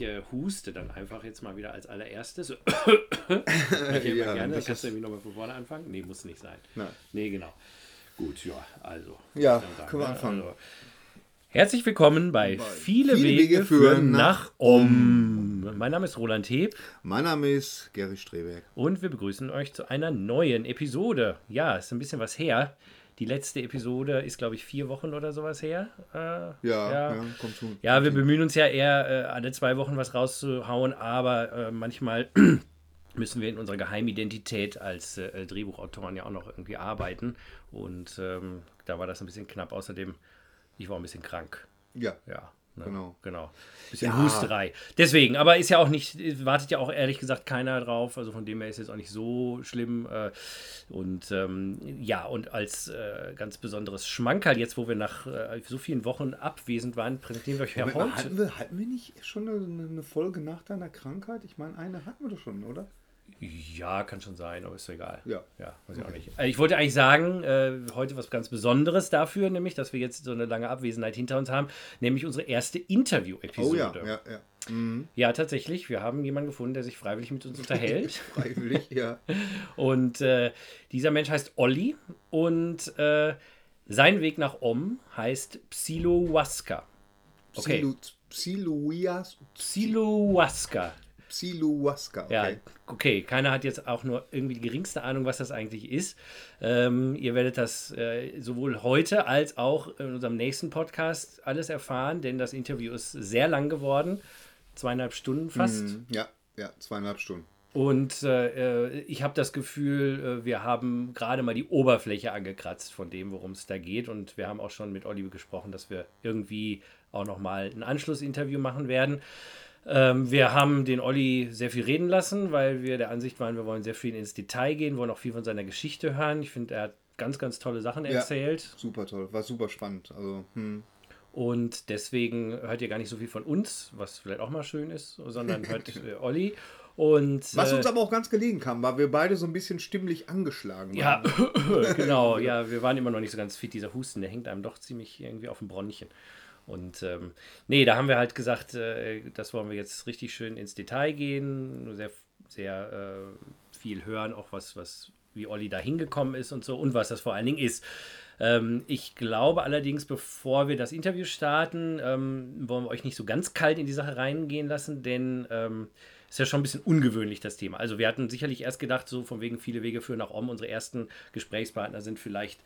ich äh, huste dann einfach jetzt mal wieder als allererstes. ich ja, gerne, das kannst du irgendwie nochmal von vorne anfangen. Nee, muss nicht sein. Nein. Nee, genau. Gut, ja, also. Ja, können wir anfangen. Also, Herzlich willkommen bei, bei Viele, Viele, Wege, Wege führen nach Um. Mein Name ist Roland Heb. Mein Name ist Gary Streberg. Und wir begrüßen euch zu einer neuen Episode. Ja, ist ein bisschen was her. Die letzte Episode ist, glaube ich, vier Wochen oder sowas her. Äh, ja, ja, ja, kommt schon. Ja, wir bemühen uns ja eher, äh, alle zwei Wochen was rauszuhauen, aber äh, manchmal müssen wir in unserer Geheimidentität als äh, Drehbuchautoren ja auch noch irgendwie arbeiten. Und ähm, da war das ein bisschen knapp. Außerdem ich war ein bisschen krank. Ja. Ja. Ne? Genau. Genau. Bisschen ja. Husterei. Deswegen, aber ist ja auch nicht, wartet ja auch ehrlich gesagt keiner drauf. Also von dem her ist es auch nicht so schlimm. Äh, und ähm, ja, und als äh, ganz besonderes Schmankerl, jetzt wo wir nach äh, so vielen Wochen abwesend waren, präsentieren wir euch ja heute. Hatten wir, hatten wir nicht schon eine, eine Folge nach deiner Krankheit? Ich meine, eine hatten wir doch schon, oder? Ja, kann schon sein, aber ist egal. Ja. Ja, weiß ich okay. auch nicht. Äh, ich wollte eigentlich sagen, äh, heute was ganz Besonderes dafür, nämlich, dass wir jetzt so eine lange Abwesenheit hinter uns haben, nämlich unsere erste Interview-Episode. Oh ja, ja, ja. Mhm. Ja, tatsächlich. Wir haben jemanden gefunden, der sich freiwillig mit uns unterhält. freiwillig, ja. Und äh, dieser Mensch heißt Olli und äh, sein Weg nach Om heißt Psilohuasca. Okay. Psilohuasca. Psilohuasca. Okay. Ja, okay. Keiner hat jetzt auch nur irgendwie die geringste Ahnung, was das eigentlich ist. Ähm, ihr werdet das äh, sowohl heute als auch in unserem nächsten Podcast alles erfahren, denn das Interview ist sehr lang geworden. Zweieinhalb Stunden fast. Mm, ja, ja, zweieinhalb Stunden. Und äh, äh ich habe das Gefühl, äh, wir haben gerade mal die Oberfläche angekratzt von dem, worum es da geht. Und wir haben auch schon mit Oliver gesprochen, dass wir irgendwie auch nochmal ein Anschlussinterview machen werden. Ähm, wir haben den Olli sehr viel reden lassen, weil wir der Ansicht waren, wir wollen sehr viel ins Detail gehen, wollen auch viel von seiner Geschichte hören. Ich finde, er hat ganz, ganz tolle Sachen erzählt. Ja, super toll, war super spannend. Also, hm. Und deswegen hört ihr gar nicht so viel von uns, was vielleicht auch mal schön ist, sondern hört äh, Olli. Und, Was uns äh, aber auch ganz gelegen kam, weil wir beide so ein bisschen stimmlich angeschlagen waren. Ja, genau. Ja, wir waren immer noch nicht so ganz fit. Dieser Husten, der hängt einem doch ziemlich irgendwie auf dem Bronchien. Und ähm, nee, da haben wir halt gesagt, äh, das wollen wir jetzt richtig schön ins Detail gehen, sehr, sehr äh, viel hören, auch was, was, wie Olli da hingekommen ist und so und was das vor allen Dingen ist. Ähm, ich glaube allerdings, bevor wir das Interview starten, ähm, wollen wir euch nicht so ganz kalt in die Sache reingehen lassen, denn ähm, ist ja schon ein bisschen ungewöhnlich, das Thema. Also wir hatten sicherlich erst gedacht, so von wegen viele Wege führen nach Om. Unsere ersten Gesprächspartner sind vielleicht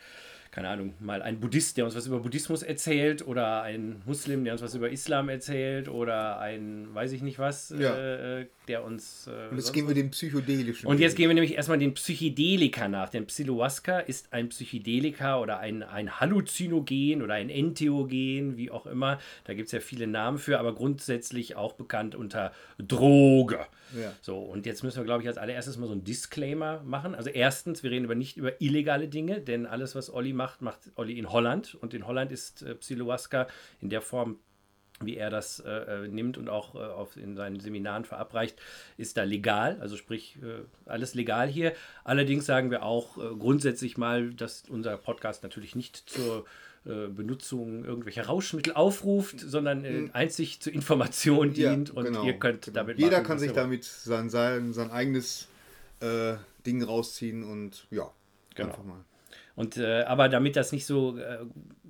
keine Ahnung, mal ein Buddhist, der uns was über Buddhismus erzählt oder ein Muslim, der uns was über Islam erzählt oder ein, weiß ich nicht was, ja. äh, der uns. Äh, und jetzt gehen wir den psychedelischen. Und jetzt gehen wir nämlich erstmal den Psychedelika nach. Denn Psilohuasca ist ein Psychedelika oder ein, ein Halluzinogen oder ein Entheogen, wie auch immer. Da gibt es ja viele Namen für, aber grundsätzlich auch bekannt unter Droge. Ja. So, und jetzt müssen wir, glaube ich, als allererstes mal so ein Disclaimer machen. Also erstens, wir reden aber nicht über illegale Dinge, denn alles, was Olli macht, macht Olli in Holland. Und in Holland ist äh, Psilohuasca in der Form wie er das äh, äh, nimmt und auch äh, auf, in seinen Seminaren verabreicht, ist da legal, also sprich äh, alles legal hier. Allerdings sagen wir auch äh, grundsätzlich mal, dass unser Podcast natürlich nicht zur äh, Benutzung irgendwelcher Rauschmittel aufruft, sondern hm. einzig zur Information dient ja, und genau, ihr könnt genau. damit Jeder machen, kann sich damit sein, sein, sein eigenes Ding rausziehen und ja, genau. einfach mal. Und aber damit das nicht so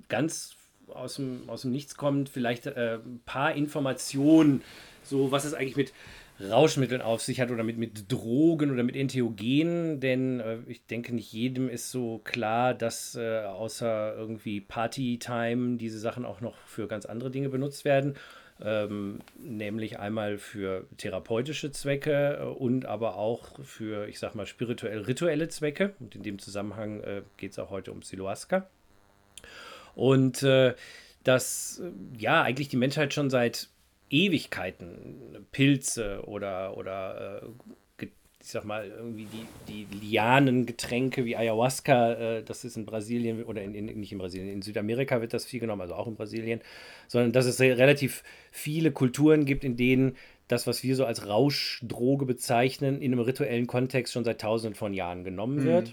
ganz aus dem, aus dem Nichts kommt, vielleicht äh, ein paar Informationen, so was es eigentlich mit Rauschmitteln auf sich hat oder mit, mit Drogen oder mit Entheogenen, denn äh, ich denke, nicht jedem ist so klar, dass äh, außer irgendwie Partytime diese Sachen auch noch für ganz andere Dinge benutzt werden. Ähm, nämlich einmal für therapeutische Zwecke äh, und aber auch für, ich sag mal, spirituell-rituelle Zwecke. Und in dem Zusammenhang äh, geht es auch heute um Siloaska. Und äh, dass ja eigentlich die Menschheit schon seit Ewigkeiten Pilze oder, oder äh, ich sag mal, irgendwie die, die Lianengetränke wie Ayahuasca, äh, das ist in Brasilien oder in, in, nicht in Brasilien, in Südamerika wird das viel genommen, also auch in Brasilien, sondern dass es relativ viele Kulturen gibt, in denen das, was wir so als Rauschdroge bezeichnen, in einem rituellen Kontext schon seit tausenden von Jahren genommen mhm.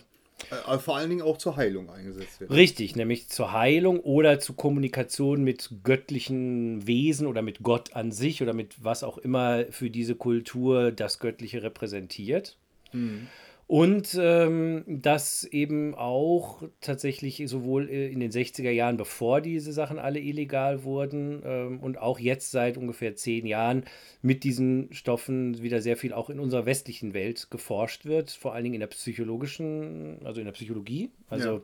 Äh, vor allen Dingen auch zur Heilung eingesetzt wird. Richtig, nämlich zur Heilung oder zur Kommunikation mit göttlichen Wesen oder mit Gott an sich oder mit was auch immer für diese Kultur das Göttliche repräsentiert. Mhm. Und ähm, das eben auch tatsächlich sowohl äh, in den 60er Jahren, bevor diese Sachen alle illegal wurden, ähm, und auch jetzt seit ungefähr zehn Jahren mit diesen Stoffen wieder sehr viel auch in unserer westlichen Welt geforscht wird, vor allen Dingen in der psychologischen, also in der Psychologie. Also ja.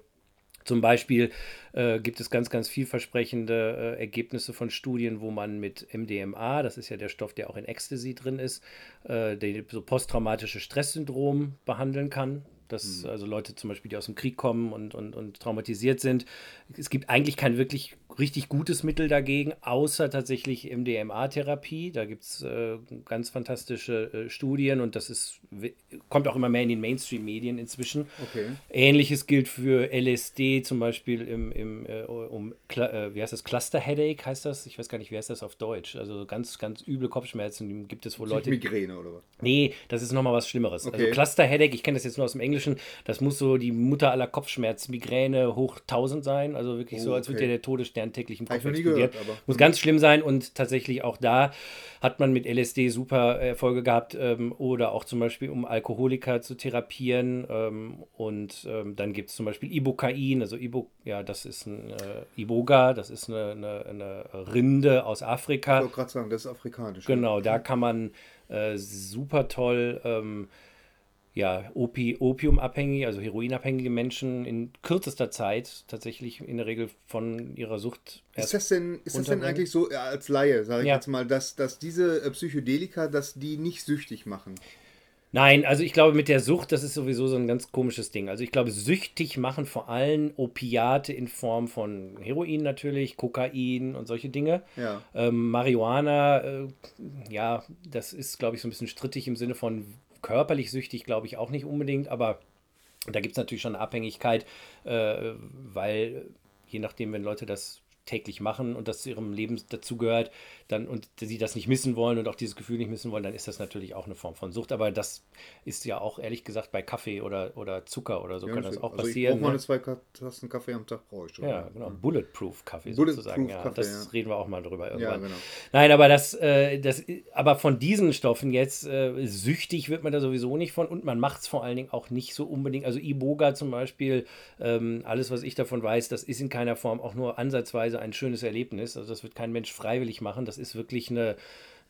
Zum Beispiel äh, gibt es ganz, ganz vielversprechende äh, Ergebnisse von Studien, wo man mit MDMA, das ist ja der Stoff, der auch in Ecstasy drin ist, äh, der so posttraumatische Stresssyndrom behandeln kann. Dass mhm. also Leute zum Beispiel, die aus dem Krieg kommen und, und, und traumatisiert sind. Es gibt eigentlich kein wirklich richtig gutes Mittel dagegen, außer tatsächlich MDMA-Therapie. Da gibt es äh, ganz fantastische äh, Studien und das ist, kommt auch immer mehr in den Mainstream-Medien inzwischen. Okay. Ähnliches gilt für LSD, zum Beispiel im, im äh, um, äh, wie heißt das, Cluster Headache heißt das? Ich weiß gar nicht, wie heißt das auf Deutsch? Also ganz, ganz üble Kopfschmerzen gibt es, wo Leute. Migräne oder was? Nee, das ist nochmal was Schlimmeres. Okay. Also Cluster Headache, ich kenne das jetzt nur aus dem Englischen, das muss so die Mutter aller Kopfschmerzen, Migräne hoch 1000 sein. Also wirklich oh, so, als okay. würde der Todesstern täglich im Kopf explodiert. Muss ganz schlimm sein und tatsächlich auch da hat man mit LSD super Erfolge gehabt ähm, oder auch zum Beispiel um Alkoholiker zu therapieren ähm, und ähm, dann gibt es zum Beispiel Ibokain, also Ibo, ja, das ist ein äh, Iboga, das ist eine, eine, eine Rinde aus Afrika. Ich wollte gerade sagen, das ist afrikanisch. Genau, da kann man äh, super toll ähm, ja, Opi opiumabhängige, also heroinabhängige Menschen in kürzester Zeit tatsächlich in der Regel von ihrer Sucht. Ist das denn, ist das denn eigentlich so als Laie, sage ich ja. jetzt mal, dass, dass diese äh, Psychedelika, dass die nicht süchtig machen? Nein, also ich glaube, mit der Sucht, das ist sowieso so ein ganz komisches Ding. Also ich glaube, süchtig machen vor allem Opiate in Form von Heroin natürlich, Kokain und solche Dinge. Ja. Ähm, Marihuana, äh, ja, das ist, glaube ich, so ein bisschen strittig im Sinne von, körperlich süchtig, glaube ich, auch nicht unbedingt, aber da gibt es natürlich schon eine Abhängigkeit, äh, weil je nachdem, wenn Leute das täglich machen und das zu ihrem Leben dazugehört, dann und sie das nicht missen wollen und auch dieses Gefühl nicht missen wollen, dann ist das natürlich auch eine Form von Sucht. Aber das ist ja auch ehrlich gesagt bei Kaffee oder, oder Zucker oder so ja, kann das auch also passieren. Ich brauche ne? zwei Tassen Kaffee am Tag brauche ich. Ja, genau. Bulletproof Kaffee Bulletproof sozusagen. Ja, Kaffee, das ja. reden wir auch mal drüber irgendwann. Ja, genau. Nein, aber das, äh, das, aber von diesen Stoffen jetzt äh, süchtig wird man da sowieso nicht von und man macht es vor allen Dingen auch nicht so unbedingt. Also Iboga zum Beispiel, ähm, alles was ich davon weiß, das ist in keiner Form auch nur ansatzweise ein schönes Erlebnis. Also das wird kein Mensch freiwillig machen. Das ist wirklich eine,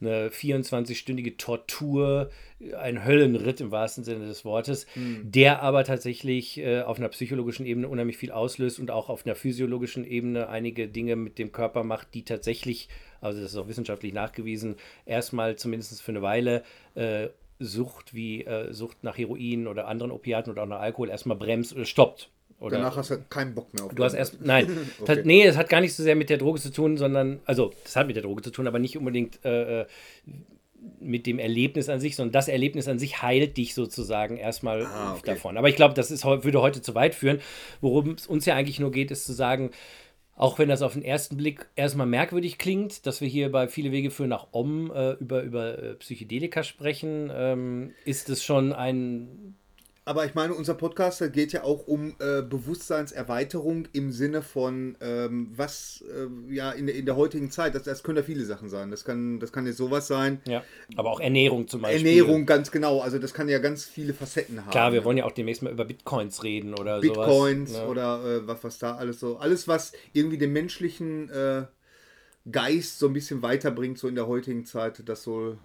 eine 24-stündige Tortur, ein Höllenritt im wahrsten Sinne des Wortes, mhm. der aber tatsächlich äh, auf einer psychologischen Ebene unheimlich viel auslöst und auch auf einer physiologischen Ebene einige Dinge mit dem Körper macht, die tatsächlich, also das ist auch wissenschaftlich nachgewiesen, erstmal zumindest für eine Weile äh, Sucht wie äh, Sucht nach Heroin oder anderen Opiaten oder auch nach Alkohol erstmal bremst oder stoppt. Oder Danach hast du keinen Bock mehr auf Du hast erst, nein, okay. nee, es hat gar nicht so sehr mit der Droge zu tun, sondern, also, es hat mit der Droge zu tun, aber nicht unbedingt äh, äh, mit dem Erlebnis an sich, sondern das Erlebnis an sich heilt dich sozusagen erstmal ah, okay. davon. Aber ich glaube, das ist, würde heute zu weit führen. Worum es uns ja eigentlich nur geht, ist zu sagen, auch wenn das auf den ersten Blick erstmal merkwürdig klingt, dass wir hier bei Viele Wege führen nach Om äh, über, über äh, Psychedelika sprechen, ähm, ist es schon ein aber ich meine, unser Podcast geht ja auch um äh, Bewusstseinserweiterung im Sinne von, ähm, was äh, ja in, in der heutigen Zeit, das, das können ja viele Sachen sein. Das kann, das kann jetzt sowas sein. Ja, aber auch Ernährung zum Beispiel. Ernährung, ganz genau. Also das kann ja ganz viele Facetten haben. Klar, wir wollen ja auch demnächst mal über Bitcoins reden oder Bitcoins sowas. Ne? oder äh, was, was da alles so. Alles, was irgendwie den menschlichen äh, Geist so ein bisschen weiterbringt, so in der heutigen Zeit, das soll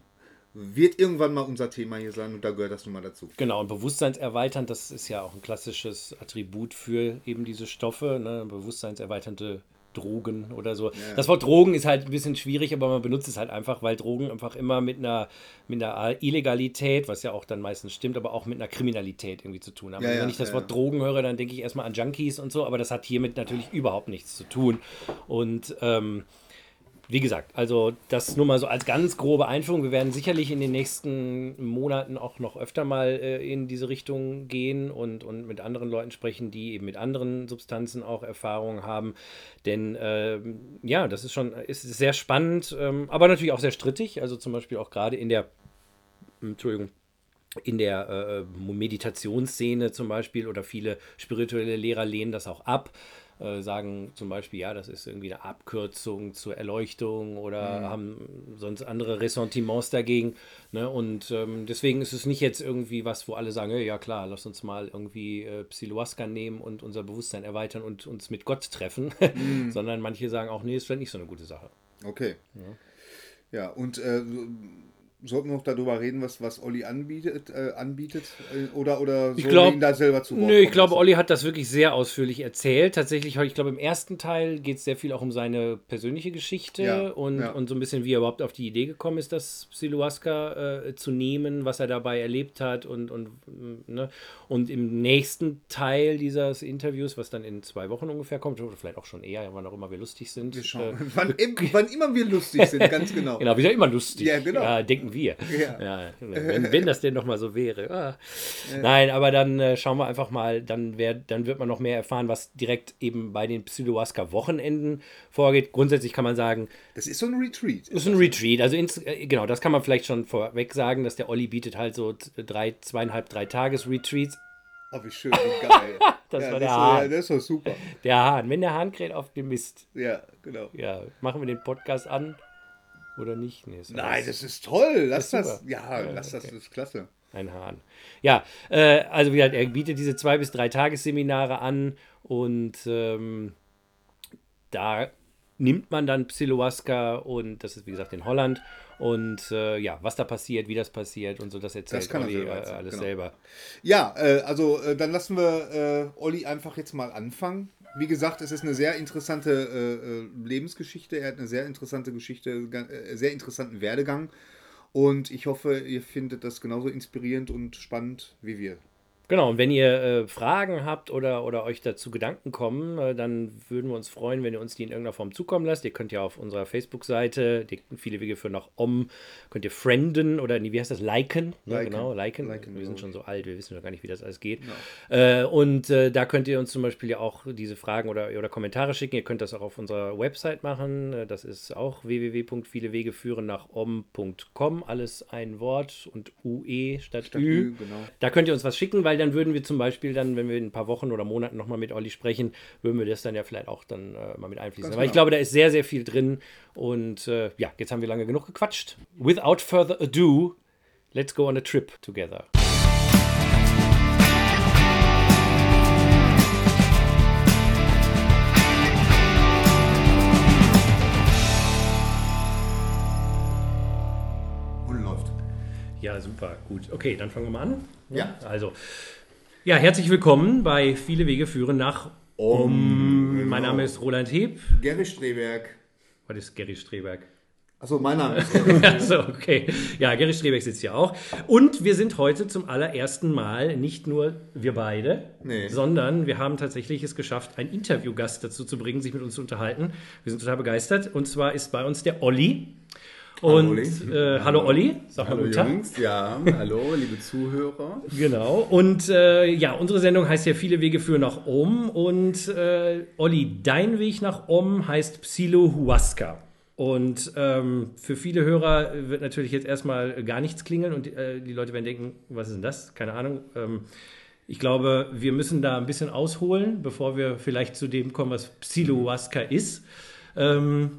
wird irgendwann mal unser Thema hier sein und da gehört das nun mal dazu. Genau, und bewusstseinserweiternd, das ist ja auch ein klassisches Attribut für eben diese Stoffe, ne? bewusstseinserweiternde Drogen oder so. Ja. Das Wort Drogen ist halt ein bisschen schwierig, aber man benutzt es halt einfach, weil Drogen einfach immer mit einer, mit einer Illegalität, was ja auch dann meistens stimmt, aber auch mit einer Kriminalität irgendwie zu tun haben. Ja, ja, wenn ich das Wort Drogen höre, dann denke ich erstmal an Junkies und so, aber das hat hiermit natürlich überhaupt nichts zu tun. Und ähm, wie gesagt, also das nur mal so als ganz grobe Einführung. Wir werden sicherlich in den nächsten Monaten auch noch öfter mal äh, in diese Richtung gehen und, und mit anderen Leuten sprechen, die eben mit anderen Substanzen auch Erfahrungen haben. Denn äh, ja, das ist schon ist sehr spannend, ähm, aber natürlich auch sehr strittig. Also zum Beispiel auch gerade in der, Entschuldigung, in der äh, Meditationsszene zum Beispiel oder viele spirituelle Lehrer lehnen das auch ab, äh, sagen zum Beispiel, ja, das ist irgendwie eine Abkürzung zur Erleuchtung oder mhm. haben sonst andere Ressentiments dagegen. Ne? Und ähm, deswegen ist es nicht jetzt irgendwie was, wo alle sagen, ja klar, lass uns mal irgendwie äh, Psiloaska nehmen und unser Bewusstsein erweitern und uns mit Gott treffen, mhm. sondern manche sagen auch, nee, ist vielleicht nicht so eine gute Sache. Okay. Ja, ja und äh, sollten wir noch darüber reden, was, was Olli anbietet, äh, anbietet? Äh, oder, oder ich glaub, da selber zu Wort Nö, ich glaube, Olli hat das wirklich sehr ausführlich erzählt. Tatsächlich, ich glaube, im ersten Teil geht es sehr viel auch um seine persönliche Geschichte ja, und, ja. und so ein bisschen, wie er überhaupt auf die Idee gekommen ist, das Psiloaska äh, zu nehmen, was er dabei erlebt hat und, und, ne? und im nächsten Teil dieses Interviews, was dann in zwei Wochen ungefähr kommt, oder vielleicht auch schon eher, wann auch immer wir lustig sind. Wir schauen. Äh, wann, wann, immer wir lustig sind, ganz genau. genau, wir sind immer lustig. Ja, genau. Ja, denken wir. Ja. ja wenn, wenn, das denn noch mal so wäre. Ah. Nein, aber dann äh, schauen wir einfach mal, dann, wär, dann wird man noch mehr erfahren, was direkt eben bei den Psyloaska-Wochenenden vorgeht. Grundsätzlich kann man sagen. Das ist so ein Retreat. Das ist ein Retreat. Also ins, äh, genau, das kann man vielleicht schon vorweg sagen, dass der Olli bietet halt so drei, zweieinhalb, drei Tages-Retreats. Oh, wie schön, wie geil. das ja, war der das Hahn. War, das war super. Der Hahn. Wenn der Hahn kräht auf dem Mist. Ja, genau. Ja, machen wir den Podcast an. Oder nicht? Nee, Nein, das ist toll. Lass das. das ja, ja, lass okay. das. Das ist klasse. Ein Hahn. Ja, äh, also wie gesagt, er bietet diese zwei bis drei Tagesseminare an und ähm, da nimmt man dann Psiloaska und das ist wie gesagt in Holland und äh, ja, was da passiert, wie das passiert und so, das erzählt das Olli äh, alles genau. selber. Ja, äh, also äh, dann lassen wir äh, Olli einfach jetzt mal anfangen wie gesagt, es ist eine sehr interessante äh, äh, Lebensgeschichte. Er hat eine sehr interessante Geschichte, äh, sehr interessanten Werdegang. Und ich hoffe, ihr findet das genauso inspirierend und spannend wie wir. Genau, und wenn ihr äh, Fragen habt oder, oder euch dazu Gedanken kommen, äh, dann würden wir uns freuen, wenn ihr uns die in irgendeiner Form zukommen lasst. Ihr könnt ja auf unserer Facebook-Seite, viele Wege für nach Om, könnt ihr frienden oder wie heißt das? Liken. Ja, liken. genau, liken. liken. Wir sind schon so alt, wir wissen doch gar nicht, wie das alles geht. No. Äh, und äh, da könnt ihr uns zum Beispiel ja auch diese Fragen oder, oder Kommentare schicken. Ihr könnt das auch auf unserer Website machen. Äh, das ist auch www.vielewegeführen nach om.com. Alles ein Wort und UE statt, statt Ü. Ü genau. Da könnt ihr uns was schicken, weil dann würden wir zum Beispiel dann, wenn wir in ein paar Wochen oder Monaten nochmal mit Olli sprechen, würden wir das dann ja vielleicht auch dann äh, mal mit einfließen. Ganz Aber genau. ich glaube, da ist sehr, sehr viel drin. Und äh, ja, jetzt haben wir lange genug gequatscht. Without further ado, let's go on a trip together. Ja, super, gut. Okay, dann fangen wir mal an. Ja. Also, ja, herzlich willkommen bei Viele Wege führen nach Um. Genau. Mein Name ist Roland Heb. Gary Streberg. Was ist Gary Streberg? Achso, mein Name ist Achso, okay. Ja, Gary Streberg sitzt hier auch. Und wir sind heute zum allerersten Mal nicht nur wir beide, nee. sondern wir haben tatsächlich es geschafft, einen Interviewgast dazu zu bringen, sich mit uns zu unterhalten. Wir sind total begeistert. Und zwar ist bei uns der Olli. Und hallo, äh, hallo Olli, sag hallo mal Jungs, ja, hallo liebe Zuhörer. Genau. Und äh, ja, unsere Sendung heißt ja viele Wege führen nach Om und äh, Olli, dein Weg nach Om heißt Psilo Huasca. Und ähm, für viele Hörer wird natürlich jetzt erstmal gar nichts klingeln und äh, die Leute werden denken, was ist denn das? Keine Ahnung. Ähm, ich glaube, wir müssen da ein bisschen ausholen, bevor wir vielleicht zu dem kommen, was Psilohuasca ist. Ähm,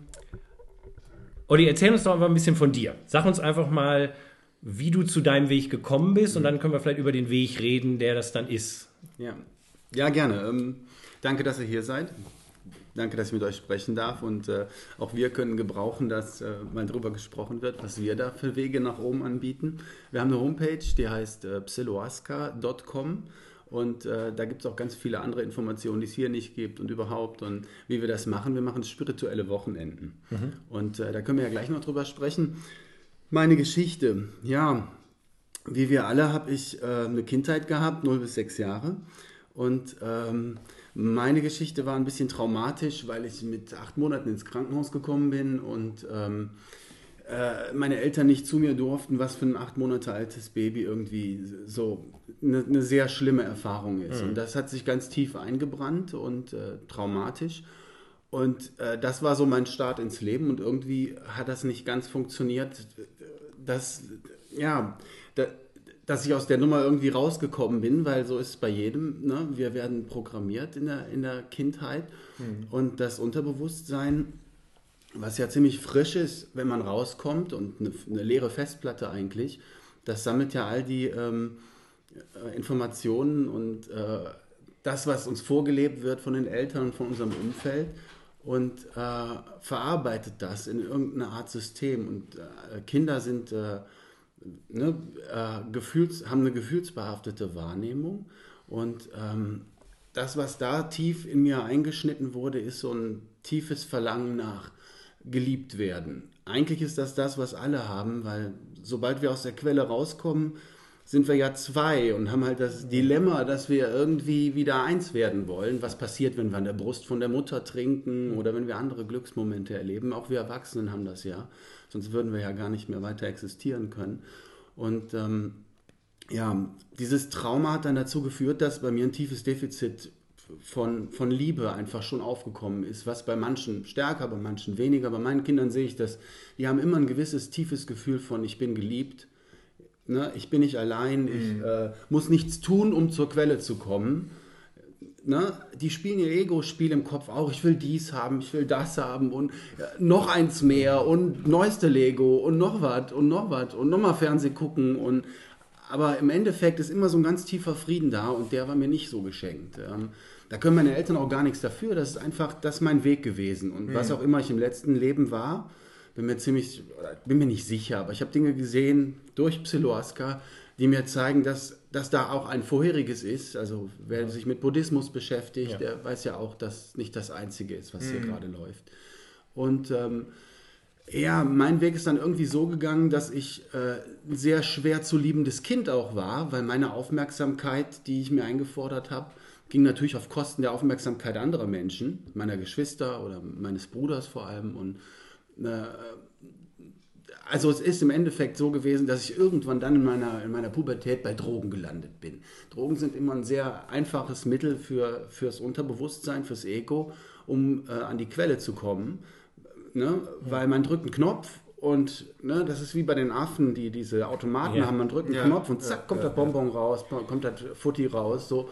Olli, erzähl uns doch einfach ein bisschen von dir. Sag uns einfach mal, wie du zu deinem Weg gekommen bist und dann können wir vielleicht über den Weg reden, der das dann ist. Ja, ja gerne. Ähm, danke, dass ihr hier seid. Danke, dass ich mit euch sprechen darf und äh, auch wir können gebrauchen, dass äh, mal darüber gesprochen wird, was wir da für Wege nach oben anbieten. Wir haben eine Homepage, die heißt äh, psiloaska.com und äh, da gibt es auch ganz viele andere Informationen, die es hier nicht gibt und überhaupt. Und wie wir das machen, wir machen spirituelle Wochenenden. Mhm. Und äh, da können wir ja gleich noch drüber sprechen. Meine Geschichte, ja, wie wir alle habe ich äh, eine Kindheit gehabt, 0 bis 6 Jahre. Und ähm, meine Geschichte war ein bisschen traumatisch, weil ich mit acht Monaten ins Krankenhaus gekommen bin und ähm, äh, meine Eltern nicht zu mir durften, was für ein acht Monate altes Baby irgendwie so eine, eine sehr schlimme Erfahrung ist. Mhm. Und das hat sich ganz tief eingebrannt und äh, traumatisch. Und äh, das war so mein Start ins Leben und irgendwie hat das nicht ganz funktioniert. Das, ja, da, dass ich aus der Nummer irgendwie rausgekommen bin, weil so ist es bei jedem. Ne? Wir werden programmiert in der, in der Kindheit mhm. und das Unterbewusstsein, was ja ziemlich frisch ist, wenn man rauskommt und eine, eine leere Festplatte eigentlich, das sammelt ja all die ähm, äh, Informationen und äh, das, was uns vorgelebt wird von den Eltern und von unserem Umfeld und äh, verarbeitet das in irgendeine Art System. Und äh, Kinder sind äh, ne, äh, Gefühls, haben eine gefühlsbehaftete Wahrnehmung. Und ähm, das, was da tief in mir eingeschnitten wurde, ist so ein tiefes Verlangen nach geliebt werden. Eigentlich ist das das, was alle haben, weil sobald wir aus der Quelle rauskommen, sind wir ja zwei und haben halt das Dilemma, dass wir irgendwie wieder eins werden wollen. Was passiert, wenn wir an der Brust von der Mutter trinken oder wenn wir andere Glücksmomente erleben? Auch wir Erwachsenen haben das ja. Sonst würden wir ja gar nicht mehr weiter existieren können. Und ähm, ja, dieses Trauma hat dann dazu geführt, dass bei mir ein tiefes Defizit von, von Liebe einfach schon aufgekommen ist, was bei manchen stärker, bei manchen weniger. Bei meinen Kindern sehe ich das, die haben immer ein gewisses tiefes Gefühl von, ich bin geliebt, ne? ich bin nicht allein, mhm. ich äh, muss nichts tun, um zur Quelle zu kommen. Ne? Die spielen ihr Ego-Spiel im Kopf auch. Ich will dies haben, ich will das haben und äh, noch eins mehr und neueste Lego und noch was und noch was und nochmal Fernseh gucken und aber im Endeffekt ist immer so ein ganz tiefer Frieden da und der war mir nicht so geschenkt. Ähm, da können meine Eltern auch gar nichts dafür. Das ist einfach, das ist mein Weg gewesen. Und mhm. was auch immer ich im letzten Leben war, bin mir ziemlich, bin mir nicht sicher, aber ich habe Dinge gesehen durch Psiloaska, die mir zeigen, dass, dass da auch ein vorheriges ist. Also wer sich mit Buddhismus beschäftigt, ja. der weiß ja auch, dass nicht das Einzige ist, was mhm. hier gerade läuft. Und ähm, ja, mein Weg ist dann irgendwie so gegangen, dass ich äh, ein sehr schwer zu liebendes Kind auch war, weil meine Aufmerksamkeit, die ich mir eingefordert habe, ging natürlich auf Kosten der Aufmerksamkeit anderer Menschen, meiner Geschwister oder meines Bruders vor allem. Und äh, also es ist im Endeffekt so gewesen, dass ich irgendwann dann in meiner, in meiner Pubertät bei Drogen gelandet bin. Drogen sind immer ein sehr einfaches Mittel für, fürs Unterbewusstsein, fürs Ego, um äh, an die Quelle zu kommen ne? Ja. weil man drückt einen Knopf und ne, das ist wie bei den Affen, die diese Automaten ja. haben. Man drückt einen ja. Knopf und zack, kommt der Bonbon raus, kommt das Futti raus. So.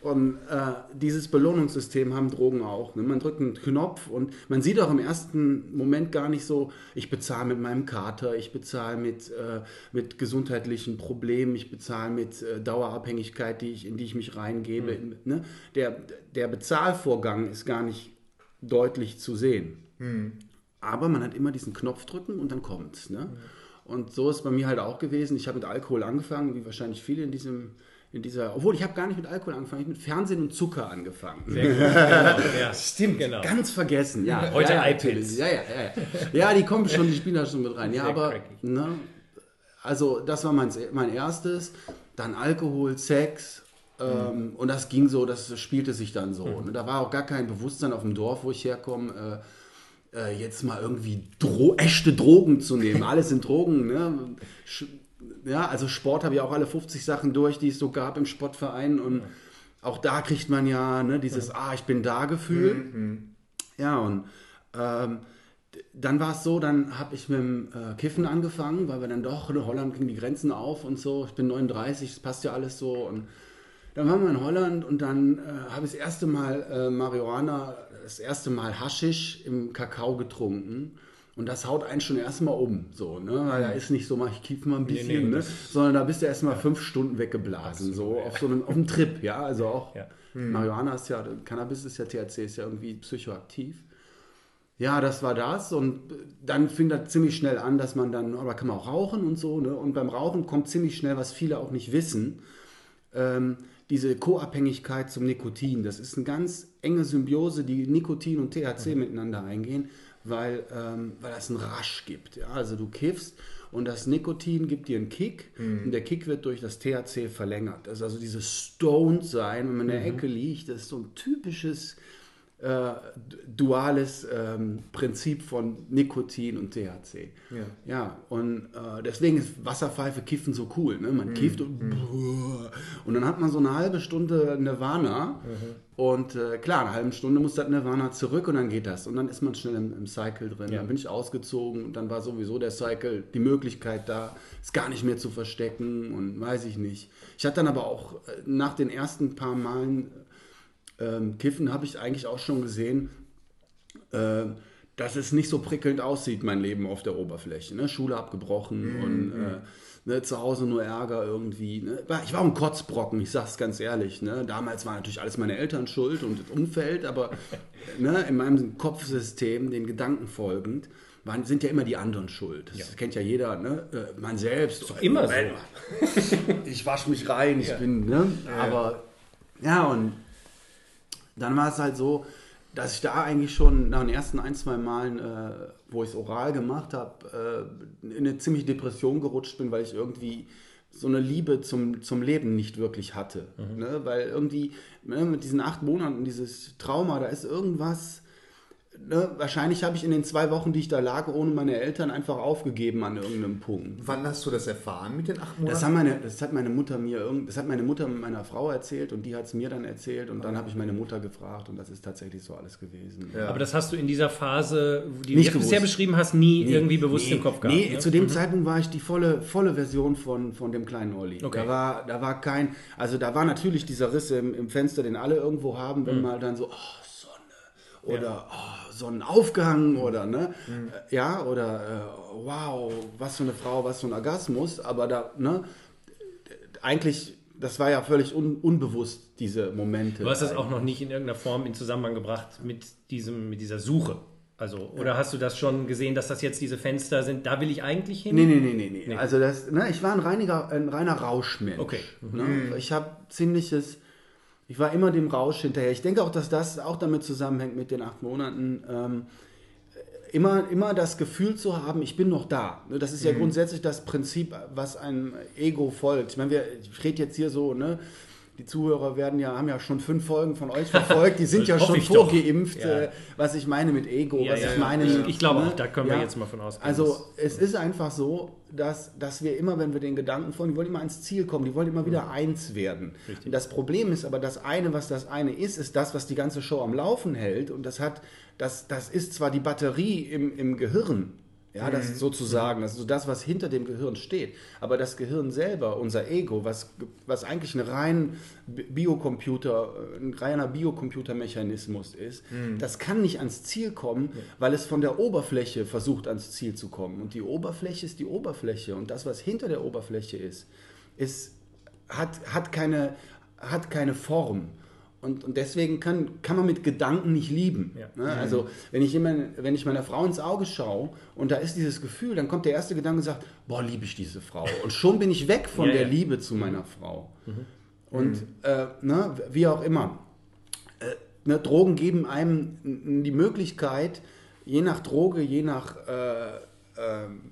Und äh, dieses Belohnungssystem haben Drogen auch. Ne? Man drückt einen Knopf und man sieht auch im ersten Moment gar nicht so, ich bezahle mit meinem Kater, ich bezahle mit, äh, mit gesundheitlichen Problemen, ich bezahle mit äh, Dauerabhängigkeit, die ich, in die ich mich reingebe. Mhm. Ne? Der, der Bezahlvorgang ist gar nicht deutlich zu sehen. Mhm. Aber man hat immer diesen Knopf drücken und dann kommt's. Ne? Und so ist es bei mir halt auch gewesen. Ich habe mit Alkohol angefangen, wie wahrscheinlich viele in diesem in dieser, obwohl ich habe gar nicht mit Alkohol angefangen, ich habe mit Fernsehen und Zucker angefangen. Sehr gut. genau, ja. Stimmt, genau. ganz vergessen. Ja, Heute ja, iPads. Ja, ja, ja, ja. die kommen schon, die spielen da schon mit rein. Ja, aber, ne, also das war mein, mein erstes. Dann Alkohol, Sex, ähm, mhm. und das ging so, das spielte sich dann so. Mhm. Da war auch gar kein Bewusstsein auf dem Dorf, wo ich herkomme. Äh, äh, jetzt mal irgendwie Dro echte Drogen zu nehmen. Alles sind Drogen. Ne? Ja, also Sport habe ich auch alle 50 Sachen durch, die es so gab im Sportverein. Und auch da kriegt man ja ne, dieses Ah, ich bin da Gefühl. Mhm. Ja, und ähm, dann war es so, dann habe ich mit dem äh, Kiffen angefangen, weil wir dann doch, in ne, Holland gingen die Grenzen auf und so. Ich bin 39, das passt ja alles so. Und dann waren wir in Holland und dann äh, habe ich das erste Mal äh, Marihuana das erste Mal Haschisch im Kakao getrunken. Und das haut einen schon erstmal um, so, ne? Weil da ist nicht so, mach ich kiff mal ein bisschen, nee, nee, ne? Sondern da bist du erstmal ja. fünf Stunden weggeblasen, so ja. auf so einem, auf einem Trip, ja. Also auch ja. Hm. Marihuana ist ja, Cannabis ist ja THC, ist ja irgendwie psychoaktiv. Ja, das war das. Und dann fing das ziemlich schnell an, dass man dann, aber kann man auch rauchen und so, ne? Und beim Rauchen kommt ziemlich schnell, was viele auch nicht wissen. Ähm, diese Co-Abhängigkeit zum Nikotin. Das ist eine ganz enge Symbiose, die Nikotin und THC mhm. miteinander eingehen, weil, ähm, weil das einen Rasch gibt. Ja? Also du kiffst und das Nikotin gibt dir einen Kick mhm. und der Kick wird durch das THC verlängert. Das ist also dieses Stoned sein, wenn man in der mhm. Ecke liegt, das ist so ein typisches äh, duales ähm, Prinzip von Nikotin und THC. Ja. Ja, und äh, deswegen ist Wasserpfeife kiffen so cool. Ne? Man kifft und, und dann hat man so eine halbe Stunde Nirvana und äh, klar, eine halbe Stunde muss das Nirvana zurück und dann geht das und dann ist man schnell im, im Cycle drin. Ja. Dann bin ich ausgezogen und dann war sowieso der Cycle, die Möglichkeit da, es gar nicht mehr zu verstecken und weiß ich nicht. Ich hatte dann aber auch äh, nach den ersten paar Malen ähm, Kiffen habe ich eigentlich auch schon gesehen, äh, dass es nicht so prickelnd aussieht, mein Leben auf der Oberfläche. Ne? Schule abgebrochen und äh, ne, zu Hause nur Ärger irgendwie. Ne? Ich war auch ein Kotzbrocken, ich sag's ganz ehrlich. Ne? Damals war natürlich alles meine Eltern schuld und das Umfeld, aber ne, in meinem Kopfsystem, den Gedanken folgend, waren, sind ja immer die anderen schuld. Das kennt ja jeder, ne? Äh, man selbst. Ist immer so. ich wasche mich rein, ich bin, ne? Aber ja, und dann war es halt so, dass ich da eigentlich schon nach den ersten ein, zwei Malen, äh, wo ich es oral gemacht habe, äh, in eine ziemlich Depression gerutscht bin, weil ich irgendwie so eine Liebe zum, zum Leben nicht wirklich hatte. Ne? Weil irgendwie ne, mit diesen acht Monaten, dieses Trauma, da ist irgendwas. Ne? Wahrscheinlich habe ich in den zwei Wochen, die ich da lag, ohne meine Eltern einfach aufgegeben an irgendeinem Punkt. Wann hast du das erfahren mit den acht Monaten? Das, haben meine, das hat meine Mutter mir irgend, das hat meine Mutter meiner Frau erzählt und die hat es mir dann erzählt und dann habe ich meine Mutter gefragt und das ist tatsächlich so alles gewesen. Ja. Aber das hast du in dieser Phase, die du Nicht gewusst. bisher beschrieben hast, nie irgendwie bewusst nee, im Kopf gehabt. Nee, ne? zu dem Zeitpunkt war ich die volle, volle Version von, von dem kleinen Olli. Okay. Da, war, da war kein, also da war natürlich dieser Riss im, im Fenster, den alle irgendwo haben, Mhm. wenn mal dann so, oh, Oder oh, Sonnenaufgang oder ne, äh, ja, oder äh, wow, was für eine Frau, was für ein Orgasmus, aber da, ne, eigentlich, das war ja völlig un, unbewusst, diese Momente. Du hast es auch noch nicht in irgendeiner Form in Zusammenhang gebracht mit, diesem, mit dieser Suche. Also, oder hast du das schon gesehen, dass das jetzt diese Fenster sind? Da will ich eigentlich hin? Nee, nee, nee, nee, nee. Also das, ne, ich war ein, reiniger, ein reiner Rauschmensch. Okay. Ne? Ich habe ziemliches, ich war immer dem Rausch hinterher. Ich denke auch, dass das auch damit zusammenhängt mit den acht Monaten. Ähm, immer, immer das Gefühl zu haben, ich bin noch da. Ne, Das ist ja grundsätzlich das Prinzip, was einem Ego folgt. Ich meine, wir, ich rede jetzt hier so, ne? Die Zuhörer werden ja, haben ja schon fünf Folgen von euch verfolgt, die sind ja schon vorgeimpft, Ja. äh, was ich meine mit Ego, Ja, was ja, ich meine Ich- mit, ich glaube ne? auch, da können wir jetzt mal von ausgehen, Also es ist einfach so, dass, dass wir immer, wenn wir den Gedanken folgen, die wollen immer ans Ziel kommen, die wollen immer wieder eins werden. Und das Problem ist aber, das eine, was das eine ist, ist das, was die ganze Show am Laufen hält. Und das hat, das, das ist zwar die Batterie im, im Gehirn, ja, das sozusagen, das ist so das, was hinter dem Gehirn steht. Aber das Gehirn selber, unser Ego, was, was eigentlich ein rein Bi- Biocomputer, ein reiner Biocomputermechanismus ist, das kann nicht ans Ziel kommen, weil es von der Oberfläche versucht, ans Ziel zu kommen. Und die Oberfläche ist die Oberfläche. Und das, was hinter der Oberfläche ist, ist hat, hat, keine, hat keine Form. Und, und deswegen kann, kann man mit Gedanken nicht lieben. Ja. Ne? Also wenn ich, jemand, wenn ich meiner Frau ins Auge schaue und da ist dieses Gefühl, dann kommt der erste Gedanke und sagt, boah, liebe ich diese Frau. Und schon bin ich weg von Ja, der ja. Liebe zu meiner Frau. Und äh, ne, wie auch immer. Äh, ne, Drogen geben einem die Möglichkeit, je nach Droge, je nach äh, ähm, äh,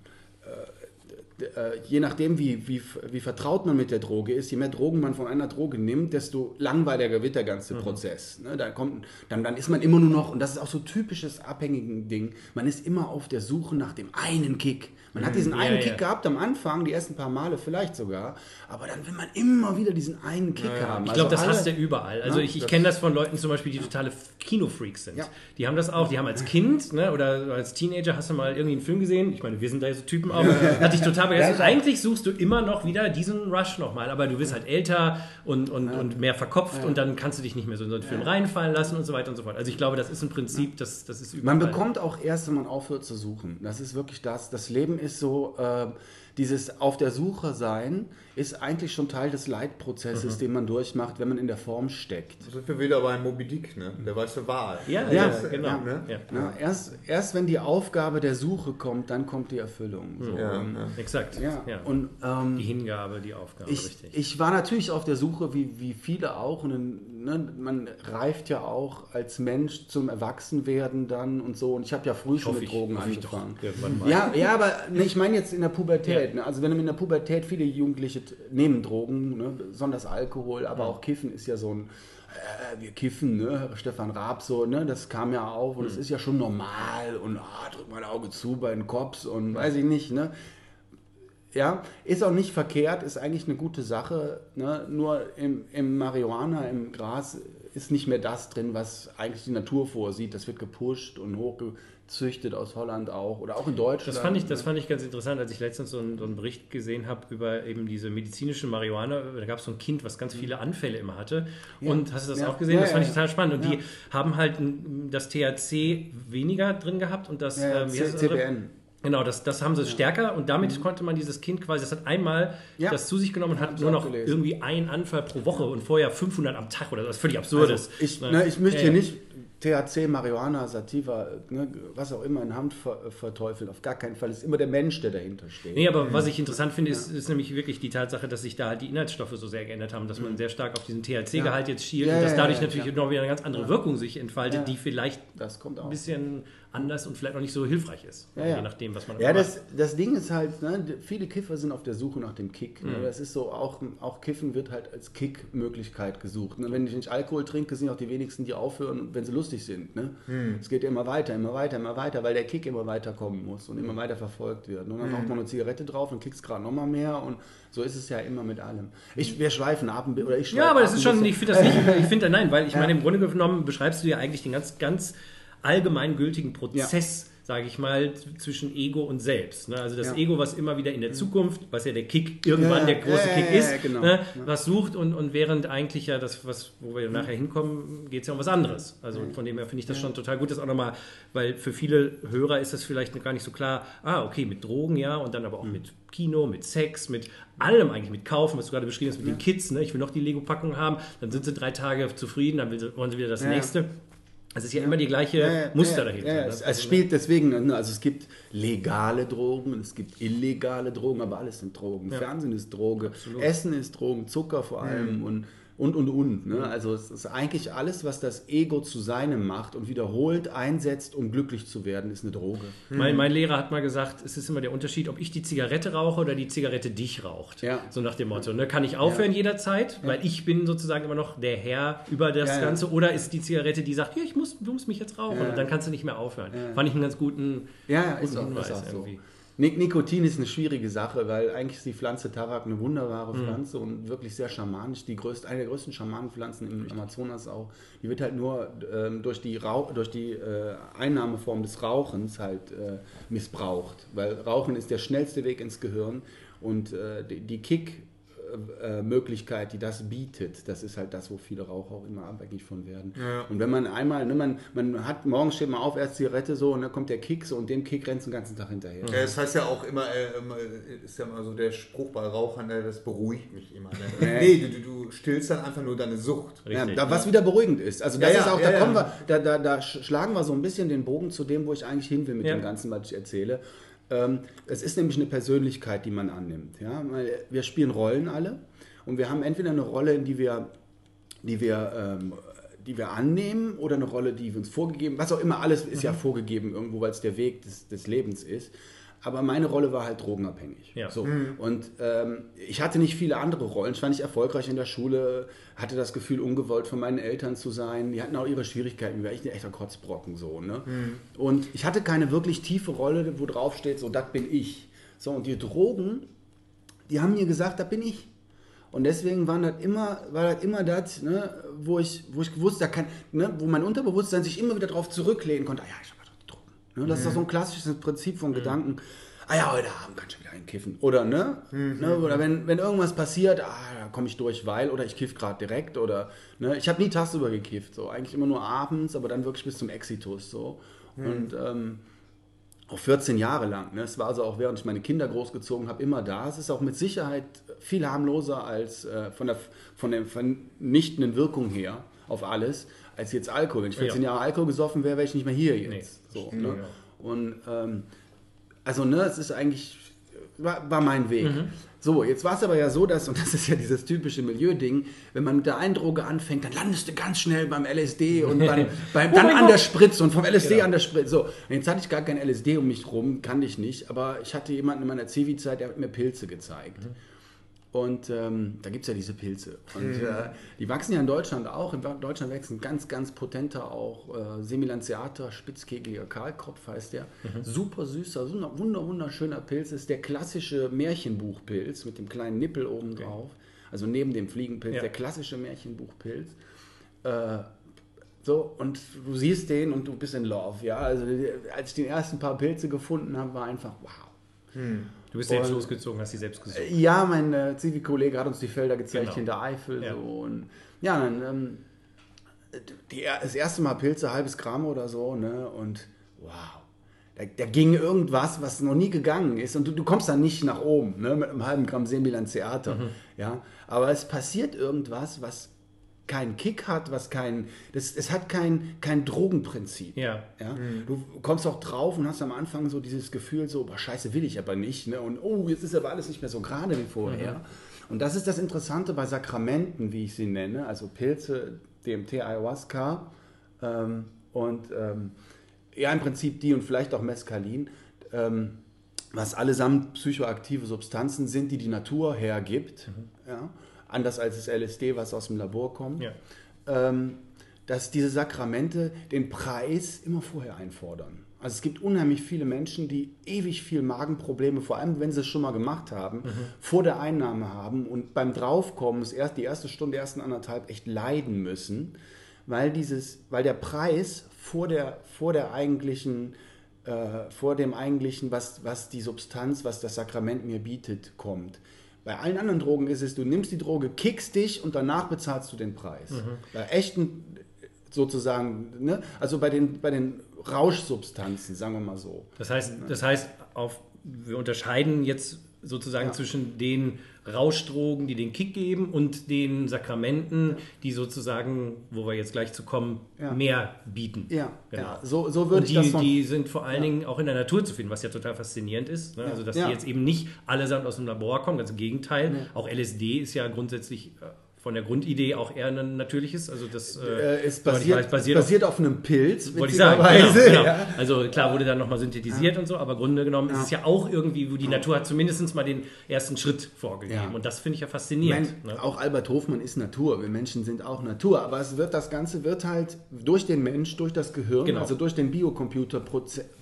je nachdem, wie, wie, wie vertraut man mit der Droge ist, je mehr Drogen man von einer Droge nimmt, desto langweiliger wird der ganze Prozess. Ne? Da kommt, dann, dann ist man immer nur noch, und das ist auch so typisches abhängigen Ding, man ist immer auf der Suche nach dem einen Kick. Man hat diesen Ja, einen ja. Kick gehabt am Anfang, die ersten paar Male vielleicht sogar, aber dann will man immer wieder diesen einen Kick haben. Ich glaube, das alle- hast du überall. Also Ja, ich, ich das- kenne das von Leuten zum Beispiel, die totale Kinofreaks sind. Ja. Die haben das auch, die haben als Kind ne, oder als Teenager hast du mal irgendwie einen Film gesehen. Ich meine, wir sind da so Typen auch. Hat dich total begeistert. Eigentlich suchst du immer noch wieder diesen Rush nochmal, aber du wirst halt älter und, und, und mehr verkopft und dann kannst du dich nicht mehr so in so einen Film reinfallen lassen und so weiter und so fort. Also ich glaube, das ist ein Prinzip, das, das ist überall. Man bekommt auch erst, wenn man aufhört zu suchen. Das ist wirklich das. Das Leben ist so, äh, dieses auf der Suche sein ist eigentlich schon Teil des Leitprozesses, den man durchmacht, wenn man in der Form steckt. Da sind wir wieder bei Moby Dick, ne? Der weiße Wal. Ja, Ja, ja, genau. ja, ne? Ja. Ja, erst, erst wenn die Aufgabe der Suche kommt, dann kommt die Erfüllung. So. Ja, Und, ja. Exakt. ja. Ja. Und ähm, die Hingabe, die Aufgabe, ich, richtig. ich war natürlich auf der Suche, wie, wie viele auch. Und ne, man reift ja auch als Mensch zum Erwachsenwerden dann und so. Und ich habe ja früh schon hoffe, mit ich- Drogen ich angefangen. Ja, ja, aber ne, ich meine jetzt in der Pubertät. Pubertät. Ne? Also wenn in der Pubertät viele Jugendliche nehmen Drogen, ne? besonders Alkohol, aber auch Kiffen ist ja so ein, äh, wir kiffen, ne? Stefan Raab so, ne? das kam ja auf und es ist ja schon normal und ah, drück mal ein Auge zu bei den Cops und weiß ich nicht. Ne? Ja, ist auch nicht verkehrt, ist eigentlich eine gute Sache. Ne? Nur im, im Marihuana, im Gras, ist nicht mehr das drin, was eigentlich die Natur vorsieht. Das wird gepusht und hochgezüchtet aus Holland auch oder auch in Deutschland. Das fand, ich, das fand ich ganz interessant, als ich letztens so einen, so einen Bericht gesehen habe über eben diese medizinische Marihuana. Da gab es so ein Kind, was ganz viele Anfälle immer hatte. Und hast du das Ja. auch gesehen? Ja, das fand ja, ich total spannend. Und ja. die haben halt das THC weniger drin gehabt und das Ja, ja, ähm? CBN. Genau, das, das haben sie stärker und damit konnte man dieses Kind quasi, das hat einmal Mhm. Ja. das zu sich genommen und hat nur noch gelesen. irgendwie einen Anfall pro Woche und vorher 500 am Tag oder so. Ist völlig absurdes. Also ich, Ne? ne, ich möchte Ja, hier ja. nicht THC, Marihuana, Sativa, ne, was auch immer in Hand ver verteufeln. Auf gar keinen Fall. Es ist immer der Mensch, der dahinter steht. Nee, aber was ich interessant finde, ist, ist nämlich wirklich die Tatsache, dass sich da halt die Inhaltsstoffe so sehr geändert haben, dass man sehr stark auf diesen THC-Gehalt jetzt schielt Mhm. Ja, und dass ja, dadurch ja, natürlich ja. noch wieder eine ganz andere Wirkung sich entfaltet, Ja. die vielleicht Das kommt ein bisschen anders und vielleicht noch nicht so hilfreich ist. Ja, ja. Je nachdem, was man Ja, macht. das, das Ding ist halt, ne, viele Kiffer sind auf der Suche nach dem Kick. Mhm. Ne? Das ist so, auch, auch Kiffen wird halt als Kick-Möglichkeit gesucht. Ne? Wenn ich nicht Alkohol trinke, sind auch die wenigsten, die aufhören, wenn sie lustig sind. Ne? Mhm. Es geht ja immer weiter, immer weiter, immer weiter, weil der Kick immer weiter kommen muss und immer Mhm. weiter verfolgt wird. Und dann raucht man eine Zigarette drauf und kickst gerade nochmal mehr und so ist es ja immer mit allem. Ich, wir schweifen ab oder ich schweife Ja, aber ab das ist schon, bisschen. ich finde das nicht, ich finde, nein, weil ich meine, im Grunde genommen beschreibst du ja eigentlich den ganz, ganz allgemeingültigen Prozess, sage ich mal, zwischen Ego und Selbst. Ne? Also das Ja. Ego, was immer wieder in der Zukunft, was ja der Kick irgendwann Ja, der große ja, Kick ja, ist, ja, genau. ne? Ja. was sucht und, und während eigentlich ja das, was, wo wir nachher hinkommen, geht es ja um was anderes. Also von dem her finde ich das schon total gut, das auch nochmal, weil für viele Hörer ist das vielleicht gar nicht so klar, ah, okay, mit Drogen ja und dann aber auch Mhm. mit Kino, mit Sex, mit allem eigentlich, mit Kaufen, was du gerade beschrieben hast, mit den Kids, ne? ich will noch die Lego-Packung haben, dann sind sie drei Tage zufrieden, dann sie, wollen sie wieder das Ja. nächste. Es ist ja immer die gleiche Ja, ja, Muster ja, dahinter. Ne? es, es spielt deswegen, ne, also es gibt legale Drogen und es gibt illegale Drogen, aber alles sind Drogen. Fernsehen ist Droge, Essen ist Drogen, Zucker vor allem und und und und. Ne? Also es ist eigentlich alles, was das Ego zu seinem macht und wiederholt einsetzt, um glücklich zu werden, ist eine Droge. Mein, mein Lehrer hat mal gesagt, es ist immer der Unterschied, ob ich die Zigarette rauche oder die Zigarette dich raucht. Ja. So nach dem Motto. Ne? Kann ich aufhören jederzeit, weil ich bin sozusagen immer noch der Herr über das Ja, ja. Ganze, oder ist die Zigarette, die sagt, ja, ich muss, du musst mich jetzt rauchen Ja. und dann kannst du nicht mehr aufhören. Fand ich einen ganz guten, Ja, ja, guten ist auch, Hinweis ist auch so. Nik Nikotin ist eine schwierige Sache, weil eigentlich ist die Pflanze Tabak eine wunderbare Pflanze und wirklich sehr schamanisch. Die größte, eine der größten Schamanenpflanzen im Amazonas auch. Die wird halt nur ähm, durch die, Rauch, durch die äh, Einnahmeform des Rauchens halt äh, missbraucht. Weil Rauchen ist der schnellste Weg ins Gehirn und äh, die, die Kick. Äh, Möglichkeit, die das bietet, das ist halt das, wo viele Raucher auch immer abhängig von werden. Und wenn man einmal, ne, man, man hat morgens steht man auf, erst Zigarette so und dann kommt der Kick so und dem Kick rennt den ganzen Tag hinterher. Ja, das heißt ja auch immer, äh, ist ja immer so der Spruch bei Rauchern, ne, das beruhigt mich immer. Ne? Nee, du, du, du stillst dann einfach nur deine Sucht. Ja, Richtig, da, was wieder beruhigend ist. Also das Ja, ja, ist auch, ja, da ja. kommen wir, da, da, da sch- schlagen wir so ein bisschen den Bogen zu dem, wo ich eigentlich hin will mit Ja. dem Ganzen, was ich erzähle. Ähm, es ist nämlich eine Persönlichkeit, die man annimmt. Ja? Wir spielen Rollen alle und wir haben entweder eine Rolle, in die wir, die wir, ähm, die wir annehmen oder eine Rolle, die wir uns vorgegeben, was auch immer, alles ist Mhm. ja vorgegeben irgendwo, weil es der Weg des, des Lebens ist. Aber meine Rolle war halt drogenabhängig. Ja. So. Und ähm, ich hatte nicht viele andere Rollen. Ich war nicht erfolgreich in der Schule, hatte das Gefühl, ungewollt von meinen Eltern zu sein. Die hatten auch ihre Schwierigkeiten. Ich war echt ein echter Kotzbrocken. So, ne? Und ich hatte keine wirklich tiefe Rolle, wo drauf steht, so, das bin ich. So, und die Drogen, die haben mir gesagt, das bin ich. Und deswegen waren das immer, war das immer das, ne, wo, ich, wo ich gewusst da kann, ne, wo mein Unterbewusstsein sich immer wieder darauf zurücklehnen konnte. Ah ja, ich habe doch die Drogen. Ne, das ist doch so ein klassisches Prinzip von Gedanken. Ah ja, heute Abend kann ich wieder einkiffen. Oder ne? ne oder wenn, wenn irgendwas passiert, ah, da komme ich durch, weil, oder ich kiff gerade direkt. Oder ne, ich habe nie tagsüber gekifft. So. Eigentlich immer nur abends, aber dann wirklich bis zum Exitus. So. Und ähm, auch 14 Jahre lang. Ne? Es war also auch, während ich meine Kinder großgezogen habe, immer da. Es ist auch mit Sicherheit viel harmloser als äh, von, der, von der vernichtenden Wirkung her auf alles, als jetzt Alkohol. Wenn ich 14 Ja. Jahre Alkohol gesoffen wäre, wäre ich nicht mehr hier jetzt. Nee. So, ne? Und ähm, also ne, es ist eigentlich war, war mein Weg. Mhm. So, jetzt war es aber ja so, dass, und das ist ja dieses typische Milieu-Ding, wenn man mit der einen Droge anfängt, dann landest du ganz schnell beim LSD und dann, beim, dann mein an der. Spritze und vom LSD Genau. an der Spritze. So, und jetzt hatte ich gar kein LSD um mich rum, kannte ich nicht, aber ich hatte jemanden in meiner Zivi-Zeit, der hat mir Pilze gezeigt. Und ähm, da gibt es ja diese Pilze. Und äh, die wachsen ja in Deutschland auch. In Deutschland wächst ein ganz, ganz potenter auch äh, Semilanceater, spitzkegeliger Kahlkopf heißt der. Super süßer, wunder, wunderschöner Pilz. Ist der klassische Märchenbuchpilz mit dem kleinen Nippel oben drauf. Also neben dem Fliegenpilz, Ja. der klassische Märchenbuchpilz. Äh, so, und du siehst den und du bist in Love. Ja, also als ich die ersten paar Pilze gefunden habe, war einfach wow. Du bist selbst losgezogen, hast sie selbst gesucht. Ja, mein äh, Zivi-Kollege hat uns die Felder gezeigt Genau. in der Eifel. Ja. So, und, ja, dann ähm, die, das erste Mal Pilze, halbes Gramm oder so, ne? Und wow. Da, da ging irgendwas, was noch nie gegangen ist. Und du, du kommst dann nicht nach oben, ne? Mit einem halben Gramm Semilanceater. Mhm. Ja. Aber es passiert irgendwas, was keinen Kick hat, was kein. Das, es hat kein, kein Drogenprinzip. Ja. Ja? Du kommst auch drauf und hast am Anfang so dieses Gefühl, so, boah, scheiße, will ich aber nicht. Ne? Und oh, jetzt ist aber alles nicht mehr so gerade wie vorher. Und das ist das Interessante bei Sakramenten, wie ich sie nenne, also Pilze, DMT, Ayahuasca ähm, und ähm, ja, im Prinzip die und vielleicht auch Mescalin, ähm, was allesamt psychoaktive Substanzen sind, die die Natur hergibt. Ja? Anders als das LSD, was aus dem Labor kommt Ja. ähm, dass diese Sakramente den Preis immer vorher einfordern. Also es gibt unheimlich viele Menschen, die ewig viel Magenprobleme, vor allem wenn sie es schon mal gemacht haben, vor der Einnahme haben und beim Draufkommen, das erst, die erste Stunde, die ersten anderthalb echt leiden müssen, weil, dieses, weil der Preis vor der, vor der eigentlichen, äh, vor dem eigentlichen, was, was die Substanz, was das Sakrament mir bietet, kommt. Bei allen anderen Drogen ist es, du nimmst die Droge, kickst dich und danach bezahlst du den Preis. Bei echten sozusagen, ne? also bei den, bei den Rauschsubstanzen, sagen wir mal so. Das heißt, das heißt auf, wir unterscheiden jetzt sozusagen zwischen den Rauschdrogen, die den Kick geben, und den Sakramenten, die sozusagen, wo wir jetzt gleich zu kommen, Ja. mehr bieten. Ja, Genau. ja so, so würde Und ich das die, von, die sind vor allen Dingen auch in der Natur zu finden, was ja total faszinierend ist. Ne? Also, dass Ja. die jetzt eben nicht allesamt aus dem Labor kommen, ganz im Gegenteil. Auch LSD ist ja grundsätzlich äh, von der Grundidee auch eher ein natürliches. Also, das äh, soweit ich basiert, weiß, basiert auf basiert auf einem Pilz, wollte ich sagen. Genau, genau. ja. Also klar wurde dann nochmal synthetisiert und so, aber im Grunde genommen ist es ja auch irgendwie, wo die Natur hat zumindest mal den ersten Schritt vorgegeben. Ja. Und das finde ich ja Ich faszinierend. meine, ne? auch Albert Hofmann ist Natur. Wir Menschen sind auch Natur. Aber es wird, das Ganze wird halt durch den Mensch, durch das Gehirn, Genau. also durch den Biocomputer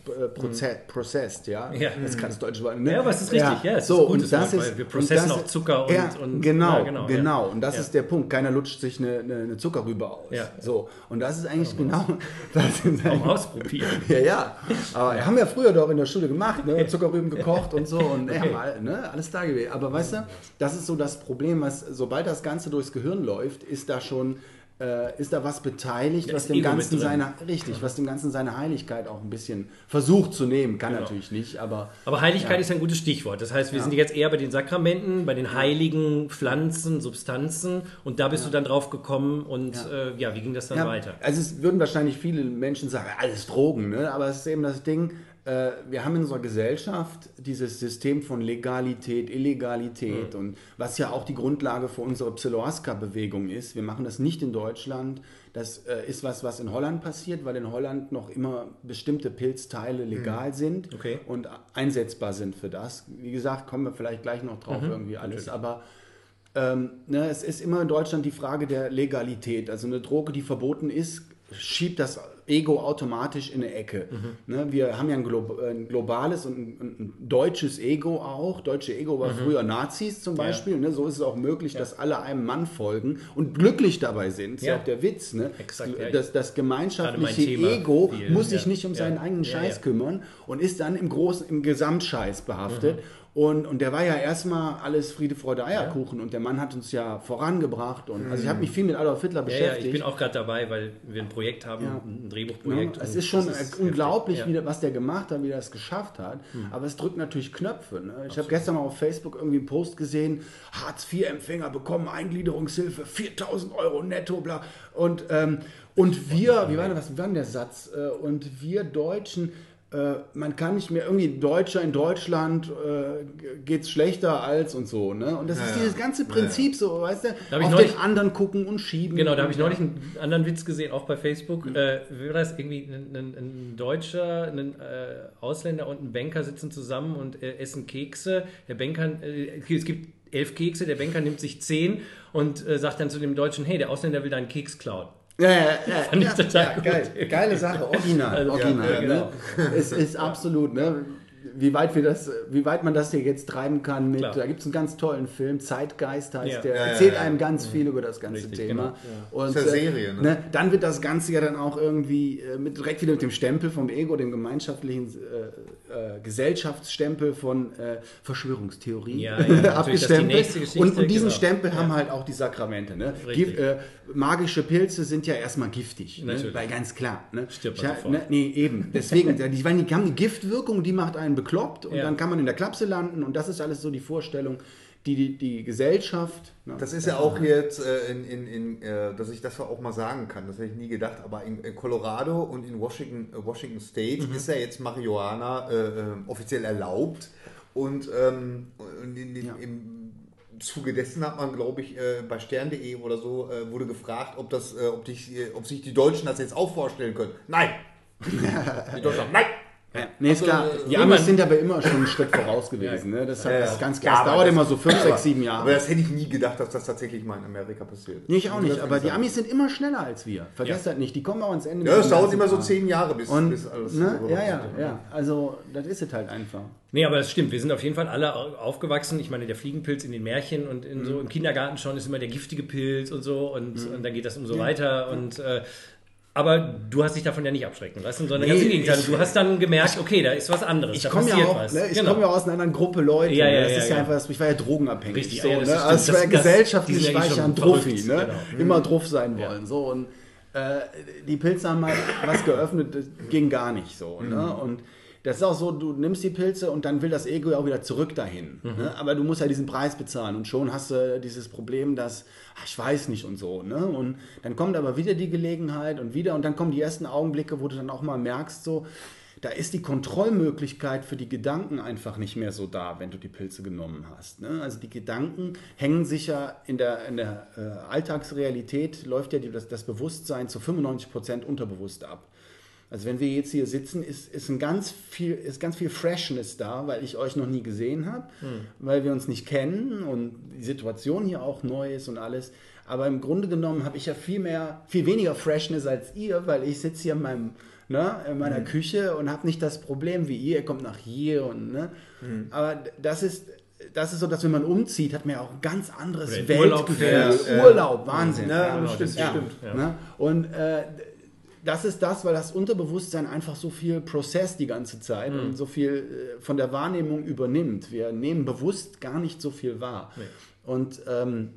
proze äh, proze processed, ja. Ja. Das gerade das deutsche Wort. Ne? Ja, aber es ist richtig, ja, es ist so, und das Wort, ist, weil wir processen das auch Zucker und- ja, und- genau, ja, genau, genau. ja. Und das Ja. ist der Punkt. Keiner lutscht sich eine, eine, Zuckerrübe aus. Ja. So. Und das ist eigentlich genau. Das ist eigentlich, ausprobieren. ja, ja. Aber wir haben ja früher doch in der Schule gemacht, ne? Zuckerrüben gekocht und so und ja, mal, ne? alles da gewesen. Aber weißt du, das ist so das Problem, was sobald das Ganze durchs Gehirn läuft, ist da schon äh, ist da was beteiligt, Da was dem Ego Ganzen seine richtig, was dem Ganzen seine Heiligkeit auch ein bisschen versucht zu nehmen, kann Genau. natürlich nicht, aber Aber Heiligkeit Ja. ist ein gutes Stichwort. Das heißt, wir Ja. sind jetzt eher bei den Sakramenten, bei den heiligen Pflanzen, Substanzen und da bist du dann drauf gekommen und ja, äh, ja wie ging das dann Ja, weiter? Also es würden wahrscheinlich viele Menschen sagen, alles Drogen, ne? aber es ist eben das Ding, wir haben in unserer Gesellschaft dieses System von Legalität, Illegalität und was ja auch die Grundlage für unsere Psiloaska-Bewegung ist. Wir machen das nicht in Deutschland. Das äh, ist was, was in Holland passiert, weil in Holland noch immer bestimmte Pilzteile legal sind Okay. und einsetzbar sind für das. Wie gesagt, kommen wir vielleicht gleich noch drauf Mhm. irgendwie alles, aber ähm, ne, es ist immer in Deutschland die Frage der Legalität. Also eine Droge, die verboten ist, schiebt das Ego automatisch in eine Ecke. Mhm. Ne, wir haben ja ein, glo ein globales und ein, ein deutsches Ego auch. Deutsche Ego war früher Nazis zum Mhm. Ja. Beispiel. Ne, so ist es auch möglich, dass alle einem Mann folgen und glücklich dabei sind. Das ist ja Ja. auch der Witz. Ne? Exakt, ja. das, das gemeinschaftliche Ego viel, muss sich ja. nicht um Ja. seinen eigenen Ja, Scheiß ja. kümmern und ist dann im großen, im Gesamtscheiß behaftet. Und, und der war ja erstmal alles Friede, Freude, Eierkuchen. Und der Mann hat uns ja vorangebracht. Und, Also ich habe mich viel mit Adolf Hitler Ja, ja, beschäftigt. ich bin auch gerade dabei, weil wir ein Projekt haben, Ja. ein Ja, Drehbuchprojekt. es und ist schon ist unglaublich, wie, was der gemacht hat, wie er es geschafft hat. Aber es drückt natürlich Knöpfe. Ne? Ich habe gestern mal auf Facebook irgendwie einen Post gesehen, Hartz-IV-Empfänger bekommen Eingliederungshilfe, 4000 Euro netto, bla. Und, ähm, und wir, wie war, denn, was war denn der Satz? Äh, Und wir Deutschen man kann nicht mehr irgendwie Deutscher in Deutschland äh, geht's schlechter als und so, ne? Und das ist ja. dieses ganze Prinzip so, weißt du, Da auf neulich- den anderen gucken und schieben. Genau, da habe ich neulich einen anderen Witz gesehen, auch bei Facebook. Äh, wie war das? Irgendwie ein, ein, ein Deutscher, ein äh, Ausländer und ein Banker sitzen zusammen und äh, essen Kekse. Der Banker, äh, es gibt elf Kekse, der Banker nimmt sich zehn und äh, sagt dann zu dem Deutschen, hey, der Ausländer will deinen Keks klauen. Ja, ja, ja. Fand ich ja, total ja, gut. geil. Geile Sache, original. Also, original ja, genau. ne? Es ist absolut, ne? Wie weit, wir das, wie weit man das hier jetzt treiben kann mit, Klar. da gibt es einen ganz tollen Film, Zeitgeist heißt Ja. der, erzählt ja. einem ganz viel über das ganze Richtig, Thema. Und, Ist ja äh, Serie, ne? Dann wird das Ganze ja dann auch irgendwie äh, mit, direkt wieder mit dem Stempel vom Ego, dem gemeinschaftlichen äh, äh, Gesellschaftsstempel von äh, Verschwörungstheorie Ja, ja, die abgestempelt. Geschichte, und, und diesen genau. Stempel haben halt auch die Sakramente. Ne? Gif- äh, magische Pilze sind ja erstmal giftig. Ne? Weil ganz klar. Ne? Stirbt man Ich ne, nee, eben. Deswegen, die, die haben eine Giftwirkung, die macht einen bekloppt und Ja. dann kann man in der Klapse landen und das ist alles so die Vorstellung, die die, die Gesellschaft. Ne? Das ist ja auch jetzt, äh, in, in, in, äh, dass ich das auch mal sagen kann, das hätte ich nie gedacht, aber in, in Colorado und in Washington, äh, Washington State Mhm. ist ja jetzt Marihuana äh, äh, offiziell erlaubt und, ähm, Ja. im Zuge dessen hat man, glaube ich, äh, bei stern.de oder so wurde gefragt, ob, das, ob, dich, ob sich die Deutschen das jetzt auch vorstellen können. Nein! die Deutschen sagen, nein! Ja, nee, ist Also, klar. äh, Die Amis sind aber immer schon einen Schritt voraus gewesen. Ne? Das, hat, das ist ganz klar. Ja, das aber dauert das- immer so fünf, aber- sechs, sieben Aber Jahre. das hätte ich nie gedacht, dass das tatsächlich mal in Amerika passiert. Nee, ich auch nicht, aber die. Amis sind immer schneller als wir. Vergesst das nicht. Die kommen auch ans Ende. Ja, es dauert immer so zehn Jahre, bis, Und, bis alles ne? so Ja, ja, ja. Also, das ist es halt einfach. Nee, aber das stimmt. Wir sind auf jeden Fall alle au- aufgewachsen. Ich meine, der Fliegenpilz in den Märchen und in so im Kindergarten schon ist immer der giftige Pilz und so und, und dann geht das umso weiter und äh, aber du hast dich davon ja nicht abschrecken lassen, sondern ganz im Nee, Gegenteil. ich- Du hast dann gemerkt, okay, da ist was anderes. Ich komme ja auch, ne, ich Genau. komme ja aus einer anderen Gruppe Leute. Ja, ja, ne? das ja, ist ja. ja einfach, ich war ja drogenabhängig. Richtig, so, ja, das ne? stimmt. Also Das- war ja gesellschaftlich war ich ja ein Trophy, ne? genau. immer drauf sein wollen. So und äh, die Pilze haben halt was geöffnet, das ging gar nicht so. Ne? Mhm. Und das ist auch so, du nimmst die Pilze und dann will das Ego ja auch wieder zurück dahin. Mhm. Ne? Aber du musst ja diesen Preis bezahlen und schon hast du dieses Problem, dass, ach, ich weiß nicht und so. Ne? Und dann kommt aber wieder die Gelegenheit und wieder und dann kommen die ersten Augenblicke, wo du dann auch mal merkst, so, da ist die Kontrollmöglichkeit für die Gedanken einfach nicht mehr so da, wenn du die Pilze genommen hast. Ne? Also die Gedanken hängen sich ja in der, in der äh, Alltagsrealität, läuft ja die, das, das Bewusstsein zu 95 Prozent unterbewusst ab. Also wenn wir jetzt hier sitzen, ist, ist, ein ganz viel, ist ganz viel Freshness da, weil ich euch noch nie gesehen habe, weil wir uns nicht kennen und die Situation hier auch neu ist und alles. Aber im Grunde genommen habe ich ja viel mehr, viel weniger Freshness als ihr, weil ich sitze hier in, meinem, ne, in meiner Küche und habe nicht das Problem wie ihr, ihr kommt nach hier und ne. Aber das ist, das ist so, dass wenn man umzieht, hat man ja auch ein ganz anderes Urlaub Weltgefühl. fährt. Urlaub, Wahnsinn. Ja, Genau, stimmt, das- Ja, stimmt. Ja. Ne? Und äh, das ist das, weil das Unterbewusstsein einfach so viel Prozess die ganze Zeit Mhm. und so viel äh, von der Wahrnehmung übernimmt. Wir nehmen bewusst gar nicht so viel wahr. Und ähm,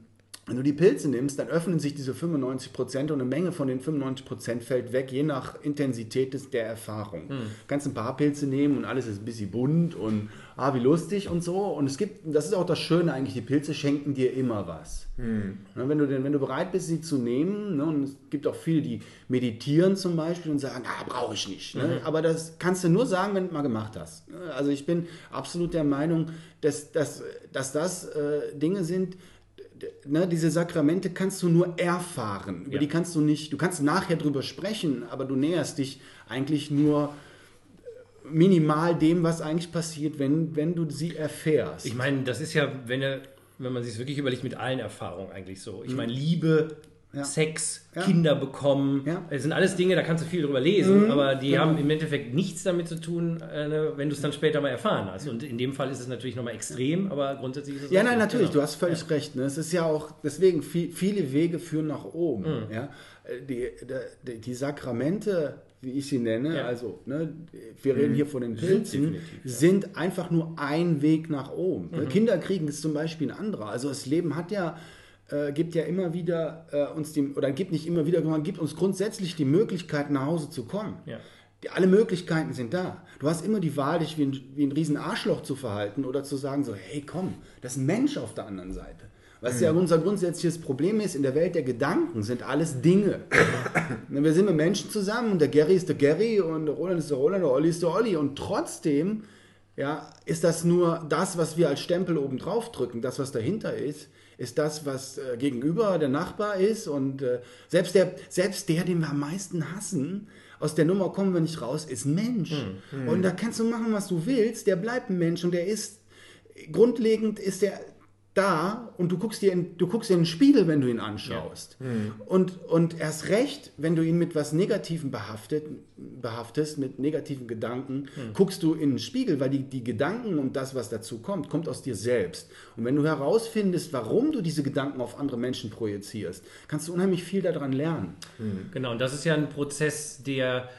wenn du die Pilze nimmst, dann öffnen sich diese 95 Prozent und eine Menge von den 95 Prozent fällt weg, je nach Intensität des, der Erfahrung. Mhm. Du kannst ein paar Pilze nehmen und alles ist ein bisschen bunt und ah, wie lustig und so. Und es gibt, das ist auch das Schöne eigentlich, die Pilze schenken dir immer was. Ne, wenn, du, wenn du bereit bist, sie zu nehmen, ne, und es gibt auch viele, die meditieren zum Beispiel und sagen, ah, brauche ich nicht. Ne? Aber das kannst du nur sagen, wenn du mal gemacht hast. Ne? Also ich bin absolut der Meinung, dass, dass, dass das äh, Dinge sind, Ne, diese Sakramente kannst du nur erfahren. Über Ja. die kannst du nicht, du kannst nachher drüber sprechen, aber du näherst dich eigentlich nur minimal dem, was eigentlich passiert, wenn, wenn du sie erfährst. Ich meine, das ist ja, wenn, er, wenn man sich es wirklich überlegt, mit allen Erfahrungen eigentlich so. Ich meine, Liebe, Ja. Sex, Ja. Kinder bekommen, Ja. das sind alles Dinge, da kannst du viel drüber lesen, aber die genau. haben im Endeffekt nichts damit zu tun, äh, ne, wenn du es dann später mal erfahren hast. Und in dem Fall ist es natürlich nochmal extrem, aber grundsätzlich ist es Ja, nein, natürlich, Genau. du hast völlig recht. Ne? Es ist ja auch, deswegen, viel, viele Wege führen nach oben. Mhm. Ja? Äh, Die, die, die Sakramente, wie ich sie nenne, Ja. Mhm. also ne, wir reden hier von den Sind Pilzen, ja. sind einfach nur ein Weg nach oben. Mhm. Kinderkriegen ist zum Beispiel ein anderer. Also das Leben hat ja äh, gibt ja immer wieder äh, uns die, oder gibt nicht immer wieder, sondern gibt uns grundsätzlich die Möglichkeit, nach Hause zu kommen. Ja. Die, alle Möglichkeiten sind da. Du hast immer die Wahl, dich wie ein, wie ein riesen Arschloch zu verhalten oder zu sagen so, hey komm, das ist ein Mensch auf der anderen Seite. Was ja unser grundsätzliches Problem ist, in der Welt der Gedanken sind alles Dinge. Wir sind mit Menschen zusammen und der Gary ist der Gary und der Roland ist der Roland, der Olli ist der Olli. Und trotzdem ja, ist das nur das, was wir als Stempel oben drauf drücken, das, was dahinter ist, ist das, was äh, gegenüber der Nachbar ist. Und äh, selbst, der, selbst der, den wir am meisten hassen, aus der Nummer kommen wir nicht raus, ist Mensch. Hm, Und da kannst du machen, was du willst, der bleibt ein Mensch und der ist, grundlegend ist der da und du guckst dir in, du guckst dir in den Spiegel, wenn du ihn anschaust. Und, und erst recht, wenn du ihn mit was Negativem behaftet, behaftest, mit negativen Gedanken, guckst du in den Spiegel, weil die, die Gedanken und das, was dazu kommt, kommt aus dir selbst. Und wenn du herausfindest, warum du diese Gedanken auf andere Menschen projizierst, kannst du unheimlich viel daran lernen. Genau, und das ist ja ein Prozess, der,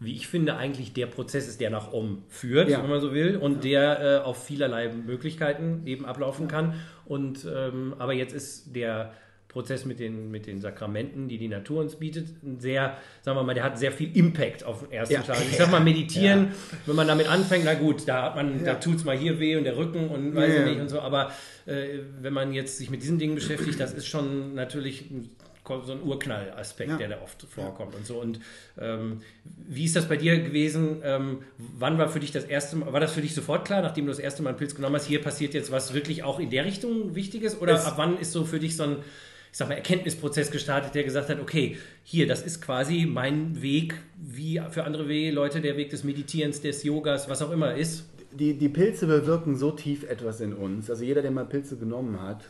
wie ich finde, eigentlich der Prozess ist, der nach oben führt, Ja. wenn man so will, und der äh, auf vielerlei Möglichkeiten eben ablaufen kann. Und ähm, aber jetzt ist der Prozess mit den, mit den Sakramenten, die die Natur uns bietet, sehr, sagen wir mal, der hat sehr viel Impact auf den ersten Ja. Tag. Ich sag mal, meditieren, wenn man damit anfängt, na gut, da hat man, da tut es mal hier weh und der Rücken und weiß Ja. ich nicht und so, aber äh, wenn man jetzt sich mit diesen Dingen beschäftigt, das ist schon natürlich ein- so ein Urknall-Aspekt, Ja. der da oft vorkommt und so. Und ähm, wie ist das bei dir gewesen? Ähm, wann war für dich das erste Mal, war das für dich sofort klar, nachdem du das erste Mal einen Pilz genommen hast, hier passiert jetzt was wirklich auch in der Richtung Wichtiges? Oder Es- ab wann ist so für dich so ein, ich sag mal, Erkenntnisprozess gestartet, der gesagt hat, okay, hier, das ist quasi mein Weg, wie für andere Leute, der Weg des Meditierens, des Yogas, was auch immer ist. die, die Pilze bewirken so tief etwas in uns. Also jeder, der mal Pilze genommen hat,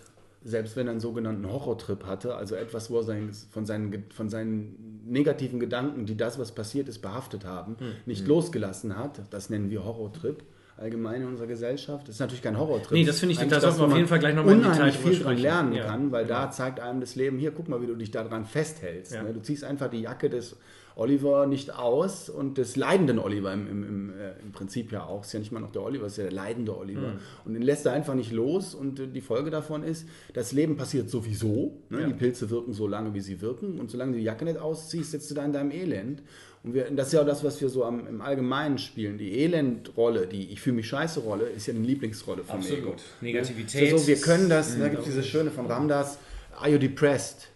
selbst wenn er einen sogenannten Horrortrip hatte, also etwas, wo er sein, von, seinen, von seinen negativen Gedanken, die das, was passiert ist, behaftet haben, nicht losgelassen hat, das nennen wir Horrortrip. Allgemein in unserer Gesellschaft. Das ist natürlich kein Horrortrip. Nee, das finde ich- da das, wo auf man jeden Fall gleich noch mal im Detail viel dran lernen Ja, kann, weil genau. da zeigt einem das Leben, hier, guck mal, wie du dich daran festhältst. Ja. Ne? Du ziehst einfach die Jacke des Oliver nicht aus und des leidenden Oliver im, im, im, äh, im Prinzip ja auch. Ist ja nicht mal noch der Oliver, ist ja der leidende Oliver. Und den lässt er einfach nicht los. Und äh, die Folge davon ist, das Leben passiert sowieso. Ne? Ja. Die Pilze wirken so lange, wie sie wirken. Und solange du die Jacke nicht ausziehst, sitzt du da in deinem Elend. Und wir, das ist ja auch das, was wir so am, im Allgemeinen spielen. Die Elendrolle, die Ich fühle mich scheiße Rolle, ist ja die Lieblingsrolle von Absolut. Ego. Negativität. So, so, wir können das, da gibt es diese schöne von Ramdas, Are you depressed?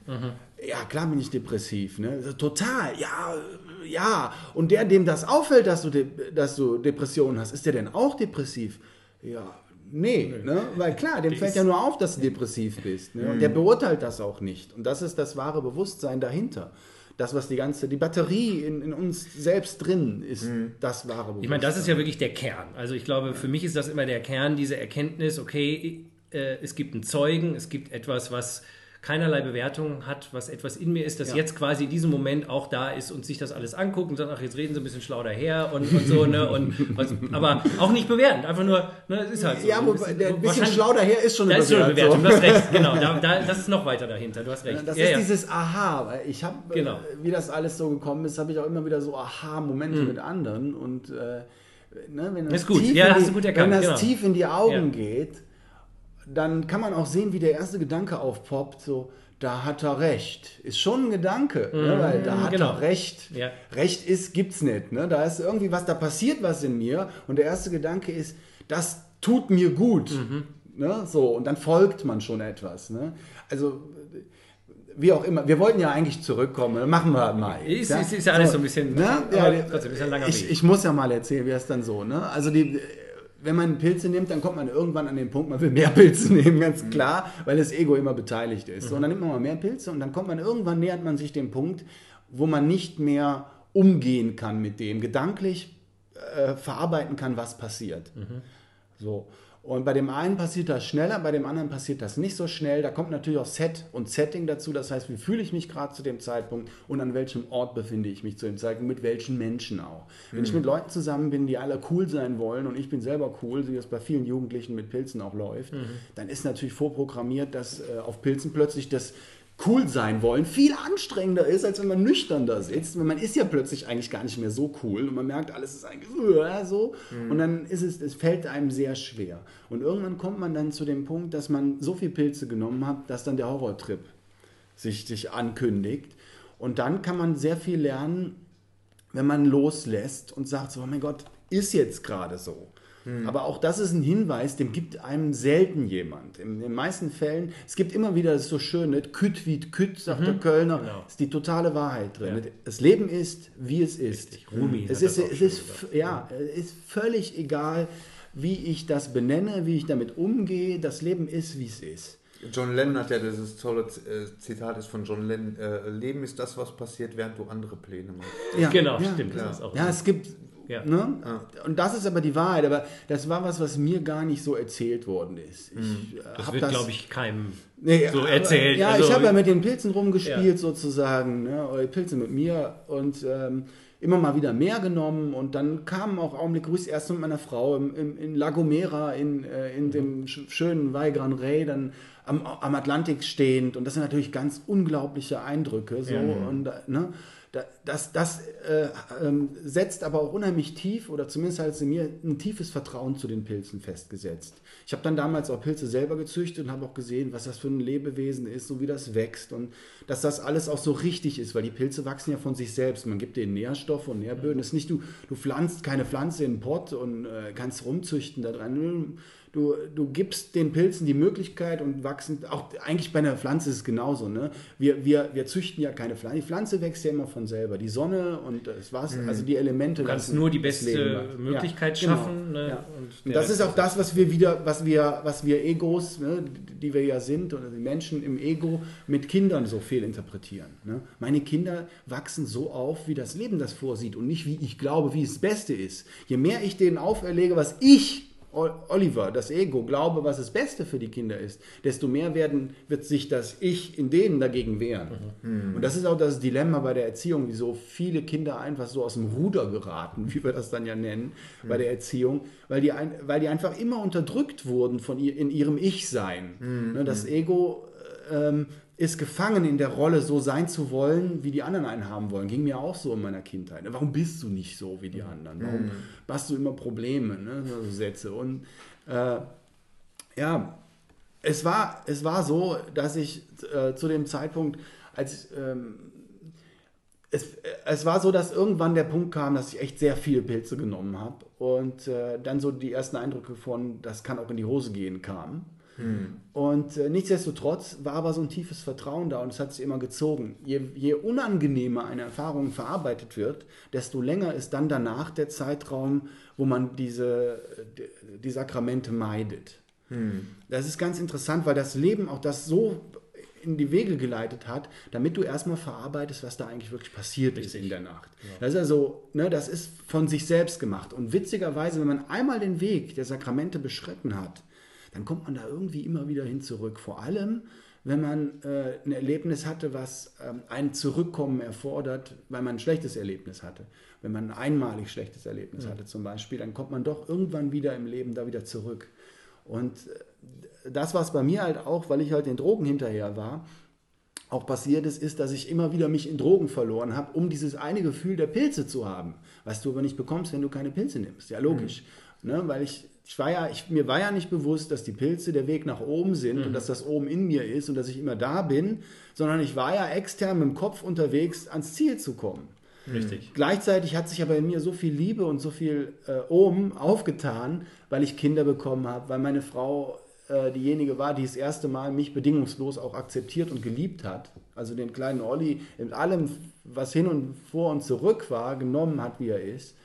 Ja, klar bin ich depressiv. Ne? Total, ja, ja. Und der, dem das auffällt, dass du, de dass du Depressionen hast, ist der denn auch depressiv? Ja, nee, Ne? weil klar, dem fällt ja nur auf, dass du depressiv bist. Ne? Und der beurteilt das auch nicht. Und das ist das wahre Bewusstsein dahinter. Das, was die ganze, die Batterie in, in uns selbst drin ist, das wahre Bewusstsein. Ich meine, das ist ja wirklich der Kern. Also ich glaube, für mich ist das immer der Kern, diese Erkenntnis, okay, äh, es gibt einen Zeugen, es gibt etwas, was keinerlei Bewertung hat, was etwas in mir ist, das Ja. jetzt quasi in diesem Moment auch da ist und sich das alles anguckt und sagt, ach, jetzt reden sie ein bisschen schlau daher und, und so, ne? Und, was, aber auch nicht bewertend, einfach nur, ne, es ist halt so. Ja, Ein bisschen- der ein bisschen schlau daher ist schon Da eine ist schon eine Bewertung. Bewertung, du hast recht, genau. Da, da, das ist noch weiter dahinter, du hast recht. Das Ja, ist ja. dieses Aha, weil ich habe, Genau. äh, wie das alles so gekommen ist, habe ich auch immer wieder so Aha-Momente Mhm. mit anderen und äh, ne, wenn das, Ist gut. Tief, die, wenn das genau. tief in die Augen geht, dann kann man auch sehen, wie der erste Gedanke aufpoppt, so, da hat er recht. Ist schon ein Gedanke, ne, weil da hat genau. er recht. Ja. Recht ist, gibt's nicht. Ne? Da ist irgendwie was, da passiert was in mir und der erste Gedanke ist, das tut mir gut. Mhm. Ne? So, und dann folgt man schon etwas. Ne? Also, wie auch immer, wir wollten ja eigentlich zurückkommen, machen wir mal. Ist- ist- ist ja alles so ein bisschen- Ne? aber Ja, ist ein langer ich, Weg. ich muss ja mal erzählen, wie das dann so. Ne? Also, die, wenn man Pilze nimmt, dann kommt man irgendwann an den Punkt, man will mehr Pilze nehmen, ganz klar, weil das Ego immer beteiligt ist. So, und dann nimmt man mal mehr Pilze und dann kommt man irgendwann, nähert man sich dem Punkt, wo man nicht mehr umgehen kann mit dem, gedanklich äh, verarbeiten kann, was passiert. So. Und bei dem einen passiert das schneller, bei dem anderen passiert das nicht so schnell. Da kommt natürlich auch Set und Setting dazu. Das heißt, wie fühle ich mich gerade zu dem Zeitpunkt und an welchem Ort befinde ich mich zu dem Zeitpunkt, mit welchen Menschen auch. Wenn ich mit Leuten zusammen bin, die alle cool sein wollen und ich bin selber cool, wie das bei vielen Jugendlichen mit Pilzen auch läuft, dann ist natürlich vorprogrammiert, dass äh, auf Pilzen plötzlich das cool sein wollen viel anstrengender ist, als wenn man nüchtern da sitzt. Weil man ist ja plötzlich eigentlich gar nicht mehr so cool und man merkt, alles ist eigentlich äh, so. Und dann ist es, es fällt einem sehr schwer. Und irgendwann kommt man dann zu dem Punkt, dass man so viel Pilze genommen hat, dass dann der Horrortrip sich, sich ankündigt. Und dann kann man sehr viel lernen, wenn man loslässt und sagt so, oh mein Gott, ist jetzt gerade so. Aber auch das ist ein Hinweis, dem gibt einem selten jemand. In den meisten Fällen, es gibt immer wieder, das ist so schön, nicht? kütt wie kütt, sagt der Kölner, Genau. ist die totale Wahrheit drin. Das Leben ist, wie es ist. Rumi es hat ist, das auch es ist, ja, es ist völlig egal, wie ich das benenne, wie ich damit umgehe. Das Leben ist, wie es ist. John Lennon hat ja dieses tolle äh, Zitat ist von John Lennon: äh, Leben ist das, was passiert, während du andere Pläne machst. Ja, Genau, ja. stimmt. Das ist auch Ja, es gibt. Ja. Ne? Und das ist aber die Wahrheit. Aber das war was, was mir gar nicht so erzählt worden ist. Ich, äh, das wird, glaube ich, keinem Nee, so aber- erzählt. Ja, Also, ich habe ja mit den Pilzen rumgespielt Ja. sozusagen, ne? oder Pilze mit mir und ähm, immer mal wieder mehr genommen und dann kamen auch Augenblicke, wo ich erste mit meiner Frau im, im, in La Gomera, in, äh, in dem sch schönen Val Gran Rey, dann am, am Atlantik stehend und das sind natürlich ganz unglaubliche Eindrücke so Ja. und äh, ne? Da- Das, das äh, ähm, setzt aber auch unheimlich tief, oder zumindest hat es in mir ein tiefes Vertrauen zu den Pilzen festgesetzt. Ich habe dann damals auch Pilze selber gezüchtet und habe auch gesehen, was das für ein Lebewesen ist, so wie das wächst und dass das alles auch so richtig ist, weil die Pilze wachsen ja von sich selbst. Man gibt denen Nährstoffe und Nährböden. Es ist nicht, du, du pflanzt keine Pflanze in einen Pott und äh, kannst rumzüchten da dran. Du, du gibst den Pilzen die Möglichkeit und wachsen, auch eigentlich bei einer Pflanze ist es genauso. Ne? Wir, wir, wir züchten ja keine Pflanze. Die Pflanze wächst ja immer von selber. Die Sonne und das Wasser, also die Elemente. Du kannst nur die beste. Möglichkeit Ja, genau. schaffen. Ne? Ja. Und Und das ist auch das, was wir wieder, was wir, was wir Egos, ne, die wir ja sind, oder die Menschen im Ego mit Kindern so viel interpretieren. Ne? Meine Kinder wachsen so auf, wie das Leben das vorsieht und nicht wie ich glaube, wie es das Beste ist. Je mehr ich denen auferlege, was ich Oliver, das Ego, glaube, was das Beste für die Kinder ist, desto mehr werden, wird sich das Ich in denen dagegen wehren. Und das ist auch das Dilemma bei der Erziehung, wieso viele Kinder einfach so aus dem Ruder geraten, wie wir das dann ja nennen, bei der Erziehung, weil die, ein, weil die einfach immer unterdrückt wurden von ihr, in ihrem Ich-Sein. Ne, das Ego ähm, ist gefangen in der Rolle, so sein zu wollen, wie die anderen einen haben wollen. Ging mir auch so in meiner Kindheit. Warum bist du nicht so wie die anderen? Warum hast du immer Probleme? Ne? So Sätze. Und äh, ja, es war, es war so, dass ich äh, zu dem Zeitpunkt, als ähm, es, es war so, dass irgendwann der Punkt kam, dass ich echt sehr viele Pilze genommen habe und äh, dann so die ersten Eindrücke von, das kann auch in die Hose gehen, kamen. Und äh, nichtsdestotrotz war aber so ein tiefes Vertrauen da und es hat sich immer gezogen. Je, je unangenehmer eine Erfahrung verarbeitet wird, desto länger ist dann danach der Zeitraum, wo man diese, die, die Sakramente meidet. Das ist ganz interessant, weil das Leben auch das so in die Wege geleitet hat, damit du erstmal verarbeitest, was da eigentlich wirklich passiert ist in der Nacht. Das ist also, ne, das ist von sich selbst gemacht. Und witzigerweise, wenn man einmal den Weg der Sakramente beschritten hat, dann kommt man da irgendwie immer wieder hin zurück. Vor allem, wenn man äh, ein Erlebnis hatte, was ähm, ein Zurückkommen erfordert, weil man ein schlechtes Erlebnis hatte. Wenn man ein einmalig schlechtes Erlebnis hatte zum Beispiel, dann kommt man doch irgendwann wieder im Leben da wieder zurück. Und äh, das, was bei mir halt auch, weil ich halt den Drogen hinterher war, auch passiert ist, ist, dass ich immer wieder mich in Drogen verloren habe, um dieses eine Gefühl der Pilze zu haben, was du aber nicht bekommst, wenn du keine Pilze nimmst. Ja, logisch. Ne? Weil ich, ich war ja, ich, mir war ja nicht bewusst, dass die Pilze der Weg nach oben sind und dass das oben in mir ist und dass ich immer da bin, sondern ich war ja extern mit dem Kopf unterwegs, ans Ziel zu kommen. Richtig. Gleichzeitig hat sich aber in mir so viel Liebe und so viel äh, Ohm aufgetan, weil ich Kinder bekommen habe, weil meine Frau äh, diejenige war, die das erste Mal mich bedingungslos auch akzeptiert und geliebt hat. Also den kleinen Olli in allem, was hin und vor und zurück war, genommen hat, wie er ist.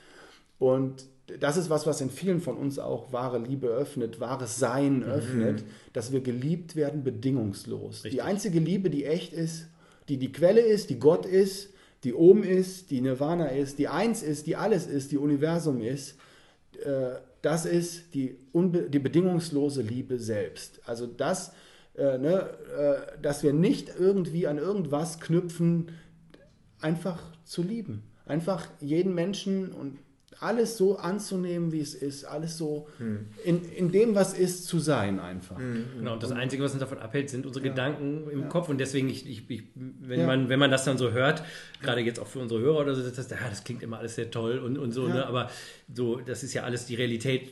Und das ist was, was in vielen von uns auch wahre Liebe öffnet, wahres Sein öffnet, dass wir geliebt werden bedingungslos. Die Richtig. einzige Liebe, die echt ist, die die Quelle ist, die Gott ist, die Ohm ist, die Nirvana ist, die Eins ist, die alles ist, die Universum ist, äh, das ist die, die bedingungslose Liebe selbst. Also das, äh, ne, äh, dass wir nicht irgendwie an irgendwas knüpfen, einfach zu lieben. Einfach jeden Menschen und alles so anzunehmen, wie es ist, alles so in, in dem, was ist, zu sein einfach. Genau, und das Einzige, was uns davon abhält, sind unsere Gedanken im Kopf. Und deswegen, ich, ich, ich, wenn, Ja. man, wenn man das dann so hört, gerade jetzt auch für unsere Hörer oder so, das, das, ja, das klingt immer alles sehr toll und, und so, Ja. ne? aber so, das ist ja alles die Realität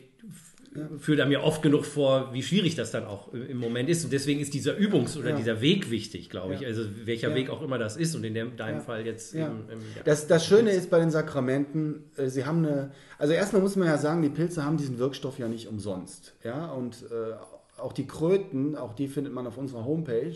führt einem ja oft genug vor, wie schwierig das dann auch im Moment ist. Und deswegen ist dieser Übungs- oder Ja. dieser Weg wichtig, glaube ich. Ja. Also welcher Ja. Weg auch immer das ist. Und in dem, deinem Ja. Fall jetzt im, ja. Das, das Schöne ist bei den Sakramenten, äh, sie haben eine, also erstmal muss man ja sagen, die Pilze haben diesen Wirkstoff ja nicht umsonst. Ja, und äh, auch die Kröten, auch die findet man auf unserer Homepage,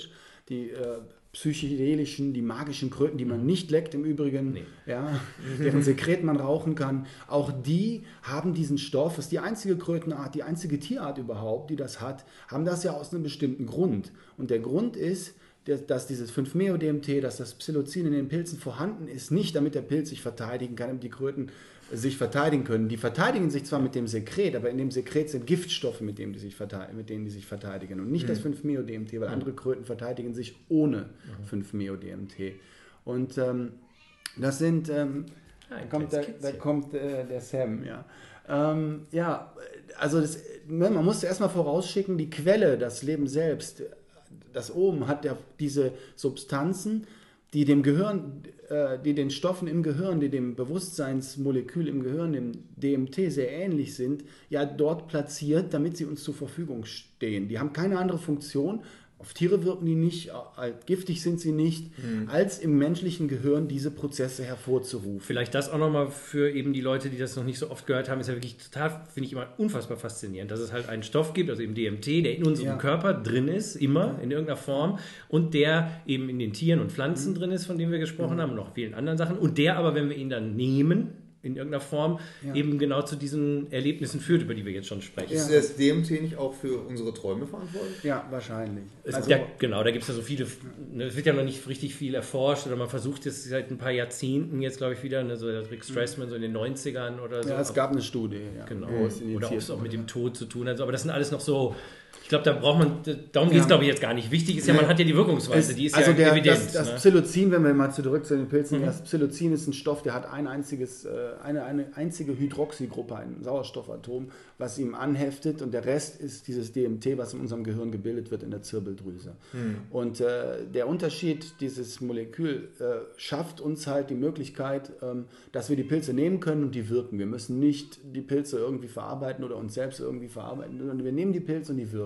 die äh, psychedelischen, die magischen Kröten, die man nicht leckt im Übrigen, Nee. ja, deren Sekret man rauchen kann, auch die haben diesen Stoff, das ist die einzige Krötenart, die einzige Tierart überhaupt, die das hat, haben das ja aus einem bestimmten Grund. Und der Grund ist, dass- dass dieses 5-Meo-DMT, dass das Psilocin in den Pilzen vorhanden ist, nicht damit der Pilz sich verteidigen kann, damit die Kröten sich verteidigen können. Die verteidigen sich zwar mit dem Sekret, aber in dem Sekret sind Giftstoffe, mit, dem die sich mit denen die sich verteidigen und nicht das 5-Meo-DMT, weil andere Kröten verteidigen sich ohne 5-Meo-DMT. Und ähm, das sind, ähm, Ah, ein da kommt, der, da kommt äh, der Sam, ja. Ähm, ja, also das, ne, man muss erstmal vorausschicken, die Quelle, das Leben selbst, das Ohm hat ja diese Substanzen, die dem Gehirn, äh, die den Stoffen im Gehirn, die dem Bewusstseinsmolekül im Gehirn, dem DMT, sehr ähnlich sind, ja dort platziert, damit sie uns zur Verfügung stehen. Die haben keine andere Funktion. Auf Tiere wirken die nicht, giftig sind sie nicht, als im menschlichen Gehirn diese Prozesse hervorzurufen. Vielleicht das auch nochmal für eben die Leute, die das noch nicht so oft gehört haben, ist ja wirklich total, finde ich immer unfassbar faszinierend, dass es halt einen Stoff gibt, also eben DMT, der in unserem Ja. Körper drin ist, immer in irgendeiner Form, und der eben in den Tieren und Pflanzen Mhm. drin ist, von dem wir gesprochen haben, und noch vielen anderen Sachen, und der aber, wenn wir ihn dann nehmen, in irgendeiner Form, Ja. eben genau zu diesen Erlebnissen führt, über die wir jetzt schon sprechen. Ja. Ist das DMT nicht auch für unsere Träume verantwortlich? Ja, wahrscheinlich. Es, Also, ja, genau, da gibt es ja so viele, ne, es wird ja noch nicht richtig viel erforscht oder man versucht es seit ein paar Jahrzehnten jetzt, glaube ich, wieder, ne, so der Rick Strassman so in den 90ern oder so. ja, es gab eine Studie. Ja, Genau. es Oder ob es auch mit dem Tod zu tun hat. Aber das sind alles noch so, ich glaube, da braucht man, darum geht es, Ja. glaube ich, jetzt gar nicht. Wichtig ist ja, man hat ja die Wirkungsweise, Es- die ist also ja der, evident. das, das ne? Mhm. Psilocin, wenn wir mal zurück zu den Pilzen, das Psilocin ist ein Stoff, der hat ein einziges, äh, eine, eine einzige Hydroxygruppe, ein Sauerstoffatom, was ihm anheftet und der Rest ist dieses DMT, was in unserem Gehirn gebildet wird in der Zirbeldrüse. Und äh, der Unterschied dieses Molekül äh, schafft uns halt die Möglichkeit, ähm, dass wir die Pilze nehmen können und die wirken. Wir müssen nicht die Pilze irgendwie verarbeiten oder uns selbst irgendwie verarbeiten, sondern wir nehmen die Pilze und die wirken.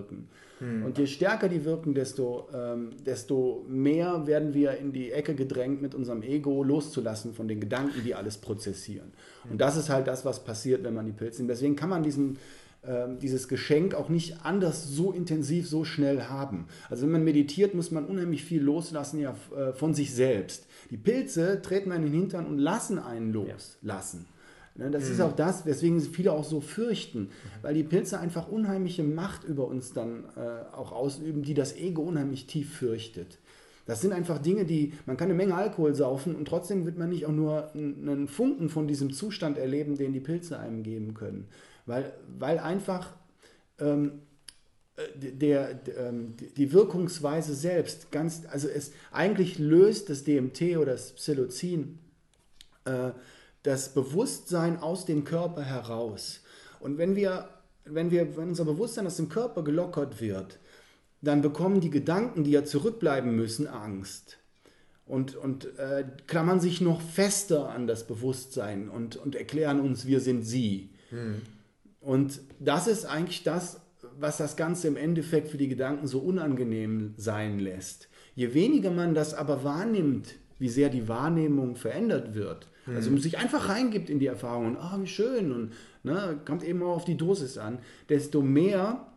Und je stärker die wirken, desto, ähm, desto mehr werden wir in die Ecke gedrängt, mit unserem Ego loszulassen von den Gedanken, die alles prozessieren. Und das ist halt das, was passiert, wenn man die Pilze nimmt. Deswegen kann man diesen, ähm, dieses Geschenk auch nicht anders so intensiv, so schnell haben. Also wenn man meditiert, muss man unheimlich viel loslassen ja, äh, von sich selbst. Die Pilze treten einen in den Hintern und lassen einen loslassen. Ne, Das ist auch das, weswegen viele auch so fürchten, weil die Pilze einfach unheimliche Macht über uns dann äh, auch ausüben, die das Ego unheimlich tief fürchtet. Das sind einfach Dinge, die, man kann eine Menge Alkohol saufen und trotzdem wird man nicht auch nur einen Funken von diesem Zustand erleben, den die Pilze einem geben können. Weil, weil einfach ähm, äh, der, der, ähm, die- die Wirkungsweise selbst ganz, also es eigentlich löst das DMT oder das Psilocin äh, das Bewusstsein aus dem Körper heraus. Und wenn wir, wenn wir, wenn unser Bewusstsein aus dem Körper gelockert wird, dann bekommen die Gedanken, die ja zurückbleiben müssen, Angst. Und, und äh, klammern sich noch fester an das Bewusstsein und, und erklären uns, wir sind sie. Und das ist eigentlich das, was das Ganze im Endeffekt für die Gedanken so unangenehm sein lässt. Je weniger man das aber wahrnimmt, wie sehr die Wahrnehmung verändert wird, also man sich einfach reingibt in die Erfahrung und ah, wie schön und ne, kommt eben auch auf die Dosis an, desto mehr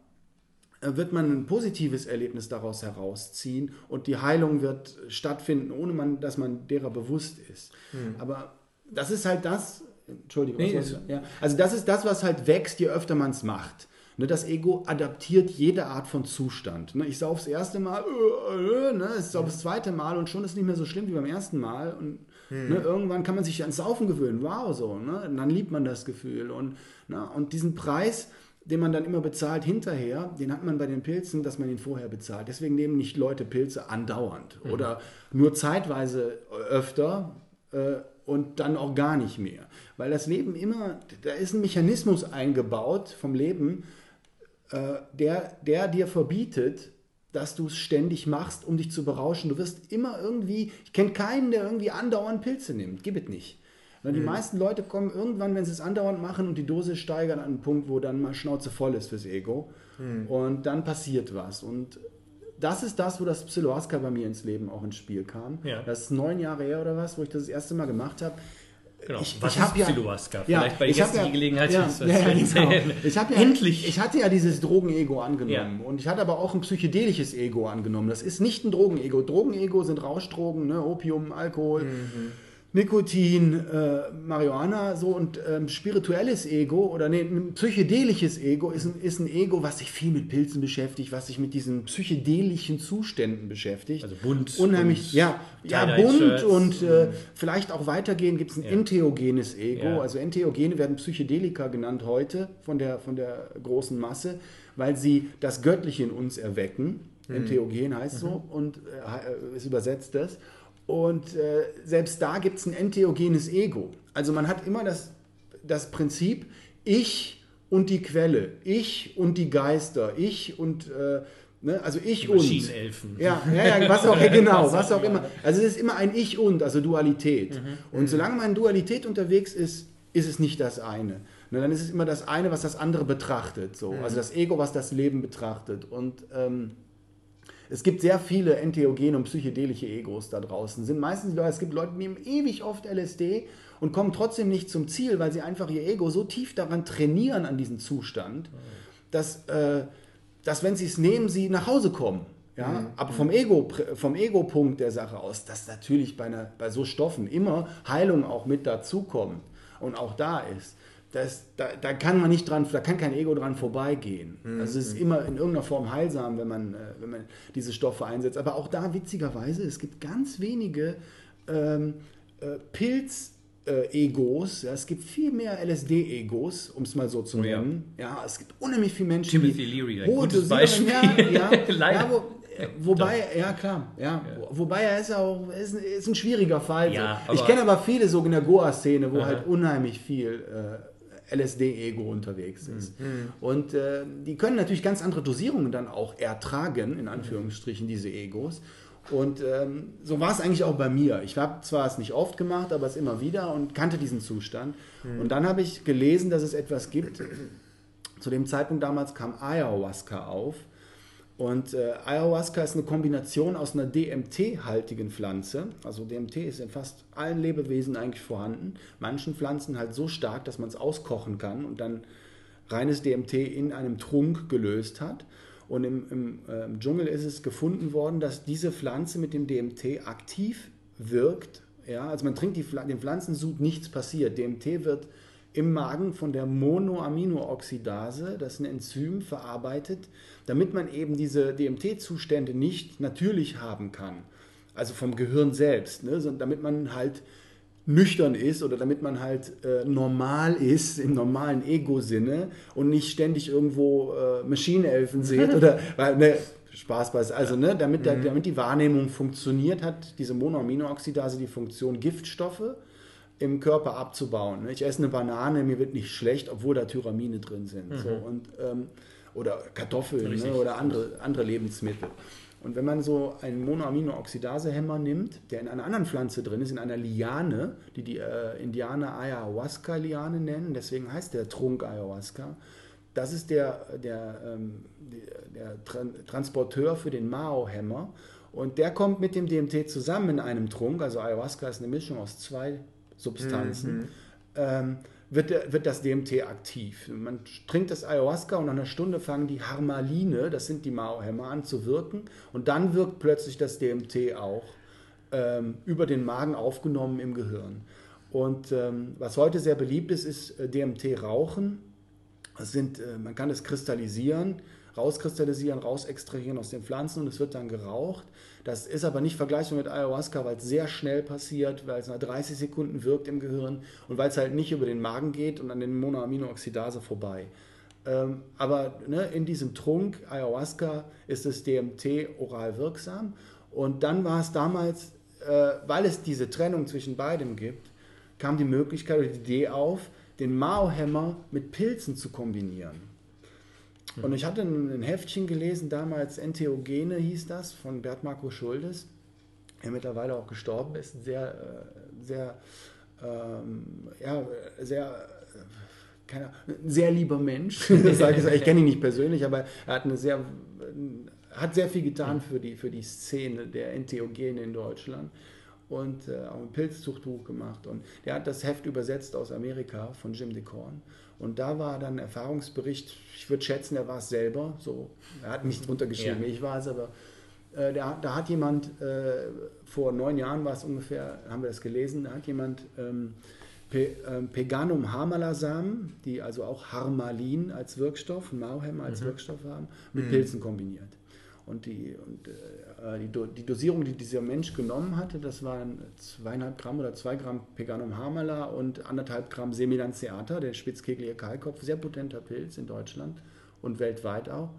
äh, wird man ein positives Erlebnis daraus herausziehen und die Heilung wird stattfinden, ohne man, dass man derer bewusst ist. Aber das ist halt das, Entschuldigung, Nee, was ja, also das ist das, was halt wächst, je öfter man es macht. Ne, das Ego adaptiert jede Art von Zustand. Ne, ich sauf das erste Mal, äh, äh, ne, ich sauf das zweite Mal und schon ist es nicht mehr so schlimm wie beim ersten Mal. Und ne, irgendwann kann man sich ans Saufen gewöhnen. Wow, so. Ne, und dann liebt man das Gefühl. Und, ne, und diesen Preis, den man dann immer bezahlt hinterher, den hat man bei den Pilzen, dass man ihn vorher bezahlt. Deswegen nehmen nicht Leute Pilze andauernd oder nur zeitweise öfter äh, und dann auch gar nicht mehr. Weil das Leben immer, da ist ein Mechanismus eingebaut vom Leben, äh, der, der dir verbietet, dass du es ständig machst, um dich zu berauschen. Du wirst immer irgendwie, ich kenne keinen, der irgendwie andauernd Pilze nimmt. Gib es nicht. Na, die meisten Leute kommen irgendwann, wenn sie es andauernd machen und die Dose steigern, an einen Punkt, wo dann mal Schnauze voll ist fürs Ego. Und dann passiert was. Und das ist das, wo das Psiloaska bei mir ins Leben auch ins Spiel kam. Ja. Das ist neun Jahre her oder was, wo ich das das erste Mal gemacht habe. Genau. Ich- Was ich ist ja- Psiloaska? Ja, Vielleicht bei ich hab Gästen die Gelegenheit, ja, das ja, ja, zu genau. erzählen. Ich ja, Endlich! Ich hatte ja dieses Drogenego angenommen Ja. und ich hatte aber auch ein psychedelisches Ego angenommen. Das ist nicht ein Drogenego. Drogenego sind Rauschdrogen, ne? Opium, Alkohol. Nikotin, äh, Marihuana, so und ähm, spirituelles Ego oder nee, ein psychedelisches Ego ist ein, ist ein Ego, was sich viel mit Pilzen beschäftigt, was sich mit diesen psychedelischen Zuständen beschäftigt. Also bunt Unheimlich, und ja, ja, bunt und äh, vielleicht auch weitergehen gibt es ein entheogenes Ego. Ja. Also Entheogene werden Psychedelika genannt heute von der, von der großen Masse, weil sie das Göttliche in uns erwecken. Entheogen heißt so und äh, ist übersetzt das. Und äh, selbst da gibt es ein entheogenes Ego. Also man hat immer das, das Prinzip, ich und die Quelle, ich und die Geister, ich und, äh, ne, also ich und. Maschinenelfen. Ja, ja, ja, was auch, genau, was auch immer. Also es ist immer ein Ich und, also Dualität. Und solange man in Dualität unterwegs ist, ist es nicht das eine. Ne, dann ist es immer das eine, was das andere betrachtet. So. Also das Ego, was das Leben betrachtet. Und ähm, es gibt sehr viele entheogene und psychedelische Egos da draußen. Sind meistens Leute, es gibt Leute, die nehmen ewig oft LSD und kommen trotzdem nicht zum Ziel, weil sie einfach ihr Ego so tief daran trainieren an diesen Zustand, dass, äh, dass wenn sie es nehmen, sie nach Hause kommen. Ja, aber vom Ego, vom Ego-Punkt der Sache aus, dass natürlich bei, einer, bei so Stoffen immer Heilung auch mit dazukommt und auch da ist. Das, da, da kann man nicht dran, da kann kein Ego dran vorbeigehen. Also es ist immer in irgendeiner Form heilsam, wenn man, äh, wenn man diese Stoffe einsetzt. Aber auch da witzigerweise, es gibt ganz wenige ähm, äh, Pilz-Egos. ja, es gibt viel mehr LSD-Egos, um es mal so zu Oh ja. nennen. Ja. es gibt unheimlich viele Menschen, Timothy Leary, ein gutes Beispiel. Ja, ja, wo, äh, wobei, ja klar, ja, Wo- wobei er ist auch ist, ein- ist ein schwieriger Fall. So. ich kenne aber viele so in der Goa-Szene, wo Aha. halt unheimlich viel äh, LSD-Ego unterwegs ist. Und äh, die können natürlich ganz andere Dosierungen dann auch ertragen, in Anführungsstrichen, diese Egos. Und ähm, so war es eigentlich auch bei mir. Ich habe zwar es nicht oft gemacht, aber es immer wieder und kannte diesen Zustand. Und dann habe ich gelesen, dass es etwas gibt. Zu dem Zeitpunkt damals kam Ayahuasca auf. Und äh, Ayahuasca ist eine Kombination aus einer DMT-haltigen Pflanze. Also DMT ist in fast allen Lebewesen eigentlich vorhanden. Manchen Pflanzen halt so stark, dass man es auskochen kann und dann reines DMT in einem Trunk gelöst hat. Und im, im, äh, im Dschungel ist es gefunden worden, dass diese Pflanze mit dem DMT aktiv wirkt. Ja, also man trinkt die, den Pflanzensud, nichts passiert. DMT wird im Magen von der Monoaminooxidase, das ist ein Enzym, verarbeitet, damit man eben diese DMT-Zustände nicht natürlich haben kann. Also vom Gehirn selbst, ne? damit man halt nüchtern ist oder damit man halt äh, normal ist im normalen Ego-Sinne und nicht ständig irgendwo äh, Maschinenelfen sieht oder weil, ne, Spaß bei also ne, damit, der, damit die Wahrnehmung funktioniert, hat diese Monoaminooxidase die Funktion, Giftstoffe im Körper abzubauen. ne? Ich esse eine Banane, mir wird nicht schlecht, obwohl da Tyramine drin sind. So, und, ähm, oder Kartoffeln ne, oder andere, andere Lebensmittel. Und wenn man so einen Monoaminooxidase-Hämmer nimmt, der in einer anderen Pflanze drin ist, in einer Liane, die die äh, Indianer Ayahuasca-Liane nennen, deswegen heißt der Trunk Ayahuasca, das ist der, der, ähm, der, der Tran Transporteur für den Mao-Hämmer. Und der kommt mit dem DMT zusammen in einem Trunk. Also Ayahuasca ist eine Mischung aus zwei Substanzen. Ähm, wird, wird das DMT aktiv. Man trinkt das Ayahuasca und nach einer Stunde fangen die Harmaline, das sind die Mao-Hämmer, an zu wirken. Und dann wirkt plötzlich das DMT auch ähm, über den Magen aufgenommen im Gehirn. Und ähm, was heute sehr beliebt ist, ist äh, DMT-Rauchen. Das sind, äh, man kann es kristallisieren, rauskristallisieren, rausextrahieren aus den Pflanzen und es wird dann geraucht. Das ist aber nicht vergleichbar mit Ayahuasca, weil es sehr schnell passiert, weil es nach 30 Sekunden wirkt im Gehirn und weil es halt nicht über den Magen geht und an den Monoaminooxidase vorbei. Ähm, aber ne, in diesem Trunk Ayahuasca ist das DMT oral wirksam und dann war es damals, äh, weil es diese Trennung zwischen beidem gibt, kam die Möglichkeit oder die Idee auf, den Mao-Hämmer mit Pilzen zu kombinieren. Und ich hatte ein Heftchen gelesen, damals Entheogene hieß das, von Bert Marco Schuldes, der mittlerweile auch gestorben ist. Ein sehr, äh, sehr ähm, ja, sehr, äh, keine, ein sehr lieber Mensch. sage ich, ich kenne ihn nicht persönlich, aber er hat eine sehr, hat sehr viel getan für die, für die Szene der Entheogene in Deutschland und äh, auch ein Pilzzuchtbuch gemacht. Und der hat das Heft übersetzt aus Amerika von Jim DeCorn. Und da war dann ein Erfahrungsbericht, ich würde schätzen, er war es selber, so, er hat nicht drunter geschrieben, ja. ich war es, aber äh, der, da hat jemand, äh, vor neun Jahren war es ungefähr, haben wir das gelesen, da hat jemand ähm, Pe, ähm, Peganum Harmalasamen, die also auch Harmalin als Wirkstoff, Mauhem als mhm. Wirkstoff haben, mit mhm. Pilzen kombiniert. Und, die, und äh, die, Do, die, Dosierung, die dieser Mensch genommen hatte, das waren zweieinhalb Gramm oder zwei Gramm Peganum Harmala und anderthalb Gramm Semilanceata, der spitzkegelige Kahlkopf, sehr potenter Pilz in Deutschland und weltweit auch,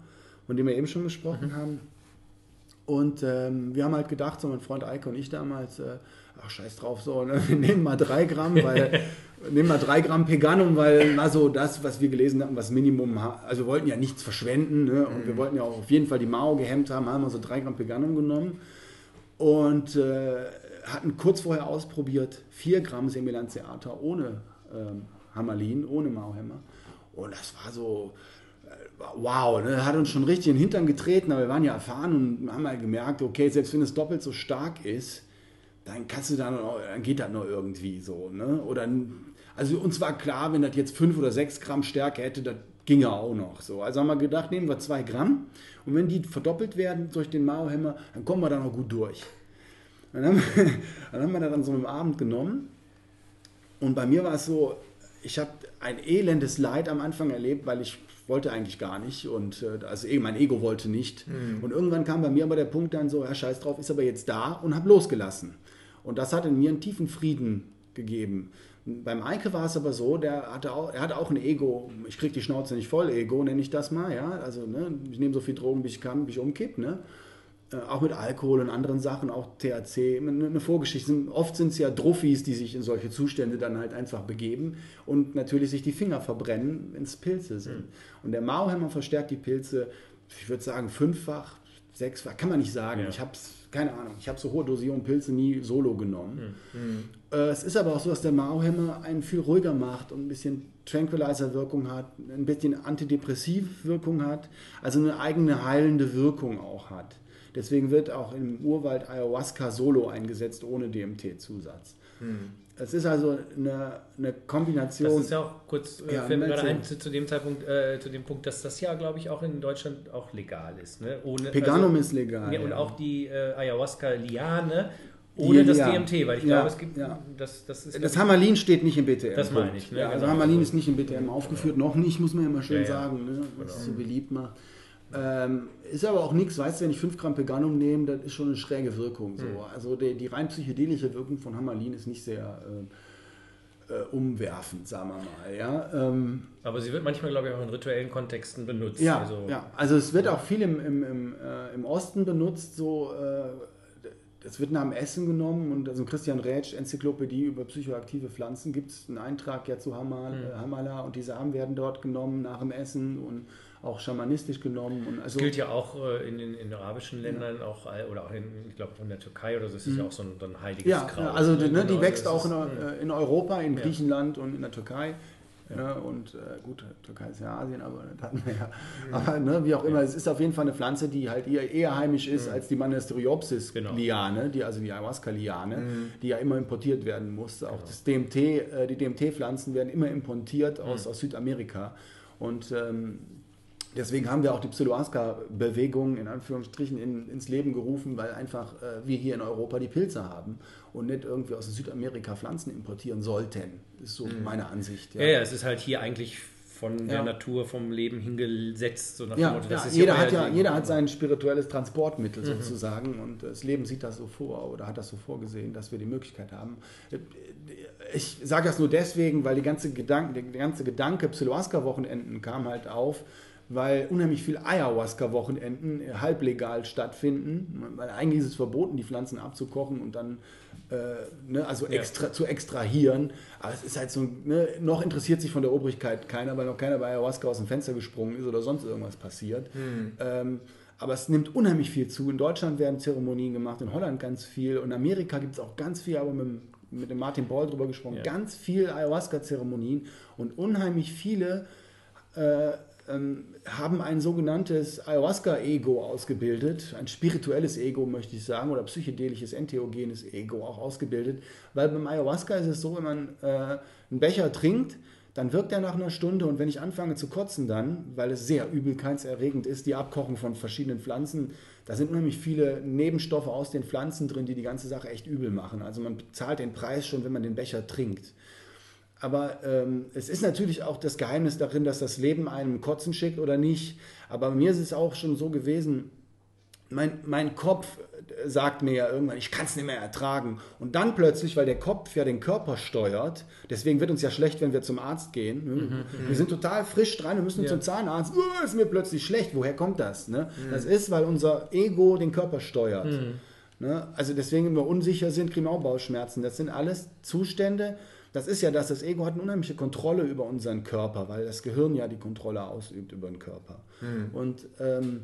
von dem wir eben schon gesprochen mhm. haben. Und ähm, wir haben halt gedacht, so mein Freund Eike und ich damals, äh, ach scheiß drauf, so, ne? wir nehmen mal drei Gramm, weil nehmen wir drei Gramm Peganum, weil na so das, was wir gelesen hatten, was Minimum, also wir wollten ja nichts verschwenden ne? und mhm. wir wollten ja auch auf jeden Fall die Mao gehemmt haben, haben wir so drei Gramm Peganum genommen und äh, hatten kurz vorher ausprobiert vier Gramm Semilanceata ohne ähm, Hamalin, ohne Mauhämmer und das war so wow, ne, hat uns schon richtig in den Hintern getreten, aber wir waren ja erfahren und haben halt gemerkt, okay, selbst wenn es doppelt so stark ist, dann kannst du da noch, dann geht das noch irgendwie so, ne? Oder also uns war klar, wenn das jetzt fünf oder sechs Gramm Stärke hätte, das ginge auch noch so. Also haben wir gedacht, nehmen wir zwei Gramm und wenn die verdoppelt werden durch den Mao-Hämmer, dann kommen wir da noch gut durch. Dann haben, wir, dann haben wir das an so einem Abend genommen und bei mir war es so, ich habe ein elendes Leid am Anfang erlebt, weil ich wollte eigentlich gar nicht und äh, also mein Ego wollte nicht. Mhm. Und irgendwann kam bei mir aber der Punkt dann so, ja scheiß drauf, ist aber jetzt da und habe losgelassen. Und das hat in mir einen tiefen Frieden gegeben. Beim Eike war es aber so, der hatte auch, er hatte auch ein Ego, ich kriege die Schnauze nicht voll, Ego nenne ich das mal, ja, also ne, ich nehme so viel Drogen, wie ich kann, wie ich umkipp, ne, äh, auch mit Alkohol und anderen Sachen, auch THC, eine Vorgeschichte. Oft sind es ja Druffis, die sich in solche Zustände dann halt einfach begeben und natürlich sich die Finger verbrennen, wenn es Pilze sind. Mhm. Und der Mauhämmer verstärkt die Pilze, ich würde sagen, fünffach, sechsfach, kann man nicht sagen. Ja. Ich habe es, keine Ahnung, ich habe so hohe Dosierungen Pilze nie solo genommen. Mhm. Äh, es ist aber auch so, dass der Mauhämmer einen viel ruhiger macht und ein bisschen Tranquilizer-Wirkung hat, ein bisschen Antidepressiv-Wirkung hat, also eine eigene heilende Wirkung auch hat. Deswegen wird auch im Urwald Ayahuasca solo eingesetzt, ohne DMT-Zusatz. Hm. Es ist also eine, eine, Kombination. Das ist ja auch kurz, äh, ja, fällt mir gerade ein, zu, zu, dem Zeitpunkt, äh, zu dem Punkt, dass das ja, glaube ich, auch in Deutschland auch legal ist. Ne? Ohne, Peganum also, ist legal. Ja, und auch die äh, Ayahuasca-Liane ohne das. DMT, weil ich glaube, es gibt. Das, das, ist das Hamalin steht nicht im BTM. Das meine ich. Ne? Also genau. Hamalin ist nicht im BTM aufgeführt, noch nicht, muss man ja mal schön sagen, ne? was genau. so beliebt macht. Ähm, ist aber auch nichts, weißt du, wenn ich 5 Gramm Peganum nehme, das ist schon eine schräge Wirkung. So. Mhm. Also die, die, rein psychedelische Wirkung von Hamalin ist nicht sehr äh, äh, umwerfend, sagen wir mal. Ja? Ähm, aber sie wird manchmal, glaube ich, auch in rituellen Kontexten benutzt. Ja, also, ja. also es wird auch viel im, im, im, äh, im Osten benutzt, so äh, das wird nach dem Essen genommen und also Christian Rätsch, Enzyklopädie über psychoaktive Pflanzen, gibt es einen Eintrag ja zu Hamal, mhm. Hamala und die Samen werden dort genommen nach dem Essen und auch schamanistisch genommen. Und also, das gilt ja auch äh, in, in, in arabischen Ländern ja. auch, oder auch in, ich glaube in der Türkei oder so, ist es mhm. ja auch so ein, so ein heiliges ja, Kraut. Also ne, ne, die genau, wächst auch in, äh, in, Europa, in Griechenland und in der Türkei. Ja. Und äh, gut, Türkei ist ja Asien, aber das hatten wir ja. Aber ne, wie auch immer, es ist auf jeden Fall eine Pflanze, die halt eher, eher heimisch ist mhm. als die Monasteriopsis-Liane, genau. die, also die Ayahuasca-Liane, mhm. die ja immer importiert werden muss. Auch genau. das DMT, äh, die DMT-Pflanzen werden immer importiert aus, mhm. aus Südamerika. Und ähm, Deswegen haben wir auch die Pseudoaska-Bewegung in Anführungsstrichen in, ins Leben gerufen, weil einfach äh, wir hier in Europa die Pilze haben und nicht irgendwie aus Südamerika Pflanzen importieren sollten. Das ist so mhm. meine Ansicht. Ja. ja. ja, es ist halt hier eigentlich von ja. der Natur, vom Leben hingesetzt. So ja, Motto, ja jeder, hat ja, jeder hat sein spirituelles Transportmittel mhm. sozusagen und das Leben sieht das so vor oder hat das so vorgesehen, dass wir die Möglichkeit haben. Ich sage das nur deswegen, weil die ganze Gedanke, der ganze Gedanke Pseudoaska-Wochenenden kam halt auf, weil unheimlich viel Ayahuasca-Wochenenden halblegal stattfinden. Weil eigentlich ist es verboten, die Pflanzen abzukochen und dann äh, ne, also extra, ja. zu extrahieren. Aber es ist halt so, ne, noch interessiert sich von der Obrigkeit keiner, weil noch keiner bei Ayahuasca aus dem Fenster gesprungen ist oder sonst irgendwas passiert. Mhm. Ähm, aber es nimmt unheimlich viel zu. In Deutschland werden Zeremonien gemacht, in Holland ganz viel. Und in Amerika gibt es auch ganz viel, aber mit mit dem Martin Ball drüber gesprochen, Ja. ganz viel Ayahuasca-Zeremonien und unheimlich viele äh, haben ein sogenanntes Ayahuasca-Ego ausgebildet, ein spirituelles Ego möchte ich sagen, oder psychedelisches, entheogenes Ego auch ausgebildet, weil beim Ayahuasca ist es so, wenn man äh, einen Becher trinkt, dann wirkt er nach einer Stunde und wenn ich anfange zu kotzen dann, weil es sehr übelkeitserregend ist, die Abkochung von verschiedenen Pflanzen, da sind unheimlich viele Nebenstoffe aus den Pflanzen drin, die die ganze Sache echt übel machen. Also man bezahlt den Preis schon, wenn man den Becher trinkt. Aber ähm, es ist natürlich auch das Geheimnis darin, dass das Leben einem Kotzen schickt oder nicht. Aber mir ist es auch schon so gewesen, mein, mein Kopf äh, sagt mir ja irgendwann, ich kann es nicht mehr ertragen. Und dann plötzlich, weil der Kopf ja den Körper steuert, deswegen wird uns ja schlecht, wenn wir zum Arzt gehen. Ne? Wir sind total frisch dran, wir müssen Ja. zum Zahnarzt. Uh, ist mir plötzlich schlecht. Woher kommt das? Ne? Das ist, weil unser Ego den Körper steuert. Ne? Also deswegen, wenn wir unsicher sind, kriegen wir auch Bauchschmerzen. Das sind alles Zustände. Das ist ja das, das Ego hat eine unheimliche Kontrolle über unseren Körper, weil das Gehirn ja die Kontrolle ausübt über den Körper. Und ähm,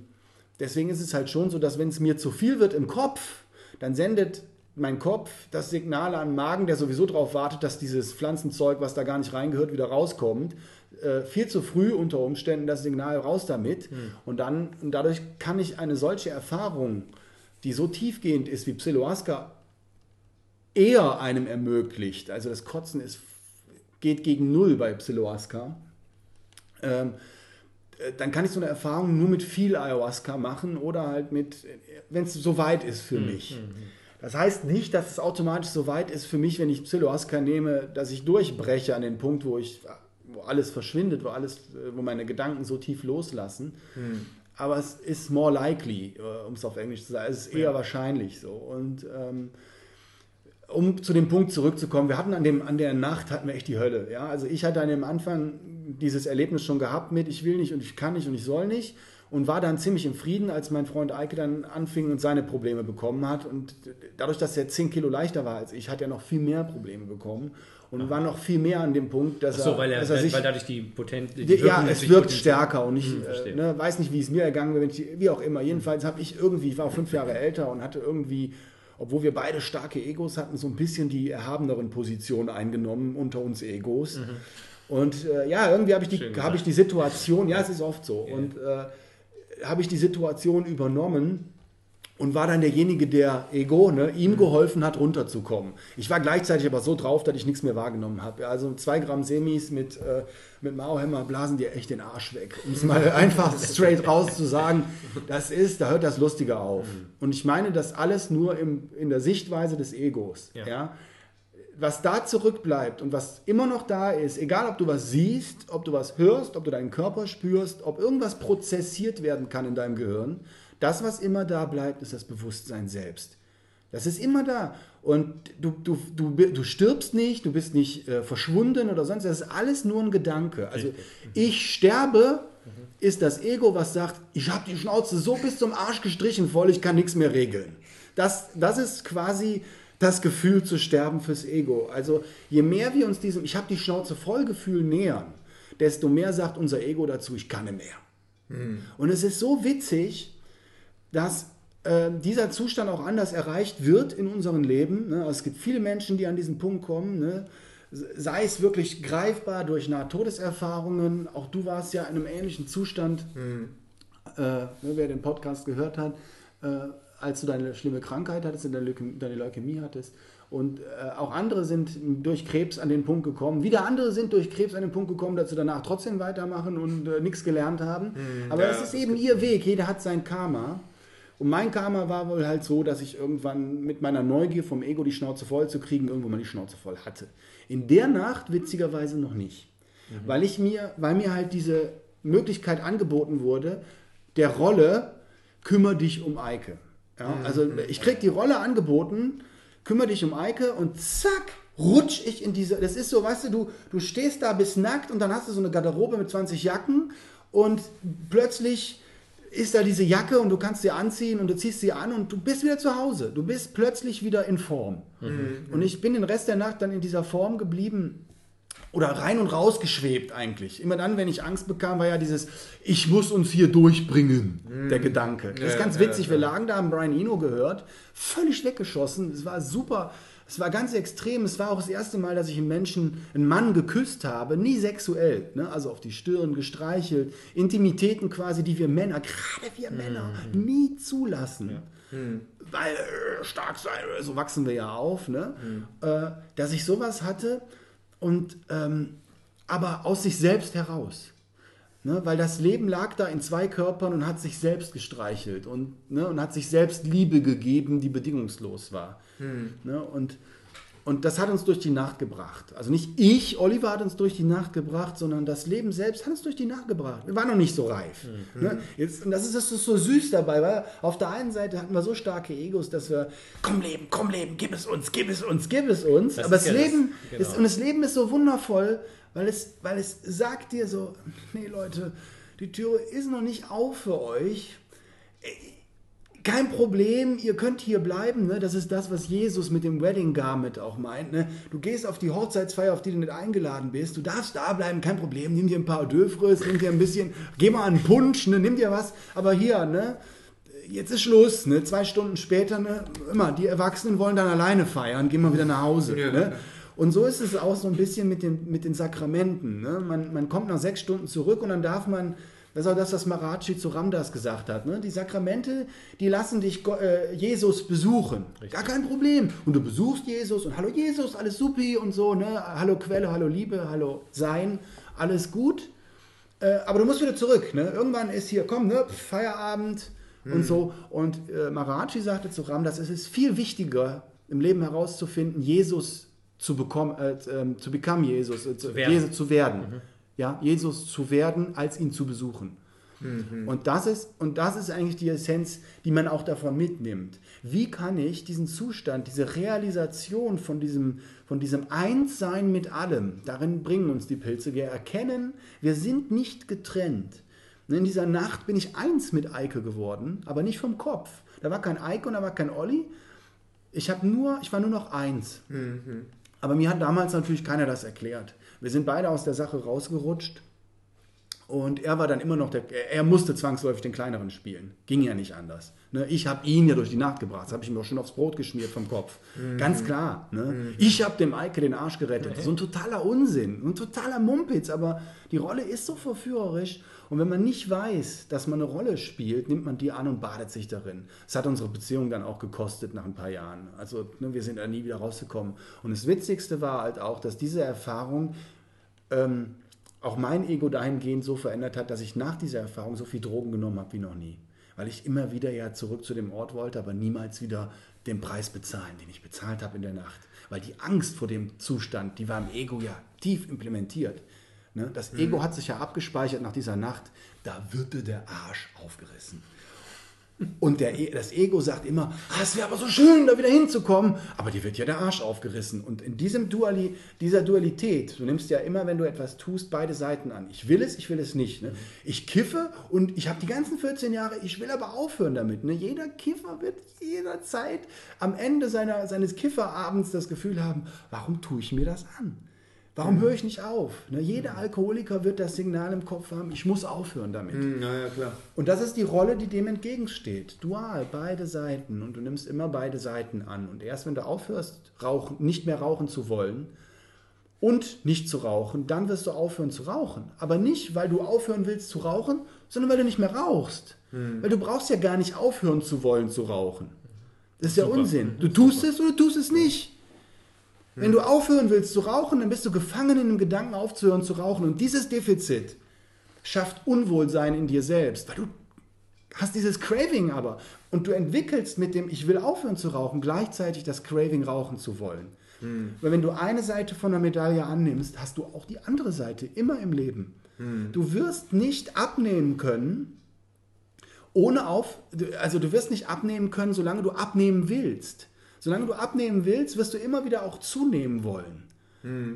deswegen ist es halt schon so, dass wenn es mir zu viel wird im Kopf, dann sendet mein Kopf das Signal an den Magen, der sowieso darauf wartet, dass dieses Pflanzenzeug, was da gar nicht reingehört, wieder rauskommt. Äh, viel zu früh unter Umständen das Signal raus damit. Und dann und dadurch kann ich eine solche Erfahrung, die so tiefgehend ist wie Psiloaska, eher einem ermöglicht. Also das Kotzen ist, geht gegen Null bei Psiloaska. Ähm, äh, dann kann ich so eine Erfahrung nur mit viel Ayahuasca machen oder halt mit, wenn es so weit ist für mich. Das heißt nicht, dass es automatisch so weit ist für mich, wenn ich Psiloaska nehme, dass ich durchbreche an den Punkt, wo ich, wo alles verschwindet, wo alles, äh, wo meine Gedanken so tief loslassen. Aber es ist more likely, äh, um es auf Englisch zu sagen. Es ist eher Ja. wahrscheinlich so. Und ähm, um zu dem Punkt zurückzukommen, wir hatten an, dem, an der Nacht hatten wir echt die Hölle. Ja? Also ich hatte an dem Anfang dieses Erlebnis schon gehabt mit, ich will nicht und ich kann nicht und ich soll nicht und war dann ziemlich im Frieden, als mein Freund Eike dann anfing und seine Probleme bekommen hat. Und dadurch, dass er 10 Kilo leichter war als ich, hat er noch viel mehr Probleme bekommen und war noch viel mehr an dem Punkt, dass Achso, er, weil, er, dass er sich weil dadurch die Potent. Die ja, es wirkt stärker und ich Hm, äh, ne, weiß nicht, wie es mir ergangen wäre, wenn ich- wie auch immer. Jedenfalls habe ich irgendwie, ich war auch fünf Jahre älter und hatte irgendwie, obwohl wir beide starke Egos hatten, so ein bisschen die erhabeneren Positionen eingenommen unter uns Egos. Und äh, ja, irgendwie habe ich, Mhm. Die- habe ich die Situation, ja, es ist oft so, und äh, habe ich die Situation übernommen und war dann derjenige, der Ego, ne, ihm Mhm. geholfen hat, runterzukommen. Ich war gleichzeitig aber so drauf, dass ich nichts mehr wahrgenommen habe. Also zwei Gramm Semis mit, äh, mit Mauhämmer blasen dir echt den Arsch weg. Um es mal einfach straight raus zu sagen, das ist, da hört das Lustige auf. Mhm. Und ich meine das alles nur im, in der Sichtweise des Egos. Ja. Ja. Was da zurückbleibt und was immer noch da ist, egal ob du was siehst, ob du was hörst, ob du deinen Körper spürst, ob irgendwas prozessiert werden kann in deinem Gehirn, das, was immer da bleibt, ist das Bewusstsein selbst. Das ist immer da. Und du, du, du, du stirbst nicht, du bist nicht äh, verschwunden oder sonst. Das ist alles nur ein Gedanke. Also ich sterbe, ist das Ego, was sagt, ich habe die Schnauze so bis zum Arsch gestrichen voll, ich kann nichts mehr regeln. Das, das ist quasi das Gefühl zu sterben fürs Ego. Also je mehr wir uns diesem, ich habe die Schnauze voll Gefühl nähern, desto mehr sagt unser Ego dazu, ich kann nicht mehr. Und es ist so witzig, dass äh, dieser Zustand auch anders erreicht wird in unserem Leben. Ne? Also es gibt viele Menschen, die an diesen Punkt kommen, ne? sei es wirklich greifbar durch Nahtodeserfahrungen. Auch du warst ja in einem ähnlichen Zustand, äh, ne, wer den Podcast gehört hat, äh, als du deine schlimme Krankheit hattest, deine, Leukämie, deine Leukämie hattest. Und äh, auch andere sind durch Krebs an den Punkt gekommen. Wieder andere sind durch Krebs an den Punkt gekommen, dass sie danach trotzdem weitermachen und nichts gelernt haben. Aber ja, es ist eben ihr Weg. Jeder hat sein Karma. Und mein Karma war wohl halt so, dass ich irgendwann mit meiner Neugier vom Ego die Schnauze voll zu kriegen, irgendwo mal die Schnauze voll hatte. In der Nacht witzigerweise noch nicht. Weil ich mir, weil mir halt diese Möglichkeit angeboten wurde, der Rolle, kümmere dich um Eike. Ja, also ich krieg die Rolle angeboten, kümmere dich um Eike und zack, rutsch ich in diese, das ist so, weißt du, du, du stehst da, bist nackt und dann hast du so eine Garderobe mit 20 Jacken und plötzlich ist da diese Jacke und du kannst sie anziehen und du ziehst sie an und du bist wieder zu Hause. Du bist plötzlich wieder in Form. Und ich bin den Rest der Nacht dann in dieser Form geblieben oder rein und raus geschwebt eigentlich. Immer dann, wenn ich Angst bekam, war ja dieses, ich muss uns hier durchbringen, der Gedanke. Das ist ganz ja, witzig. Wir lagen da, haben Brian Eno gehört, völlig weggeschossen. Es war super. Es war ganz extrem. Es war auch das erste Mal, dass ich einen Menschen, einen Mann geküsst habe, nie sexuell. Ne? Also auf die Stirn gestreichelt. Intimitäten quasi, die wir Männer, gerade wir Männer, nie zulassen. Weil äh, stark sein, äh, so wachsen wir ja auf. Ne? Äh, dass ich sowas hatte und ähm, aber aus sich selbst heraus. Ne, weil das Leben lag da in zwei Körpern und hat sich selbst gestreichelt und, ne, und hat sich selbst Liebe gegeben, die bedingungslos war. Ne, und, und das hat uns durch die Nacht gebracht. Also nicht ich, Oliver hat uns durch die Nacht gebracht, sondern das Leben selbst hat uns durch die Nacht gebracht. Wir waren noch nicht so reif. Ne? Jetzt, und das ist, das ist so süß dabei, weil auf der einen Seite hatten wir so starke Egos, dass wir, komm Leben, komm Leben, gib es uns, gib es uns, gib es uns. Das Aber das ja das, Leben genau. ist, und das Leben ist so wundervoll, weil es, weil es sagt dir so, nee Leute, die Tür ist noch nicht auf für euch. Kein Problem, ihr könnt hier bleiben. Ne? Das ist das, was Jesus mit dem Wedding Garment auch meint. Ne? Du gehst auf die Hochzeitsfeier, auf die du nicht eingeladen bist. Du darfst da bleiben, kein Problem. Nimm dir ein paar d'oeuvres, nimm dir ein bisschen, geh mal an Punsch, ne? nimm dir was. Aber hier, ne? jetzt ist Schluss. Ne? Zwei Stunden später, ne? immer, die Erwachsenen wollen dann alleine feiern, gehen mal wieder nach Hause. Ja. Ne? Und so ist es auch so ein bisschen mit den, mit den Sakramenten. Ne? Man, man kommt nach sechs Stunden zurück und dann darf man, das ist auch das, was Marachi zu Ramdas gesagt hat. Ne? Die Sakramente, die lassen dich äh, Jesus besuchen. Gar kein Problem. Und du besuchst Jesus und hallo Jesus, alles supi und so. Ne? Hallo Quelle, hallo Liebe, hallo Sein, alles gut. Äh, aber du musst wieder zurück. Ne? Irgendwann ist hier, komm, ne? Feierabend und so. Und äh, Marachi sagte zu Ramdas, es ist viel wichtiger, im Leben herauszufinden, Jesus zu bekommen, äh, ähm, zu become Jesus, äh, zu, werden. Jesus zu werden. Ja, Jesus zu werden, als ihn zu besuchen. Und, das ist, und das ist eigentlich die Essenz, die man auch davon mitnimmt. Wie kann ich diesen Zustand, diese Realisation von diesem, von diesem Einssein mit allem, darin bringen uns die Pilze. Wir erkennen, wir sind nicht getrennt. In dieser Nacht bin ich eins mit Eike geworden, aber nicht vom Kopf. Da war kein Eike und da war kein Olli. Ich, nur, ich war nur noch eins. Aber mir hat damals natürlich keiner das erklärt. Wir sind beide aus der Sache rausgerutscht. Und er war dann immer noch der, er musste zwangsläufig den kleineren spielen. Ging ja nicht anders. Ne? Ich habe ihn ja durch die Nacht gebracht. Das habe ich ihm doch schon aufs Brot geschmiert vom Kopf. Ganz klar. Ne? Ich habe dem Eike den Arsch gerettet. So ein totaler Unsinn, ein totaler Mumpitz. Aber die Rolle ist so verführerisch. Und wenn man nicht weiß, dass man eine Rolle spielt, nimmt man die an und badet sich darin. Das hat unsere Beziehung dann auch gekostet nach ein paar Jahren. Also ne, wir sind da nie wieder rausgekommen. Und das Witzigste war halt auch, dass diese Erfahrung ähm, auch mein Ego dahingehend so verändert hat, dass ich nach dieser Erfahrung so viel Drogen genommen habe wie noch nie. Weil ich immer wieder ja zurück zu dem Ort wollte, aber niemals wieder den Preis bezahlen, den ich bezahlt habe in der Nacht. Weil die Angst vor dem Zustand, die war im Ego ja tief implementiert. Ne? Das Ego hat sich ja abgespeichert nach dieser Nacht, da würde der Arsch aufgerissen. Und der, E- das Ego sagt immer, ah, es wäre aber so schön, da wieder hinzukommen. Aber dir wird ja der Arsch aufgerissen. Und in diesem Duali, dieser Dualität, du nimmst ja immer, wenn du etwas tust, beide Seiten an. Ich will es, ich will es nicht. Ne? Ich kiffe und ich habe die ganzen 14 Jahre, ich will aber aufhören damit. Ne? Jeder Kiffer wird jederzeit am Ende seiner, seines Kifferabends das Gefühl haben, warum tue ich mir das an? Warum höre ich nicht auf? Ne? Jeder Alkoholiker wird das Signal im Kopf haben, ich muss aufhören damit. Naja, klar. Und das ist die Rolle, die dem entgegensteht. Dual, beide Seiten. Und du nimmst immer beide Seiten an. Und erst wenn du aufhörst, rauchen, nicht mehr rauchen zu wollen und nicht zu rauchen, dann wirst du aufhören zu rauchen. Aber nicht, weil du aufhören willst zu rauchen, sondern weil du nicht mehr rauchst. Weil du brauchst ja gar nicht aufhören zu wollen zu rauchen. Das ist ja Unsinn. Du tust es oder du tust es nicht. Wenn du aufhören willst zu rauchen, dann bist du gefangen in dem Gedanken aufzuhören zu rauchen. Und dieses Defizit schafft Unwohlsein in dir selbst, weil du hast dieses Craving aber und du entwickelst mit dem Ich will aufhören zu rauchen gleichzeitig das Craving rauchen zu wollen. Weil wenn du eine Seite von der Medaille annimmst, hast du auch die andere Seite immer im Leben. Du wirst nicht abnehmen können, ohne auf, also du wirst nicht abnehmen können, solange du abnehmen willst. Solange du abnehmen willst, wirst du immer wieder auch zunehmen wollen.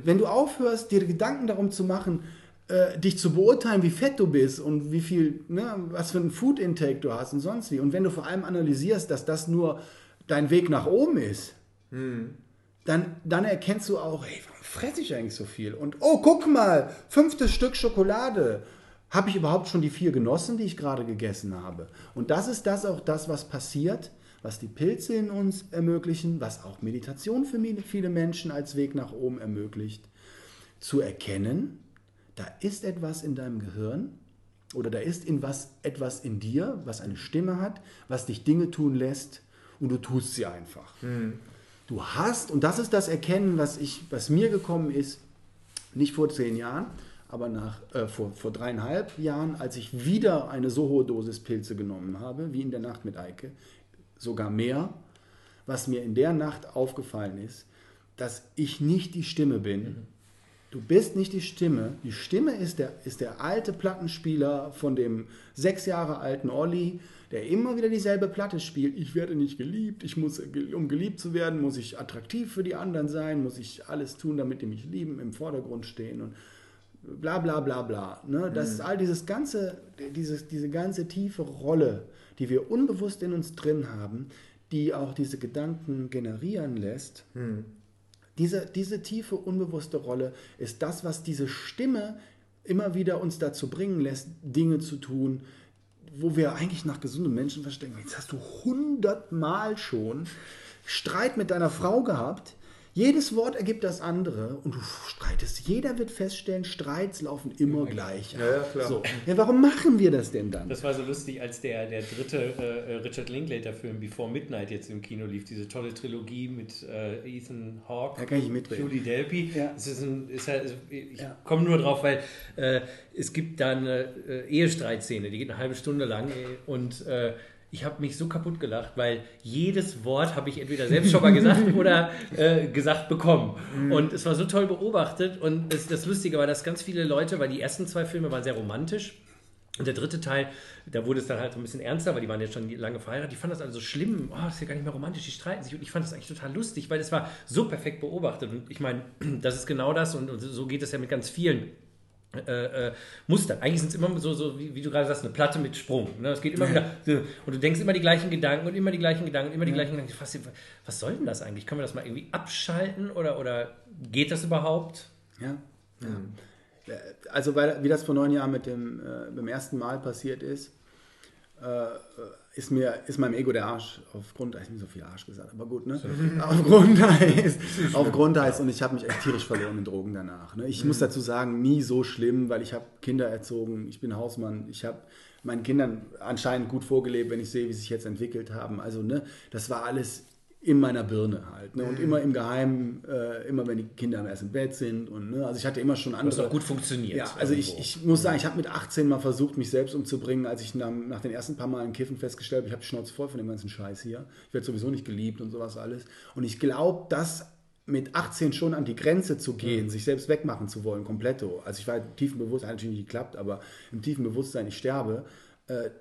Wenn du aufhörst, dir Gedanken darum zu machen, äh, dich zu beurteilen, wie fett du bist und wie viel, ne, was für ein Food Intake du hast und sonst wie. Und wenn du vor allem analysierst, dass das nur dein Weg nach oben ist, dann, dann erkennst du auch, hey, warum fresse ich eigentlich so viel? Und oh, guck mal, fünftes Stück Schokolade. Habe ich überhaupt schon die vier genossen, die ich gerade gegessen habe? Und das ist das auch das, was passiert, was die Pilze in uns ermöglichen, was auch Meditation für viele Menschen als Weg nach oben ermöglicht, zu erkennen, da ist etwas in deinem Gehirn oder da ist in was etwas in dir, was eine Stimme hat, was dich Dinge tun lässt und du tust sie einfach. Mhm. Du hast, und das ist das Erkennen, was, ich, was mir gekommen ist, nicht vor zehn Jahren, aber nach, äh, vor, vor dreieinhalb Jahren, als ich wieder eine so hohe Dosis Pilze genommen habe, wie in der Nacht mit Eike, sogar mehr, was mir in der Nacht aufgefallen ist, dass ich nicht die Stimme bin. Mhm. Du bist nicht die Stimme. Die Stimme ist der, ist der alte Plattenspieler von dem sechs Jahre alten Olli, der immer wieder dieselbe Platte spielt. Ich werde nicht geliebt. Ich muss, um geliebt zu werden, muss ich attraktiv für die anderen sein, muss ich alles tun, damit die mich lieben, im Vordergrund stehen und bla bla bla bla. Ne? Das ist mhm. all dieses ganze, dieses, diese ganze tiefe Rolle, die wir unbewusst in uns drin haben, die auch diese Gedanken generieren lässt. Mhm. Diese, diese tiefe, unbewusste Rolle ist das, was diese Stimme immer wieder uns dazu bringen lässt, Dinge zu tun, wo wir eigentlich nach gesundem Menschenverständnis, jetzt hast du hundertmal schon Streit mit deiner Frau gehabt, jedes Wort ergibt das andere und du streitest. Jeder wird feststellen, Streits laufen immer gleich. Ja, ja, klar. So. Ja, warum machen wir das denn dann? Das war so lustig, als der, der dritte äh, Richard Linklater-Film Before Midnight jetzt im Kino lief. Diese tolle Trilogie mit äh, Ethan Hawke, da kann ich mitreden. Julie Delpy. Ja. Es ist ein, ist halt, ich ja. komme nur drauf, weil äh, es gibt da eine äh, Ehestreitszene, die geht eine halbe Stunde lang und äh, ich habe mich so kaputt gelacht, weil jedes Wort habe ich entweder selbst schon mal gesagt oder äh, gesagt bekommen. Mhm. Und es war so toll beobachtet. Und das, das Lustige war, dass ganz viele Leute, weil die ersten zwei Filme waren sehr romantisch. Und der dritte Teil, da wurde es dann halt so ein bisschen ernster, weil die waren jetzt schon lange verheiratet. Die fanden das alle so schlimm. Oh, das ist ja gar nicht mehr romantisch, die streiten sich. Und ich fand das eigentlich total lustig, weil es war so perfekt beobachtet. Und ich meine, das ist genau das. Und, und so geht es ja mit ganz vielen äh, äh, Muster. Eigentlich sind es immer so, so wie, wie, du gerade sagst, eine Platte mit Sprung. Ne? Es geht immer wieder. Und du denkst immer die gleichen Gedanken und immer die gleichen Gedanken und immer die ja. gleichen Gedanken. Was, was soll denn das eigentlich? Können wir das mal irgendwie abschalten oder, oder geht das überhaupt? Ja. ja. Also, weil, wie das vor neun Jahren mit dem, äh, beim ersten Mal passiert ist, äh, ist mir ist meinem Ego der Arsch auf Grundeis, ich habe so viel Arsch gesagt, aber gut, ne? auf Grundeis, auf Grundeis und ich habe mich echt tierisch verloren in Drogen danach. Ne? Ich mhm. muss dazu sagen, nie so schlimm, weil ich habe Kinder erzogen, ich bin Hausmann, ich habe meinen Kindern anscheinend gut vorgelebt, wenn ich sehe, wie sie sich jetzt entwickelt haben. Also, ne, das war alles in meiner Birne halt. Ne? Und mhm. immer im Geheimen, äh, immer wenn die Kinder erst im Bett sind. Und, ne? Also ich hatte immer schon andere. Das hat gut funktioniert. Ja, also ich, ich muss sagen, ich habe mit 18 mal versucht, mich selbst umzubringen, als ich nach, nach den ersten paar Malen Kiffen festgestellt habe, ich habe Schnauze voll von dem ganzen Scheiß hier. Ich werde sowieso nicht geliebt und sowas alles. Und ich glaube, dass mit 18 schon an die Grenze zu gehen, mhm. sich selbst wegmachen zu wollen, kompletto. Also ich war im tiefen Bewusstsein, hat natürlich nicht geklappt, aber im tiefen Bewusstsein, ich sterbe,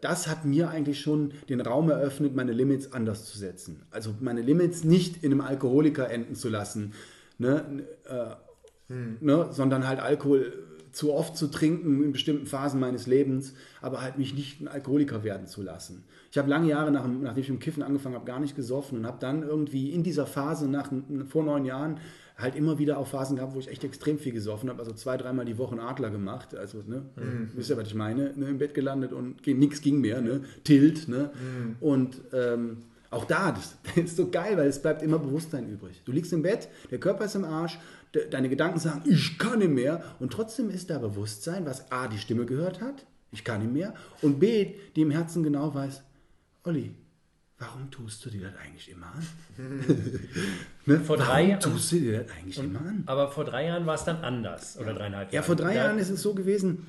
das hat mir eigentlich schon den Raum eröffnet, meine Limits anders zu setzen. Also meine Limits nicht in einem Alkoholiker enden zu lassen, ne, äh, hm. ne, sondern halt Alkohol zu oft zu trinken in bestimmten Phasen meines Lebens, aber halt mich nicht ein Alkoholiker werden zu lassen. Ich habe lange Jahre, nach, nachdem ich mit dem Kiffen angefangen habe, gar nicht gesoffen und habe dann irgendwie in dieser Phase nach, vor neun Jahren halt immer wieder auch Phasen gehabt, wo ich echt extrem viel gesoffen habe. Also zwei, dreimal die Woche einen Adler gemacht. Also, ne, mhm. wisst ihr, was ich meine? Ne, Im Bett gelandet und nichts ging mehr, ne? Tilt, ne? Mhm. Und ähm, auch da, das, das, ist so geil, weil es bleibt immer Bewusstsein übrig. Du liegst im Bett, der Körper ist im Arsch, de, deine Gedanken sagen, ich kann nicht mehr. Und trotzdem ist da Bewusstsein, was A, die Stimme gehört hat, ich kann nicht mehr, und B, die im Herzen genau weiß, Olli, warum tust du dir das eigentlich immer an? ne? Vor warum drei Jahren tust du dir das eigentlich immer an? Aber vor drei Jahren war es dann anders oder dreieinhalb Jahre. Ja, vor drei da, Jahren ist es so gewesen,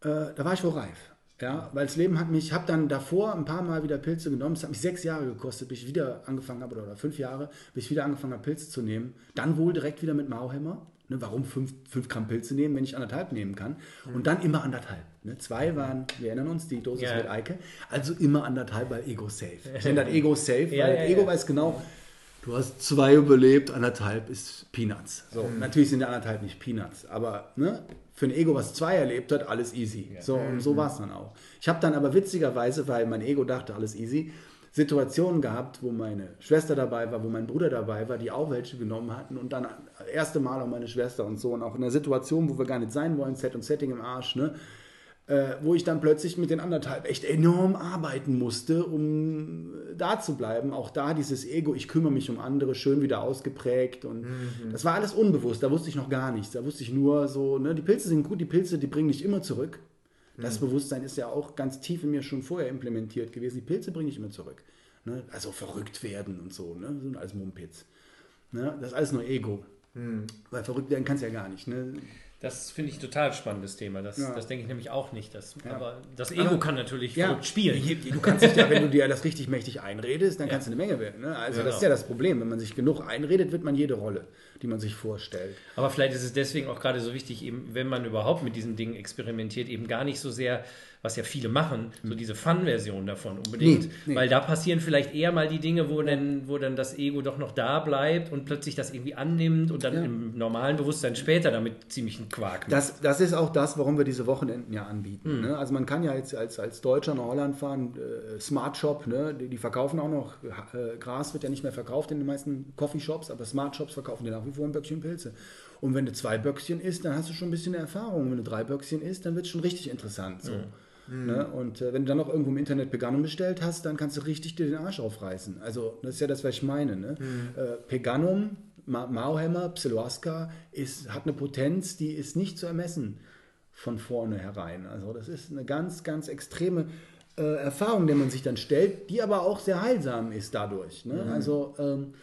äh, da war ich wohl reif. Ja, weil das Leben hat mich, ich habe dann davor ein paar Mal wieder Pilze genommen. Es hat mich sechs Jahre gekostet, bis ich wieder angefangen habe, oder fünf Jahre, bis ich wieder angefangen habe, Pilze zu nehmen. Dann wohl direkt wieder mit Mauhämmer. Ne, warum fünf, fünf Gramm Pilze nehmen, wenn ich anderthalb nehmen kann? Und dann immer anderthalb. Ne? Zwei waren, wir erinnern uns, die Dosis ja. mit Eike. Also immer anderthalb, weil Ego safe. Ich nenne das Ego safe, weil ja, ja, Ego weiß genau, du hast zwei überlebt, anderthalb ist Peanuts. So, mhm. Natürlich sind die anderthalb nicht Peanuts, aber ne, für ein Ego, was zwei erlebt hat, alles easy. So, und so mhm. war es dann auch. Ich habe dann aber witzigerweise, weil mein Ego dachte, alles easy, Situationen gehabt, wo meine Schwester dabei war, wo mein Bruder dabei war, die auch welche genommen hatten und dann das erste Mal auch meine Schwester und so und auch in einer Situation, wo wir gar nicht sein wollen, Set und Setting im Arsch, ne? Äh, wo ich dann plötzlich mit den anderthalb echt enorm arbeiten musste, um da zu bleiben. Auch da dieses Ego, ich kümmere mich um andere, schön wieder ausgeprägt und Mhm. das war alles unbewusst, da wusste ich noch gar nichts. Da wusste ich nur so, ne, die Pilze sind gut, die Pilze, die bringen dich immer zurück. Das Mhm. Bewusstsein ist ja auch ganz tief in mir schon vorher implementiert gewesen. Die Pilze bringen dich immer zurück. Ne? Also verrückt werden und so, ne? Das sind alles Mumpitz. Ne? Das ist alles nur Ego. Mhm. Weil verrückt werden kannst du ja gar nicht. Ne? Das finde ich total spannendes Thema. Das, Ja. das denke ich nämlich auch nicht. Das, Ja. Aber das Ego Aber- kann natürlich Ja, verrückt spielen. Du kannst dich ja, wenn du dir das richtig mächtig einredest, dann kannst du eine Menge werden. Ne? Also Ja, das ist genau. ja das Problem. Wenn man sich genug einredet, wird man jede Rolle, die man sich vorstellt. Aber vielleicht ist es deswegen auch gerade so wichtig, eben, wenn man überhaupt mit diesen Dingen experimentiert, eben gar nicht so sehr, was ja viele machen, so diese Fun-Version davon unbedingt. Nee, nee. Weil da passieren vielleicht eher mal die Dinge, wo dann, wo dann das Ego doch noch da bleibt und plötzlich das irgendwie annimmt und dann Ja. im normalen Bewusstsein später damit ziemlich einen Quark macht. Das, das ist auch das, warum wir diese Wochenenden ja anbieten. Hm. Ne? Also man kann ja jetzt als, als Deutscher nach Holland fahren, äh, Smart Shop, ne? die, die verkaufen auch noch, äh, Gras wird ja nicht mehr verkauft in den meisten Coffeeshops, aber Smart Shops verkaufen dir nach wie vor ein Böckchen Pilze. Und wenn du zwei Böckchen isst, dann hast du schon ein bisschen Erfahrung. Wenn du drei Böckchen isst, dann wird es schon richtig interessant. So. Ne? Und äh, wenn du dann noch irgendwo im Internet Peganum bestellt hast, dann kannst du richtig dir den Arsch aufreißen. Also das ist ja das, was ich meine. Ne? Äh, Peganum, Ma Mauhämmer, Psiloaska ist, hat eine Potenz, die ist nicht zu ermessen von vorne herein. Also das ist eine ganz, ganz extreme äh, Erfahrung, der man sich dann stellt, die aber auch sehr heilsam ist dadurch. Ne? Also ähm,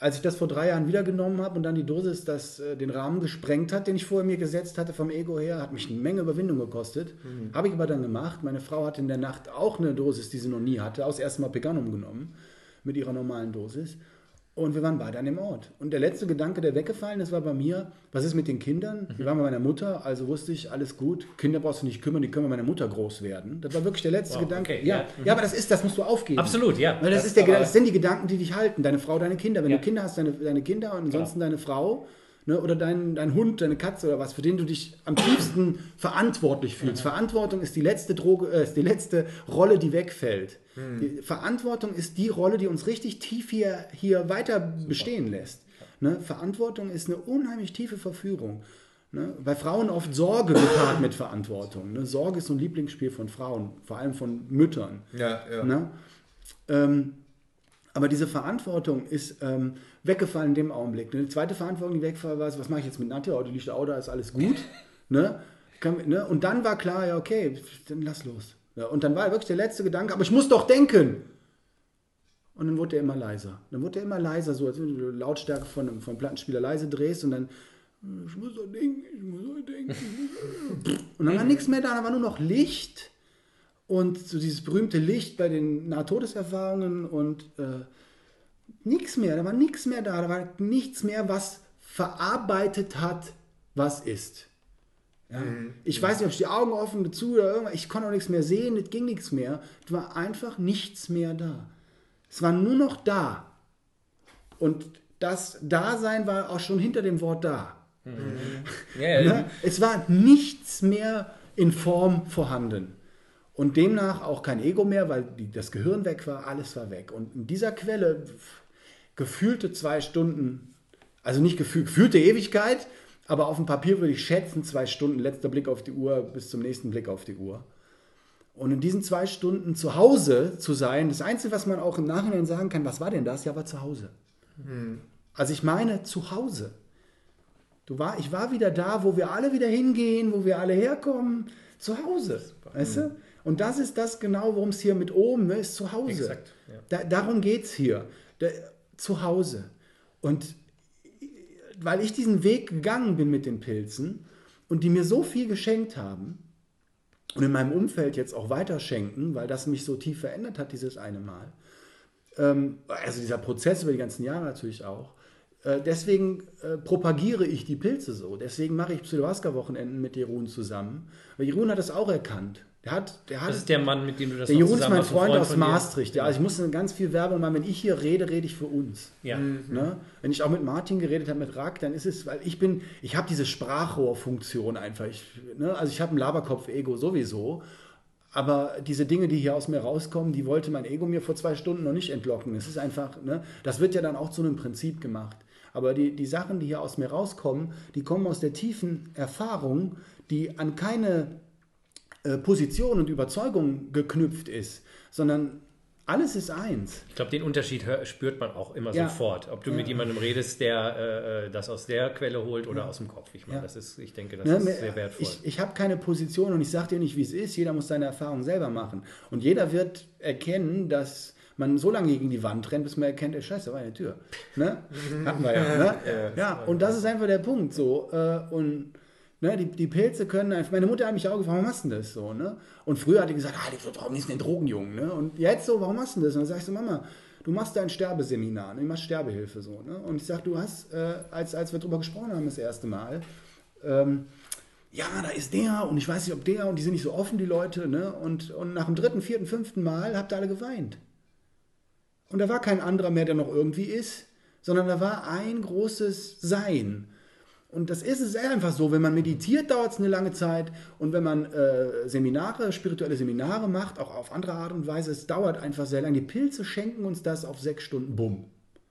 als ich das vor drei Jahren wieder genommen habe und dann die Dosis das, äh, den Rahmen gesprengt hat, den ich vorher mir gesetzt hatte vom Ego her, hat mich eine Menge Überwindung gekostet. Habe ich aber dann gemacht. Meine Frau hat in der Nacht auch eine Dosis, die sie noch nie hatte, aus erstmal Peganum genommen mit ihrer normalen Dosis. Und wir waren beide an dem Ort. Und der letzte Gedanke, der weggefallen ist, war bei mir, was ist mit den Kindern? Wir waren bei meiner Mutter, also wusste ich, alles gut. Kinder brauchst du nicht kümmern, die können bei meiner Mutter groß werden. Das war wirklich der letzte Wow, Gedanke. okay, ja, ja. ja, aber das ist, das musst du aufgeben. Absolut, ja. Weil das, Das ist der, das sind die Gedanken, die dich halten. Deine Frau, deine Kinder. Wenn Ja. du Kinder hast, deine, deine Kinder und ansonsten deine Frau ne, oder dein, dein Hund, deine Katze oder was, für den du dich am tiefsten verantwortlich fühlst. Verantwortung ist die letzte Droge, äh, ist die letzte Rolle, die wegfällt. Die Verantwortung ist die Rolle, die uns richtig tief hier, hier weiter bestehen lässt. Ne? Verantwortung ist eine unheimlich tiefe Verführung. Ne? Bei Frauen oft Sorge gepaart mit Verantwortung. Ne? Sorge ist so ein Lieblingsspiel von Frauen, vor allem von Müttern. Ja, ja. Ne? Ähm, aber diese Verantwortung ist ähm, weggefallen in dem Augenblick. Ne? Die zweite Verantwortung, die weggefallen war, was mache ich jetzt mit Nadja? Die liegt da, da ist alles gut. ne? Ne? Und dann war klar, ja, okay, dann lass los. Und dann war wirklich der letzte Gedanke, aber ich muss doch denken. Und dann wurde er immer leiser. Dann wurde er immer leiser, so als wenn du die Lautstärke von einem, von einem Plattenspieler leise drehst und dann, ich muss doch denken, ich muss doch denken. Und dann war nichts mehr da, da war nur noch Licht und so dieses berühmte Licht bei den Nahtodeserfahrungen und äh, nichts mehr, da war nichts mehr da, da war nichts mehr, was verarbeitet hat, was ist. Ja. Ich weiß nicht, ob ich die Augen offen zu oder irgendwas, ich konnte auch nichts mehr sehen, es ging nichts mehr. Es war einfach nichts mehr da. Es war nur noch da. Und das Dasein war auch schon hinter dem Wort da. Ja, ja, Ne? Es war nichts mehr in Form vorhanden. Und demnach auch kein Ego mehr, weil die, das Gehirn weg war, alles war weg. Und in dieser Quelle gefühlte zwei Stunden, also nicht gefühl, gefühlte Ewigkeit, aber auf dem Papier würde ich schätzen, zwei Stunden, letzter Blick auf die Uhr bis zum nächsten Blick auf die Uhr. Und in diesen zwei Stunden zu Hause zu sein, das Einzige, was man auch im Nachhinein sagen kann, was war denn das? Ja, war zu Hause. Also ich meine zu Hause. Du war, ich war wieder da, wo wir alle wieder hingehen, wo wir alle herkommen, zu Hause. Weißt du? Und das ist das genau, worum es hier mit oben ne, ist, zu Hause. Exakt, ja. Da, darum geht es hier. Da, zu Hause. Und weil ich diesen Weg gegangen bin mit den Pilzen und die mir so viel geschenkt haben und in meinem Umfeld jetzt auch weiter schenken, weil das mich so tief verändert hat, dieses eine Mal. Ähm, also dieser Prozess über die ganzen Jahre natürlich auch. Äh, deswegen äh, propagiere ich die Pilze so. Deswegen mache ich Psychoaska-Wochenenden mit Jeroen zusammen. Weil Jeroen hat das auch erkannt. Der hat, der hat Das ist der Mann, mit dem du das der Jeroen ist mein ein Freund, aus. Maastricht. Ja, also ich muss ganz viel Werbung machen. Wenn ich hier rede, rede ich für uns. Ja. Ne? Wenn ich auch mit Martin geredet habe, mit Rack, dann ist es, weil ich bin, ich habe diese Sprachrohrfunktion einfach. Ich, ne? Also ich habe ein Laberkopf-Ego sowieso. Aber diese Dinge, die hier aus mir rauskommen, die wollte mein Ego mir vor zwei Stunden noch nicht entlocken. Es ist einfach, ne, das wird ja dann auch zu einem Prinzip gemacht. Aber die, die Sachen, die hier aus mir rauskommen, die kommen aus der tiefen Erfahrung, die an keine äh, Position und Überzeugung geknüpft ist, sondern alles ist eins. Ich glaube, den Unterschied spürt man auch immer Ja. sofort. Ob du Ja. mit jemandem redest, der äh, das aus der Quelle holt oder aus dem Kopf. Ich meine, Ja. das ist, ich denke, das Ne, ist sehr wertvoll. Ich, ich habe keine Position und ich sage dir nicht, wie es ist. Jeder muss seine Erfahrung selber machen. Und jeder wird erkennen, dass man so lange gegen die Wand rennt, bis man erkennt, ey, scheiße, da war eine Tür. Ne? Hatten wir ja. Ne? ja, und das ist einfach der Punkt. So. äh, Und ne, die, die Pilze können einfach. Meine Mutter hat mich auch gefragt, warum machst du das so? Ne? Und früher hat die gesagt, ah, die- warum ist denn Drogenjungen? Ne? Und jetzt so, warum machst du das? Und dann sag ich so, Mama, du machst dein Sterbeseminar, ne? du machst Sterbehilfe so. Ne? Und ich sag, du hast, äh, als, als wir darüber gesprochen haben das erste Mal, ähm, ja, da ist der und ich weiß nicht, ob der und die sind nicht so offen, die Leute. Ne? Und, und nach dem dritten, vierten, fünften Mal habt ihr alle geweint. Und da war kein anderer mehr, der noch irgendwie ist, sondern da war ein großes Sein. Und das ist es einfach so, wenn man meditiert, dauert es eine lange Zeit. Und wenn man äh, Seminare, spirituelle Seminare macht, auch auf andere Art und Weise, es dauert einfach sehr lange. Die Pilze schenken uns das auf sechs Stunden Bumm.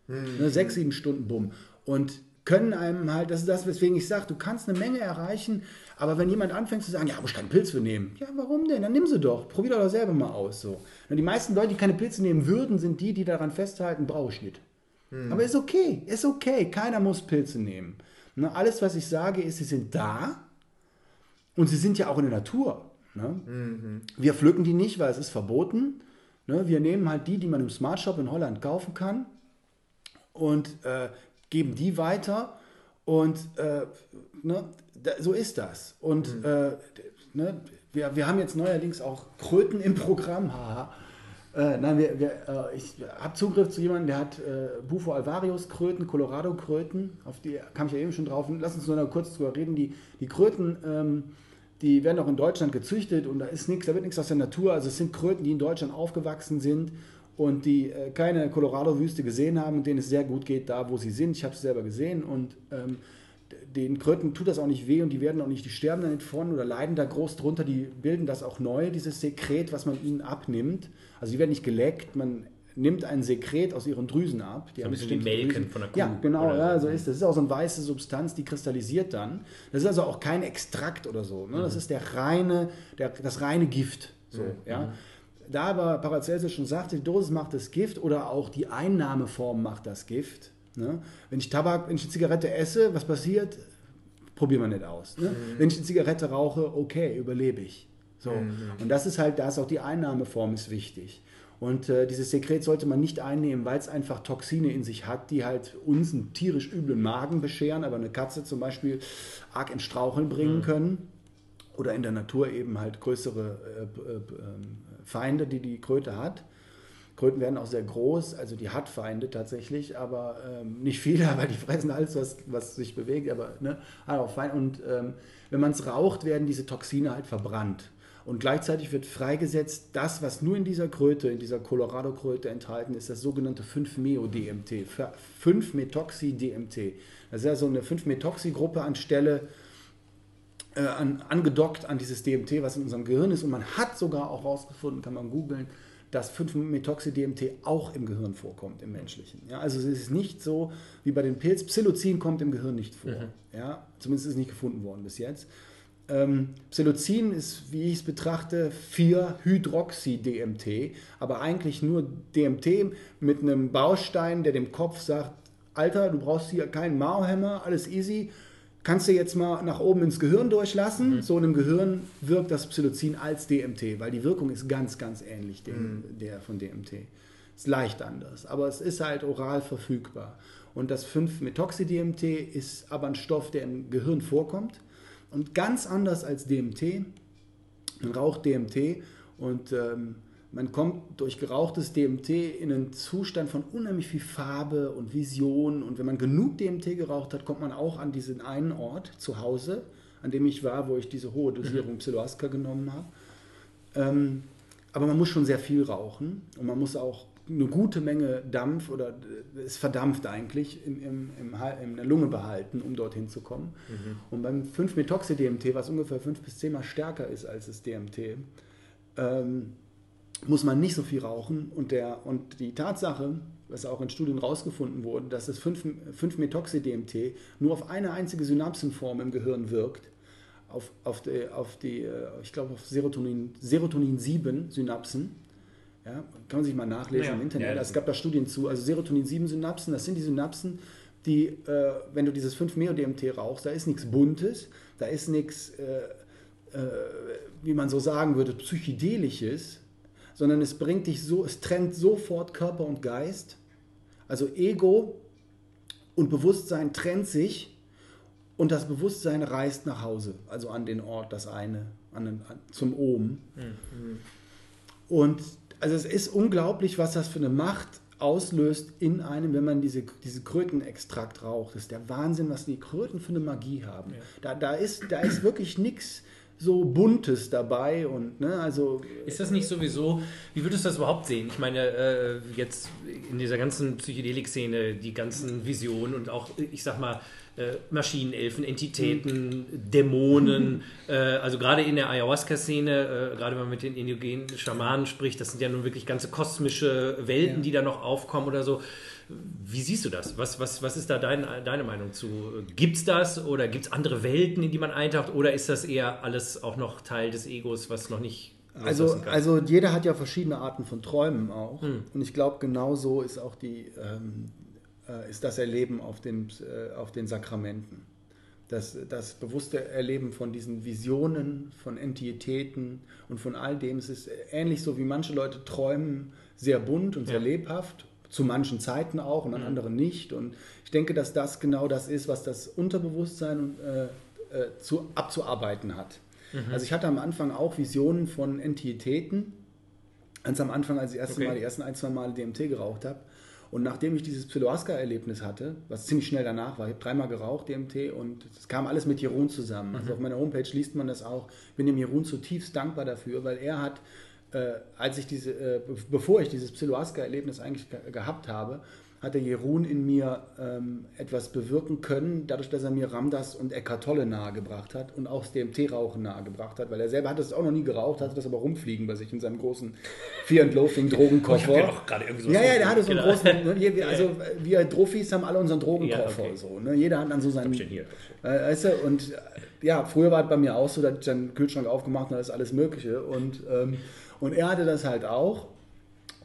Ne, sechs, sieben Stunden Bumm. Und können einem halt, das ist das, weswegen ich sage, du kannst eine Menge erreichen, aber wenn jemand anfängt zu sagen, ja, muss ich keinen Pilz für nehmen, ja, warum denn? Dann nimm sie doch, probier doch selber mal aus. So. Und die meisten Leute, die keine Pilze nehmen würden, sind die, die daran festhalten, brauche ich nicht. Aber ist okay, ist okay, keiner muss Pilze nehmen. Ne, alles, was ich sage, ist, sie sind da und sie sind ja auch in der Natur. Ne? Wir pflücken die nicht, weil es ist verboten. Ne? Wir nehmen halt die, die man im Smart Shop in Holland kaufen kann und äh, geben die weiter. Und äh, ne, da, so ist das. Und äh, ne, wir, wir haben jetzt neuerdings auch Kröten im Programm. Haha. Äh, nein, wir, wir, äh, ich habe Zugriff zu jemandem, der hat äh, Bufo alvarius Kröten, Colorado Kröten, auf die kam ich ja eben schon drauf. Lass uns nur noch kurz drüber reden. Die, die Kröten, ähm, die werden auch in Deutschland gezüchtet und da ist nichts, da wird nichts aus der Natur. Also es sind Kröten, die in Deutschland aufgewachsen sind und die äh, keine Colorado-Wüste gesehen haben und denen es sehr gut geht, da wo sie sind. Ich habe es selber gesehen und ähm, den Kröten tut das auch nicht weh und die werden auch nicht, die sterben da nicht von oder leiden da groß drunter, die bilden das auch neu, dieses Sekret, was man ihnen abnimmt. Also die werden nicht geleckt, man nimmt ein Sekret aus ihren Drüsen ab. Die So ein haben bisschen wie bestimmte Melken von der Kuh Ja, genau, ja, so. ist es. Das ist auch so eine weiße Substanz, die kristallisiert dann. Das ist also auch kein Extrakt oder so. Ne? Mhm. Das ist der reine, der, das reine Gift. So, ja. Da aber Paracelsus schon sagte, die Dosis macht das Gift oder auch die Einnahmeform macht das Gift. Ne? Wenn ich Tabak, wenn ich eine Zigarette esse, was passiert? Probieren wir nicht aus. Ne? Wenn ich eine Zigarette rauche, okay, überlebe ich. So. Und das ist halt, da ist auch die Einnahmeform ist wichtig. Und äh, dieses Sekret sollte man nicht einnehmen, weil es einfach Toxine in sich hat, die halt uns einen tierisch üblen Magen bescheren, aber eine Katze zum Beispiel arg ins Straucheln bringen können. Oder in der Natur eben halt größere äh, äh, ähm, Feinde, die die Kröte hat. Kröten werden auch sehr groß, also die hat Feinde tatsächlich, aber ähm, nicht viele, weil die fressen alles, was, was sich bewegt, aber ne, hat auch Feinde. Und ähm, wenn man es raucht, werden diese Toxine halt verbrannt. Und gleichzeitig wird freigesetzt, das, was nur in dieser Kröte, in dieser Colorado-Kröte enthalten ist, das sogenannte 5-Meo-DMT, 5-Methoxy-DMT. Das ist ja so eine 5-Methoxy-Gruppe anstelle äh, an, angedockt an dieses DMT, was in unserem Gehirn ist. Und man hat sogar auch herausgefunden, kann man googeln, dass 5-Methoxy-DMT auch im Gehirn vorkommt, im menschlichen. Ja, also es ist nicht so wie bei den Pilz. Psilocin kommt im Gehirn nicht vor. Ja, zumindest ist es nicht gefunden worden bis jetzt. Ähm, Psilocin ist, wie ich es betrachte, 4-Hydroxy-DMT, aber eigentlich nur DMT mit einem Baustein, der dem Kopf sagt, Alter, du brauchst hier keinen Mauhammer, alles easy, kannst du jetzt mal nach oben ins Gehirn durchlassen. So in einem Gehirn wirkt das Psilocin als DMT, weil die Wirkung ist ganz, ganz ähnlich dem, der von DMT. Ist leicht anders, aber es ist halt oral verfügbar. Und das 5-Methoxy-DMT ist aber ein Stoff, der im Gehirn vorkommt und ganz anders als DMT. Man raucht DMT und ähm, man kommt durch gerauchtes DMT in einen Zustand von unheimlich viel Farbe und Vision. Und wenn man genug DMT geraucht hat, kommt man auch an diesen einen Ort zu Hause, an dem ich war, wo ich diese hohe Dosierung Psiloaska genommen habe. Ähm, aber man muss schon sehr viel rauchen und man muss auch eine gute Menge Dampf oder äh, es verdampft eigentlich im, im, im, in der Lunge behalten, um dorthin zu kommen. Und beim 5-Methoxy-DMT, was ungefähr 5 bis 10 Mal stärker ist als das DMT, ähm, muss man nicht so viel rauchen. Und, der, und die Tatsache, was auch in Studien rausgefunden wurde, dass das 5-Methoxy-DMT nur auf eine einzige Synapsenform im Gehirn wirkt, auf, auf die, auf die äh, ich glaube, auf Serotonin, Serotonin 7 Synapsen. Ja, kann man sich mal nachlesen Ja, im Internet. ja, es gab da Studien zu. Also Serotonin 7 Synapsen, das sind die Synapsen, die, äh, wenn du dieses 5-Meo-DMT rauchst, da ist nichts Buntes, da ist nichts, äh, äh, wie man so sagen würde, psychedelisches, sondern es bringt dich so, es trennt sofort Körper und Geist. Also Ego und Bewusstsein trennt sich und das Bewusstsein reist nach Hause, also an den Ort, das eine, an den, an, zum Ohm. Und also es ist unglaublich, was das für eine Macht auslöst in einem, wenn man diese, diese Krötenextrakt raucht. Das ist der Wahnsinn, was die Kröten für eine Magie haben. Da, da, ist, da ist wirklich nichts so Buntes dabei und ne, also Ist das nicht sowieso, wie würdest du das überhaupt sehen? Ich meine, äh, jetzt in dieser ganzen Psychedelik-Szene, die ganzen Visionen und auch, ich sag mal, äh, Maschinenelfen, Entitäten, Dämonen, äh, also gerade in der Ayahuasca-Szene, äh, gerade wenn man mit den indigenen Schamanen spricht, das sind ja nun wirklich ganze kosmische Welten, Ja. die da noch aufkommen oder so. Wie siehst du das? Was, was, was ist da dein, deine Meinung zu? Gibt es das oder gibt es andere Welten, in die man eintaucht oder ist das eher alles auch noch Teil des Egos, was noch nicht Also, also jeder hat ja verschiedene Arten von Träumen auch. Und ich glaube, genauso ist auch die, ähm, äh, ist das Erleben auf den, äh, auf den Sakramenten. Das, das bewusste Erleben von diesen Visionen, von Entitäten und von all dem. Es ist ähnlich so, wie manche Leute träumen, sehr bunt und sehr Ja. lebhaft. Zu manchen Zeiten auch und an anderen nicht. Und ich denke, dass das genau das ist, was das Unterbewusstsein äh, äh, zu, abzuarbeiten hat. Also ich hatte am Anfang auch Visionen von Entitäten, ganz am Anfang, als ich das erste Okay. Mal, die ersten ein, zwei Mal DMT geraucht habe. Und nachdem ich dieses Psiloaska-Erlebnis hatte, was ziemlich schnell danach war, ich habe dreimal geraucht, DMT, und es kam alles mit Jeroen zusammen. Also auf meiner Homepage liest man das auch. Ich bin dem Jeroen zutiefst dankbar dafür, weil er hat, äh, als ich diese, äh, be- bevor ich dieses Psiloaska-Erlebnis eigentlich ge gehabt habe, hat der Jeroen in mir ähm, etwas bewirken können, dadurch, dass er mir Ramdas und Eckart Tolle nahegebracht hat und auch das DMT-Rauchen nahegebracht hat, weil er selber hat das auch noch nie geraucht, hatte das aber rumfliegen bei sich in seinem großen Fear and Loathing Drogenkoffer. Ja auch gerade irgendwie so Ja, ja, der hatte so einen großen, ne, wir- also wir Trophys haben alle unseren Drogenkoffer Ja, okay. so, ne? Jeder hat dann so seinen, hier. äh, weißt du, und äh, ja, früher war es bei mir auch so, dass ich dann den Kühlschrank aufgemacht und da ist alles Mögliche und, ähm, und er hatte das halt auch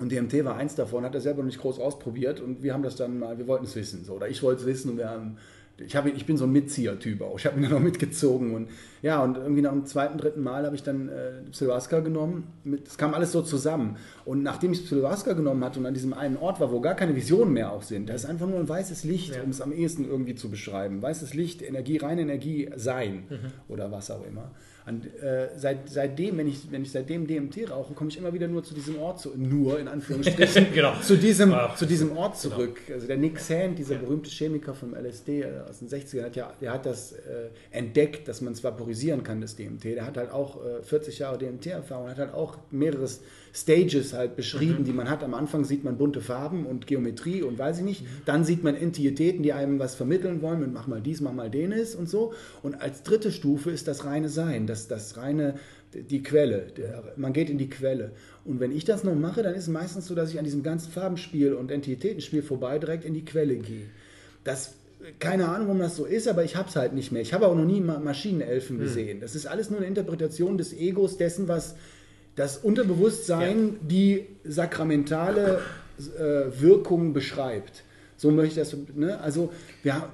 und DMT war eins davon, hat er selber noch nicht groß ausprobiert und wir haben das dann mal, wir wollten es wissen, so, oder ich wollte es wissen und wir haben, ich, hab, ich bin so ein Mitzieher-Typ auch, ich habe ihn dann auch mitgezogen und ja, und irgendwie nach dem zweiten, dritten Mal habe ich dann äh, Psiloaska genommen, es kam alles so zusammen. Und nachdem ich Psiloaska genommen hatte und an diesem einen Ort war, wo gar keine Visionen mehr auch sind, da ist einfach nur ein weißes Licht, Ja. um es am ehesten irgendwie zu beschreiben, weißes Licht, Energie, reine Energie, Sein oder was auch immer. Und, äh, seit, seitdem, wenn ich, wenn ich seitdem DMT rauche, komme ich immer wieder nur zu diesem Ort, zu, nur in Anführungsstrichen, Genau. zu, diesem, zu diesem Ort zurück. Also der Nick Sand, dieser berühmte Chemiker vom LSD äh, aus den 60ern, hat ja, der hat das äh, entdeckt, dass man es vaporisieren kann, das DMT. Der hat halt auch äh, 40 Jahre DMT-Erfahrung, hat halt auch mehrere Stages halt beschrieben, die man hat. Am Anfang sieht man bunte Farben und Geometrie und weiß ich nicht. Dann sieht man Entitäten, die einem was vermitteln wollen und mach mal dies, mach mal jenes und so. Und als dritte Stufe ist das reine Sein, das, das reine, die Quelle. Der, man geht in die Quelle. Und wenn ich das noch mache, dann ist es meistens so, dass ich an diesem ganzen Farbenspiel und Entitätenspiel vorbei direkt in die Quelle gehe. Das, keine Ahnung, warum das so ist, aber ich habe es halt nicht mehr. Ich habe auch noch nie Ma Maschinenelfen gesehen. Das ist alles nur eine Interpretation des Egos, dessen, was das Unterbewusstsein die sakramentale äh, Wirkung beschreibt. So möchte ich das, ne? Also, ja,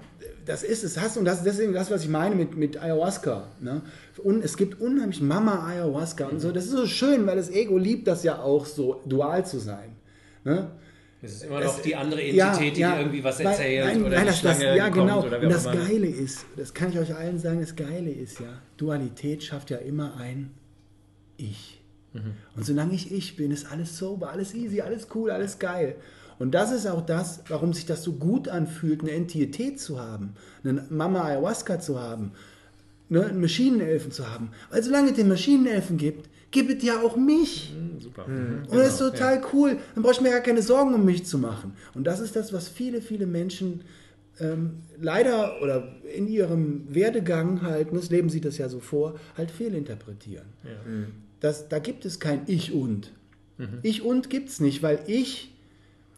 das ist es, hast und das ist deswegen das, was ich meine mit, mit Ayahuasca. Ne? Und es gibt unheimlich Mama Ayahuasca und so. Das ist so schön, weil das Ego liebt das ja auch so, dual zu sein. Ne? Es ist immer noch die andere Ja, Entität, die ja. irgendwie was erzählt nein, oder nein, das, das, Ja, kommt genau. oder Und das. Geile ist, das kann ich euch allen sagen, das Geile ist ja, Dualität schafft ja immer ein Ich. Mhm. Und solange ich ich bin, ist alles sober, alles easy, alles cool, alles geil. Und das ist auch das, warum sich das so gut anfühlt, eine Entität zu haben, eine Mama Ayahuasca zu haben, ne, einen Maschinenelfen zu haben. Weil solange es den Maschinenelfen gibt, gibt es ja auch mich. Super. Und das ist total cool. Dann brauche ich mir gar keine Sorgen um mich zu machen. Und das ist das, was viele, viele Menschen ähm, leider oder in ihrem Werdegang halt, und das Leben sieht das ja so vor, halt fehlinterpretieren. Das, da gibt es kein Ich und. Ich und gibt es nicht, weil ich,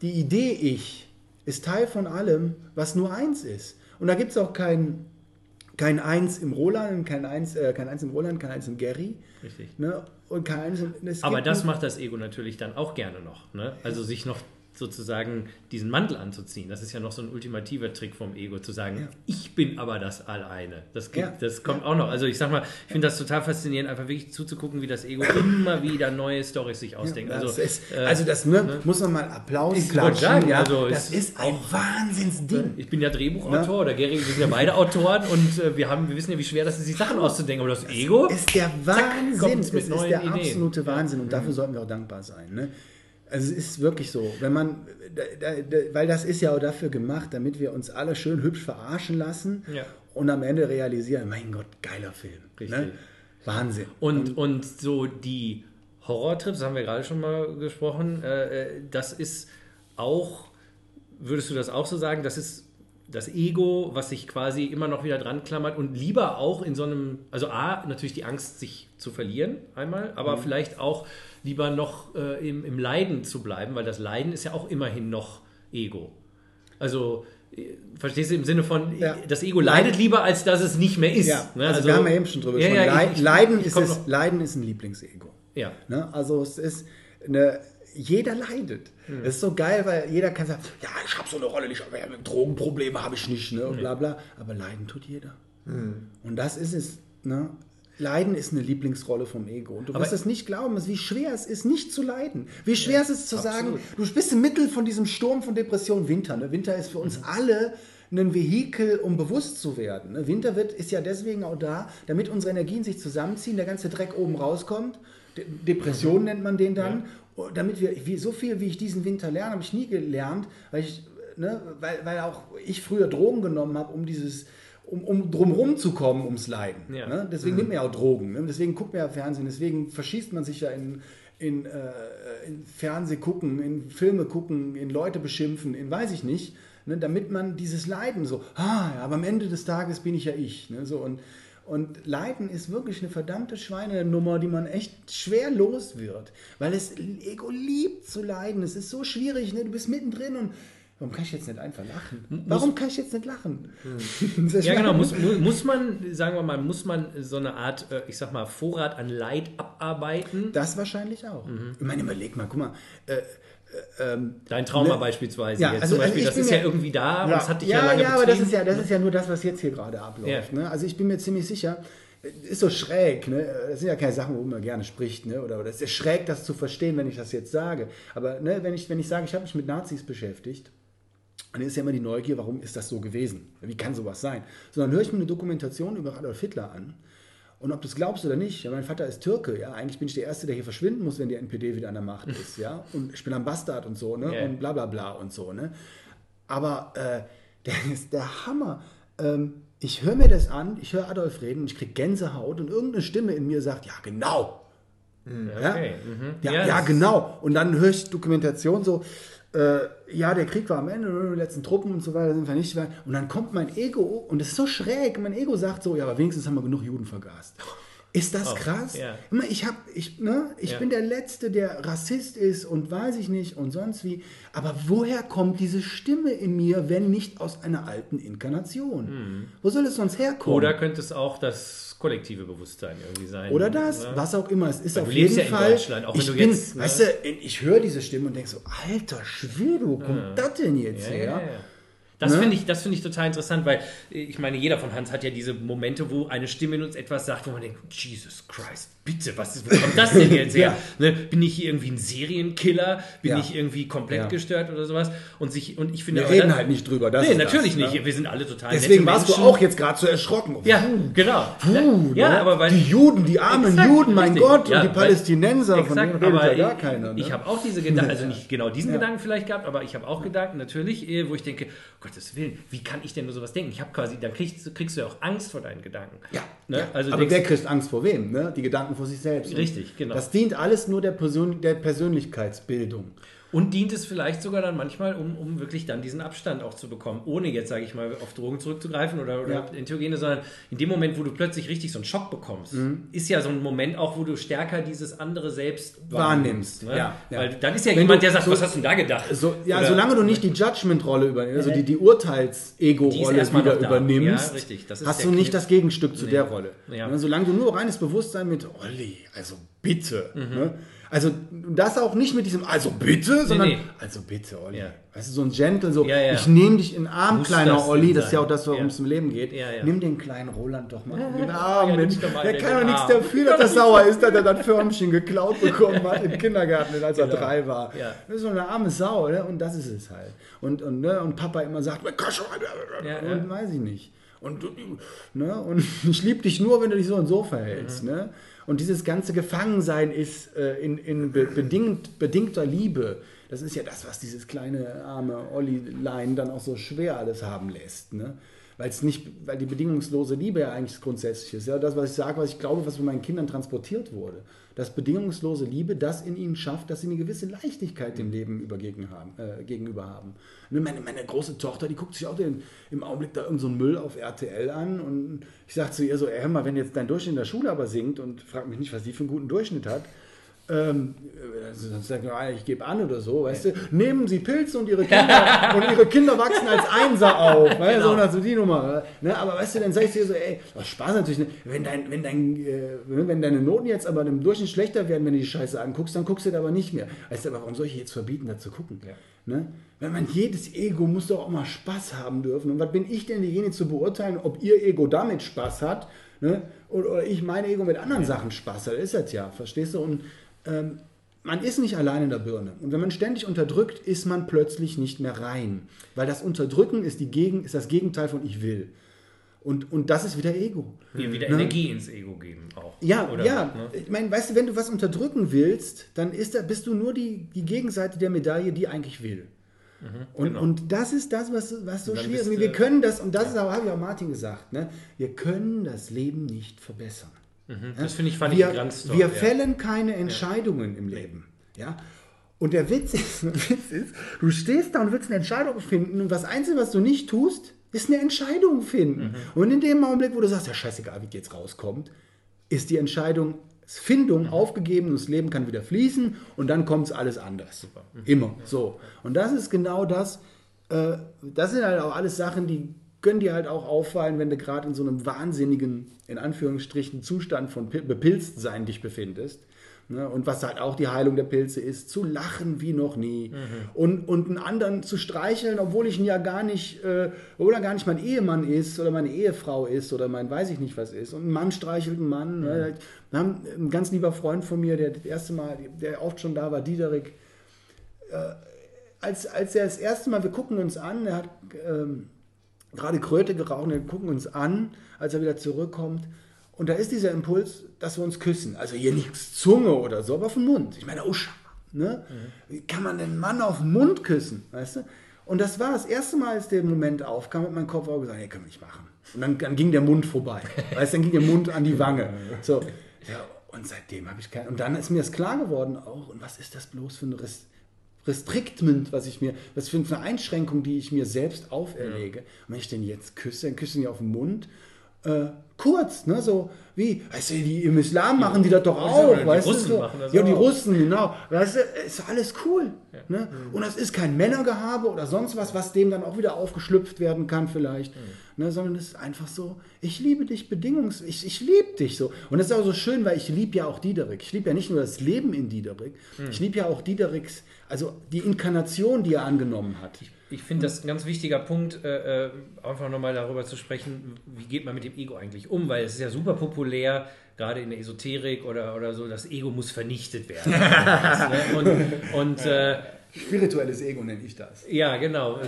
die Idee Ich, ist Teil von allem, was nur eins ist. Und da gibt es auch kein, kein Eins im Roland, kein Eins, äh, kein Eins im Roland, kein Eins im Gary. Richtig. Ne? Und kein Eins im, Aber das macht das Ego natürlich dann auch gerne noch. Ne? Also sich noch sozusagen diesen Mantel anzuziehen. Das ist ja noch so ein ultimativer Trick vom Ego, zu sagen, ich bin aber das Alleine. Das, gibt, Ja. das kommt auch noch. Also ich sag mal, ich finde das total faszinierend, einfach wirklich zuzugucken, wie das Ego immer wieder neue Storys sich ausdenkt. Ja, also, das ist, äh, also das ne, muss man mal Applaus Ich klatschen. sagen, ja, also das ist ein Wahnsinnsding. ich bin ja Drehbuchautor oder Gary, wir sind ja beide Autoren und äh, wir, haben, wir wissen ja, wie schwer das ist, sich Sachen auszudenken. Aber das Ego ist der Wahnsinn. Es mit ist der Ideen. absolute Wahnsinn und dafür sollten wir auch dankbar sein. Ne? Also es ist wirklich so, wenn man, da, da, da, weil das ist ja auch dafür gemacht, damit wir uns alle schön hübsch verarschen lassen Ja. und am Ende realisieren, mein Gott, geiler Film. Richtig. Ne? Wahnsinn. Und, und so die Horrortrips, das haben wir gerade schon mal gesprochen, äh, äh, das ist auch, würdest du das auch so sagen, das ist das Ego, was sich quasi immer noch wieder dran klammert und lieber auch in so einem, also A, natürlich die Angst, sich zu verlieren einmal, aber vielleicht auch lieber noch äh, im, im Leiden zu bleiben, weil das Leiden ist ja auch immerhin noch Ego. Also, äh, verstehst du im Sinne von, Ja. das Ego leidet lieber, als dass es nicht mehr ist. Ja, ne? also, wir haben ja eben schon drüber gesprochen. ja, Leid- ich- ich- Leiden, ich ist es, Leiden ist ein Lieblingsego. Ja. Ne? Also es ist eine, jeder leidet. Hm. Das ist so geil, weil jeder kann sagen, ja, ich habe so eine Rolle nicht, aber Drogenprobleme habe ich nicht, ne? und bla bla. Aber leiden tut jeder. Und das ist es. Ne? Leiden ist eine Lieblingsrolle vom Ego. Und du Aber- wirst es nicht glauben, wie schwer es ist, nicht zu leiden. Wie schwer es ist zu sagen, absolut. du bist im Mittel von diesem Sturm von Depression Winter. Ne? Winter ist für Mhm. uns alle ein Vehikel, um bewusst zu werden. Ne? Winter wird, ist ja deswegen auch da, damit unsere Energien sich zusammenziehen, der ganze Dreck oben rauskommt. De Depression nennt man den dann. Oh, Damit wir, wie, so viel wie ich diesen Winter lerne, habe ich nie gelernt, weil ich, ne, weil, weil auch ich früher Drogen genommen habe, um dieses, um, um drumherum zu kommen ums Leiden. Ja. Ne? Deswegen nimmt man ja auch Drogen. Ne? Deswegen guckt man ja Fernsehen. Deswegen verschießt man sich ja in, in, äh, in Fernseh gucken, in Filme gucken, in Leute beschimpfen, in weiß ich nicht. Ne? Damit man dieses Leiden so, ah, ja, aber am Ende des Tages bin ich ja ich. Ne? So, und, und Leiden ist wirklich eine verdammte Schweinenummer, die man echt schwer los wird. Weil es Ego liebt zu leiden. Es ist so schwierig. Ne? Du bist mittendrin und Warum kann ich jetzt nicht einfach lachen? Warum kann ich jetzt nicht lachen? Ist Ja, genau. Muss, mu- muss man, sagen wir mal, muss man so eine Art, äh, ich sag mal, Vorrat an Leid abarbeiten? Das wahrscheinlich auch. Ich meine, überleg mal, guck mal. Äh, äh, ähm, Dein Trauma Ne? beispielsweise Ja, jetzt also- zum Beispiel, also das ist mir- ja irgendwie da und es hat dich ja, ja, lange ja, aber das ist ja, das ist ja nur das, was jetzt hier gerade abläuft. Ne? Also ich bin mir ziemlich sicher, ist so schräg, ne? das sind ja keine Sachen, worüber man gerne spricht, ne? oder, oder es ist schräg, das zu verstehen, wenn ich das jetzt sage. Aber ne, wenn, ich, wenn ich sage, ich habe mich mit Nazis beschäftigt, dann ist ja immer die Neugier, warum ist das so gewesen? Wie kann sowas sein? So, dann höre ich mir eine Dokumentation über Adolf Hitler an. Und ob du es glaubst oder nicht, ja, mein Vater ist Türke, ja, eigentlich bin ich der Erste, der hier verschwinden muss, wenn die NPD wieder an der Macht ist, ja, und ich bin ein Bastard und so, ne, Ja. und bla bla bla und so, ne. Aber äh, der ist der Hammer. Ähm, ich höre mir das an, ich höre Adolf reden, ich kriege Gänsehaut und irgendeine Stimme in mir sagt, ja, genau, ja? Okay, mhm. Ja, Ja, ja, genau. Und dann höre ich Dokumentation so, ja, der Krieg war am Ende, die letzten Truppen und so weiter sind vernichtet worden. Und dann kommt mein Ego, und das ist so schräg, mein Ego sagt so, ja, aber wenigstens haben wir genug Juden vergast. Ist das krass? Oh, ja. Immer, Ich, hab, ich, ne, ich Ja. bin der Letzte, der Rassist ist und weiß ich nicht und sonst wie. Aber woher kommt diese Stimme in mir, wenn nicht aus einer alten Inkarnation? Wo soll es sonst herkommen? Oder könnte es auch das kollektive Bewusstsein irgendwie sein? Oder das, ne? was auch immer. Es ist Weil auf jeden ja Fall. Ich bin, jetzt, ne? weißt du, ich höre diese Stimme und denke so, alter Schwede, wo kommt das denn jetzt Ja, her? Ja, ja. Das Ne? finde ich, das finde ich total interessant, weil äh, ich meine, jeder von Hans hat ja diese Momente, wo eine Stimme in uns etwas sagt, wo man denkt, Jesus Christ, bitte, was ist, wo kommt das denn jetzt her? ne? Bin ich hier irgendwie ein Serienkiller? Bin Ja. ich irgendwie komplett Ja. gestört oder sowas? Und sich, und ich finde, Wir reden dann- halt nicht drüber. Das Nee, natürlich das, nicht. Ne? Wir sind alle total Deswegen warst du auch jetzt gerade so erschrocken. Ja, genau. Puh, ja, ne? aber weil die Juden, die armen Exakt, Juden, mein richtig. Gott, Ja, und die Palästinenser, von Exakt, denen redet aber ja gar ich, keiner. Ne? ich habe auch diese Gedanken, also nicht genau diesen Gedanken vielleicht gehabt, aber ich habe auch Gedanken natürlich, eh, wo ich denke, Gottes Willen, wie kann ich denn nur sowas denken? Ich habe quasi, dann kriegst, kriegst du ja auch Angst vor deinen Gedanken. ja, Ne? ja. Also aber wer kriegt Angst vor wem? Ne? Die Gedanken vor sich selbst. Richtig, genau. Das dient alles nur der, Persön der Persönlichkeitsbildung. Und dient es vielleicht sogar dann manchmal, um, um wirklich dann diesen Abstand auch zu bekommen, ohne jetzt, sage ich mal, auf Drogen zurückzugreifen oder, oder Ja. Entheogene, sondern in dem Moment, wo du plötzlich richtig so einen Schock bekommst, ist ja so ein Moment auch, wo du stärker dieses andere selbst Wahrnimmst, Ne? ja, ja. Weil dann ist ja Wenn jemand, der sagt, so- was hast du denn da gedacht? So, ja, Oder- solange du nicht die Judgment-Rolle übernimmst, also die, die Urteils-Ego-Rolle wieder übernimmst, Ja, richtig. Hast du nicht Kniff. das Gegenstück zu der Rolle. Ja. Ne, Solange du nur reines Bewusstsein mit Olli, also bitte. Mhm. Ne? Also das auch nicht mit diesem, also bitte, sondern nee. also bitte, Olli. Ja. Weißt du, so ein Gentle, so, Ja, ja. ich nehme dich in den Arm, Muss kleiner das Olli, das ist ja auch das, worum es im Leben geht. Nimm den kleinen Roland doch mal in den Arm, Mensch. Der kann doch nichts dafür, dass er sauer ist, dass er das Förmchen geklaut bekommen hat im Kindergarten, als er Genau. drei war. Das ist so eine arme Sau, ne? und das ist es halt. Und, und, ne? und Papa immer sagt, und weiß ich nicht. Und, ne? und ich liebe dich nur, wenn du dich so und so verhältst. Mhm. Ne? Und dieses ganze Gefangensein ist äh, in, in be bedingt, bedingter Liebe. Das ist ja das, was dieses kleine arme Olli-Lein dann auch so schwer alles haben lässt. Ne? Weil es nicht, weil die bedingungslose Liebe ja eigentlich das Grundsätzliche ist. Ja, das, was ich sage, was ich glaube, was von meinen Kindern transportiert wurde. Das bedingungslose Liebe, das in ihnen schafft, dass sie eine gewisse Leichtigkeit dem Leben haben, äh, gegenüber haben. Ne, meine, meine große Tochter, die guckt sich auch den, im Augenblick da irgendeinen so Müll auf RTL an und ich sage zu ihr so, ey, hör mal, wenn jetzt dein Durchschnitt in der Schule aber sinkt und frag mich nicht, was die für einen guten Durchschnitt hat, ähm, dann sagt ah, ich gebe an oder so, weißt du, nehmen Sie Pilze und Ihre Kinder und Ihre Kinder wachsen als Einser auf, weißt du, Genau. und also die Nummer, ne? aber weißt du, dann sag ich dir so, ey, Spaß natürlich, ne? wenn, dein, wenn, dein, äh, wenn deine Noten jetzt aber im Durchschnitt schlechter werden, wenn du die Scheiße anguckst, dann guckst du da aber nicht mehr. Weißt du, aber warum soll ich jetzt verbieten, da zu gucken? Ne? Wenn man jedes Ego muss doch auch mal Spaß haben dürfen. Und was bin ich denn derjenige zu beurteilen, ob ihr Ego damit Spaß hat ne? oder, oder ich mein Ego mit anderen Sachen Spaß hat? Ist das ja, verstehst du? Und ähm, man ist nicht allein in der Birne. Und wenn man ständig unterdrückt, ist man plötzlich nicht mehr rein. Weil das Unterdrücken ist, die Gegen, ist das Gegenteil von ich will. Und, und das ist wieder Ego. Mir wieder Ne? Energie ins Ego geben auch. Ja, Oder ja. ne? Ich meine, weißt du, wenn du was unterdrücken willst, dann ist da, bist du nur die, die Gegenseite der Medaille, die eigentlich will. und, genau. und das ist das, was, was so schwierig ist. Wir können das, und das ist auch, habe ich auch Martin gesagt, ne? wir können das Leben nicht verbessern. Das finde ich, fand wir, ich ganz toll. wir ja. fällen keine Entscheidungen im Leben. Ja? Und der Witz, ist, der Witz ist, du stehst da und willst eine Entscheidung finden und das Einzige, was du nicht tust, ist eine Entscheidung finden. Mhm. Und in dem Augenblick, wo du sagst, ja scheißegal, wie jetzt rauskommt, ist die Entscheidungsfindung Mhm. aufgegeben und das Leben kann wieder fließen und dann kommt es alles anders. Mhm. Immer. So. Und das ist genau das, äh, das sind halt auch alles Sachen, die können dir halt auch auffallen, wenn du gerade in so einem wahnsinnigen, in Anführungsstrichen, Zustand von Pil- Bepilztsein dich befindest. Ne? Und was halt auch die Heilung der Pilze ist, zu lachen wie noch nie. Und, und einen anderen zu streicheln, obwohl ich ihn ja gar nicht, äh, obwohl er gar nicht mein Ehemann ist oder meine Ehefrau ist oder mein weiß ich nicht was ist. Und ein Mann streichelt einen Mann. Ne? Wir haben ein ganz lieber Freund von mir, der das erste Mal, der oft schon da war, Diederik, als, als er das erste Mal, wir gucken uns an, er hat ähm, gerade Kröte geraucht, wir gucken uns an, als er wieder zurückkommt. Und da ist dieser Impuls, dass wir uns küssen. Also hier nichts Zunge oder so, aber auf den Mund. Ich meine, oh, ne? Wie kann man den Mann auf den Mund küssen? Weißt du? Und das war das erste Mal, als der Moment aufkam, hat mein Kopf auch gesagt, nee, können wir nicht machen. Und dann, dann ging der Mund vorbei. Weißt du, dann ging der Mund an die Wange. So. Ja, und seitdem habe ich kein. Und dann ist mir das klar geworden auch, und was ist das bloß für ein Rest, Restrictment, was ich mir, was für eine Einschränkung, die ich mir selbst auferlege. Und wenn ich den jetzt küsse, dann küsse ich ihn auf den Mund. Äh, kurz, ne, so wie, weißt du, die im Islam machen die das doch auch, die weißt Russen du, so. machen das ja, die auch. Russen, genau, weißt du, ist alles cool, ne, und das ist kein Männergehabe oder sonst was, was dem dann auch wieder aufgeschlüpft werden kann vielleicht, ne, sondern es ist einfach so, ich liebe dich bedingungs, ich, ich liebe dich so, und das ist auch so schön, weil ich liebe ja auch Diederik, ich liebe ja nicht nur das Leben in Diederik, ich liebe ja auch Diederiks, also die Inkarnation, die er angenommen hat. Ich finde das ein ganz wichtiger Punkt, äh, äh, einfach nochmal darüber zu sprechen, wie geht man mit dem Ego eigentlich um, weil es ist ja super populär, gerade in der Esoterik oder, oder so, das Ego muss vernichtet werden. und und äh, Spirituelles Ego nenne ich das. ja, genau.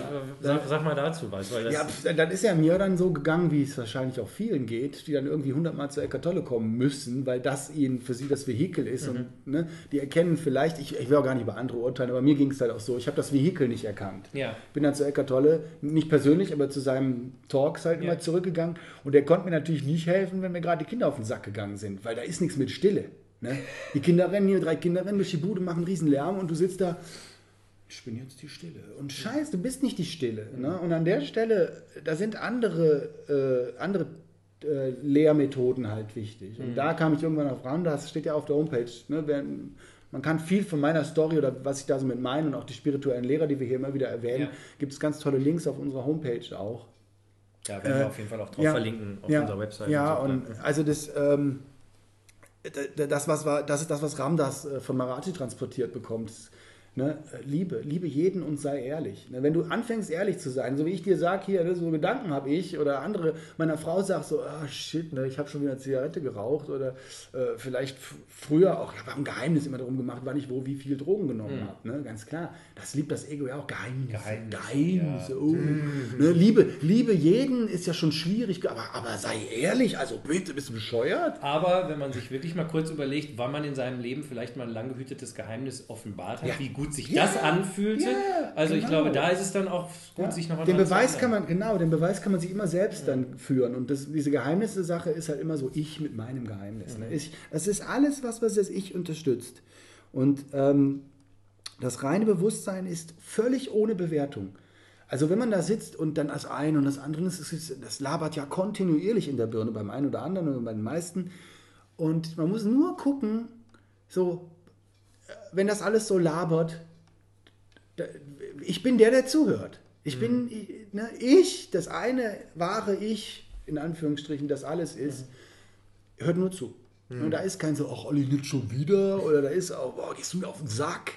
Sag, sag mal dazu was, weil das Ja, das ist ja mir dann so gegangen, wie es wahrscheinlich auch vielen geht, die dann irgendwie hundertmal zur Eckart Tolle kommen müssen, weil das ihnen für sie das Vehikel ist. Und ne, die erkennen vielleicht, ich, ich will auch gar nicht über andere urteilen, aber mir ging es halt auch so, ich habe das Vehikel nicht erkannt. Ja. Bin dann zu Eckart Tolle, nicht persönlich, aber zu seinem Talks halt Ja. immer zurückgegangen. Und der konnte mir natürlich nicht helfen, wenn mir gerade die Kinder auf den Sack gegangen sind, weil da ist nichts mit Stille. Ne? Die Kinder rennen hier, drei Kinder rennen durch die Bude, machen einen riesen Lärm und du sitzt da ich bin jetzt die Stille. Und scheiß, du bist nicht die Stille. Ne? Und an der Stelle, da sind andere, äh, andere äh, Lehrmethoden halt wichtig. Und da kam ich irgendwann auf ran, das steht ja auf der Homepage. Ne? Wenn, man kann viel von meiner Story oder was ich da so mit meine und auch die spirituellen Lehrer, die wir hier immer wieder erwähnen, Ja. gibt es ganz tolle Links auf unserer Homepage auch. Ja, werden wir auf jeden Fall auch drauf ja, verlinken auf ja, unserer Website. Ja, so. und also das, ähm, das, was war, das ist das, was Ramdas äh, von Marathi transportiert bekommt. Das, Ne? Liebe, liebe jeden und sei ehrlich. Ne? Wenn du anfängst, ehrlich zu sein, so wie ich dir sage, hier, ne, so Gedanken habe ich, oder andere, meiner Frau sagt so, ah shit, ne, ich habe schon wieder eine Zigarette geraucht, oder äh, vielleicht früher auch, ich habe ein Geheimnis immer darum gemacht, wann ich wo wie viel Drogen genommen habe. Ne? Ganz klar. Das liebt das Ego ja auch. Geheimnisse. Geheimnisse, Geheimnisse. Oh. Ne? Liebe, Liebe jeden ist ja schon schwierig, aber, aber sei ehrlich, also bitte, bist du bescheuert? Aber wenn man sich wirklich mal kurz überlegt, wann man in seinem Leben vielleicht mal ein lang gehütetes Geheimnis offenbart hat, Ja. wie gut sich Ja. das anfühlte. Ja, also ich genau. glaube, da ist es dann auch gut, Ja. sich nochmal den Beweis kann man, genau, den Beweis kann man sich immer selbst dann führen. Und das, diese Geheimnisse-Sache ist halt immer so, ich mit meinem Geheimnis. Mhm. Ne? Ich, das ist alles, was, was das Ich unterstützt. Und ähm, das reine Bewusstsein ist völlig ohne Bewertung. Also wenn man da sitzt und dann das eine und das andere, das, ist, das labert ja kontinuierlich in der Birne beim einen oder anderen oder bei den meisten. Und man muss nur gucken, so, wenn das alles so labert, da- ich bin der, der zuhört. Ich bin, ich- ne, ich, das eine wahre Ich, in Anführungsstrichen, das alles ist, hört nur zu. Und da ist kein so, ach Olli, nicht schon wieder, oder da ist auch, boah, gehst du mir auf den Sack,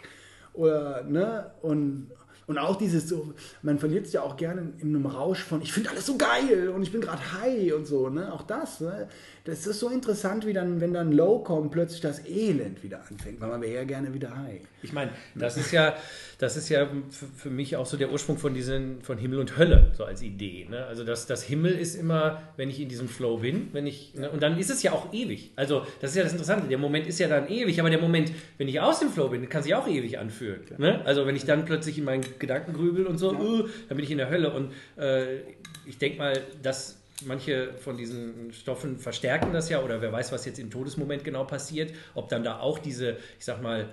oder, ne, und, und auch dieses so, man verliert sich ja auch gerne in einem Rausch von, ich finde alles so geil und ich bin gerade high und so, ne, auch das, ne, das ist so interessant, wie dann, wenn dann Low kommt, plötzlich das Elend wieder anfängt, weil man wäre ja gerne wieder high. Ich meine, das ist ja, das ist ja für, mich auch so der Ursprung von diesen, von Himmel und Hölle, so als Idee. Ne? Also das, das Himmel ist immer, wenn ich in diesem Flow bin, wenn ich, ne? und dann ist es ja auch ewig. Also das ist ja das Interessante. Der Moment ist ja dann ewig, aber der Moment, wenn ich aus dem Flow bin, kann sich auch ewig anfühlen. Ne? Also wenn ich dann plötzlich in meinen Gedanken grübel und so, uh, dann bin ich in der Hölle. Und äh, ich denke mal, dass manche von diesen Stoffen verstärken das ja oder wer weiß, was jetzt im Todesmoment genau passiert, ob dann da auch diese, ich sag mal,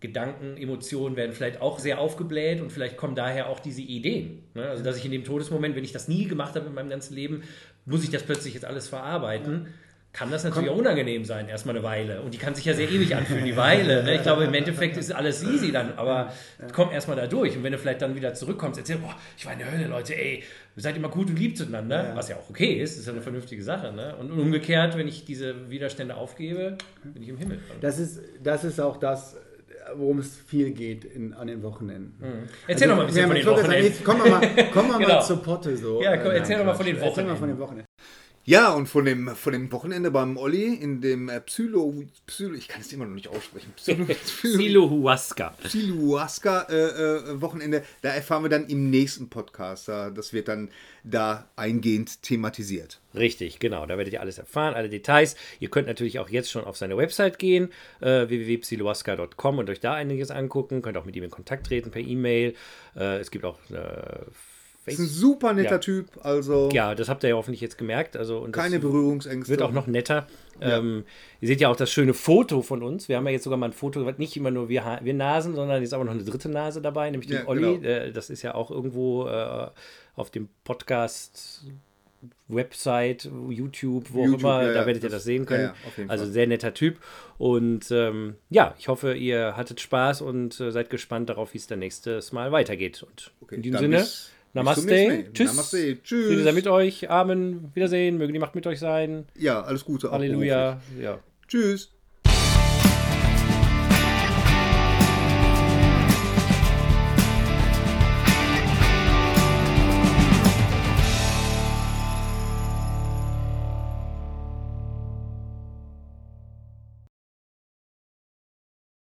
Gedanken, Emotionen werden vielleicht auch sehr aufgebläht und vielleicht kommen daher auch diese Ideen. Ne? Also dass ich in dem Todesmoment, wenn ich das nie gemacht habe in meinem ganzen Leben, muss ich das plötzlich jetzt alles verarbeiten. Kann das natürlich auch unangenehm sein, erstmal eine Weile. Und die kann sich ja sehr ewig anfühlen, die Weile. Ne? Ich glaube, im Endeffekt ist alles easy dann, aber komm erstmal da durch. Und wenn du vielleicht dann wieder zurückkommst, erzähl, boah, ich war in der Hölle, Leute, ey, seid immer gut und lieb zueinander, was ja auch okay ist, ist ja eine vernünftige Sache. Ne? Und umgekehrt, wenn ich diese Widerstände aufgebe, bin ich im Himmel. Das ist, das ist auch das, worum es viel geht in, an den Wochenenden. Erzähl doch mal ein bisschen von den Wochenenden. jetzt Kommen wir mal, kommen wir Genau. zur Potte. So. Ja, komm, Äh, erzähl doch mal von den Wochenenden. Ja, und von dem, von dem Wochenende beim Olli in dem äh, Psylo, Psylo, ich kann es immer noch nicht aussprechen, Psylo, Psylo, Silohuasca. Psylohuasca-Wochenende, da erfahren wir dann im nächsten Podcast. Da, das wird dann da eingehend thematisiert. Richtig, genau. Da werdet ihr alles erfahren, alle Details. Ihr könnt natürlich auch jetzt schon auf seine Website gehen, äh, www.psilohuasca.com und euch da einiges angucken. Könnt auch mit ihm in Kontakt treten per E-Mail. Äh, es gibt auch äh, Ist ein super netter Ja. Typ, also Ja, das habt ihr ja hoffentlich jetzt gemerkt. Also, und das keine Berührungsängste. wird auch noch netter. Ähm, ihr seht ja auch das schöne Foto von uns. Wir haben ja jetzt sogar mal ein Foto, nicht immer nur wir, wir Nasen, sondern jetzt aber noch eine dritte Nase dabei, nämlich den Ja, Olli. genau. Äh, das ist ja auch irgendwo äh, auf dem Podcast. Website, YouTube, wo YouTube, auch immer, ja, da ja, werdet ihr das- das sehen können. ja, ja, also sehr netter Typ. Und ähm, ja, ich hoffe, ihr hattet Spaß und äh, seid gespannt darauf, wie es dann nächstes Mal weitergeht. Und Okay, in diesem Sinne, bis- Namaste, tschüss. Namaste, tschüss. Friede sei mit euch, Amen, Wiedersehen, möge die Macht mit euch sein. Ja, alles Gute. Halleluja. Ja. Tschüss.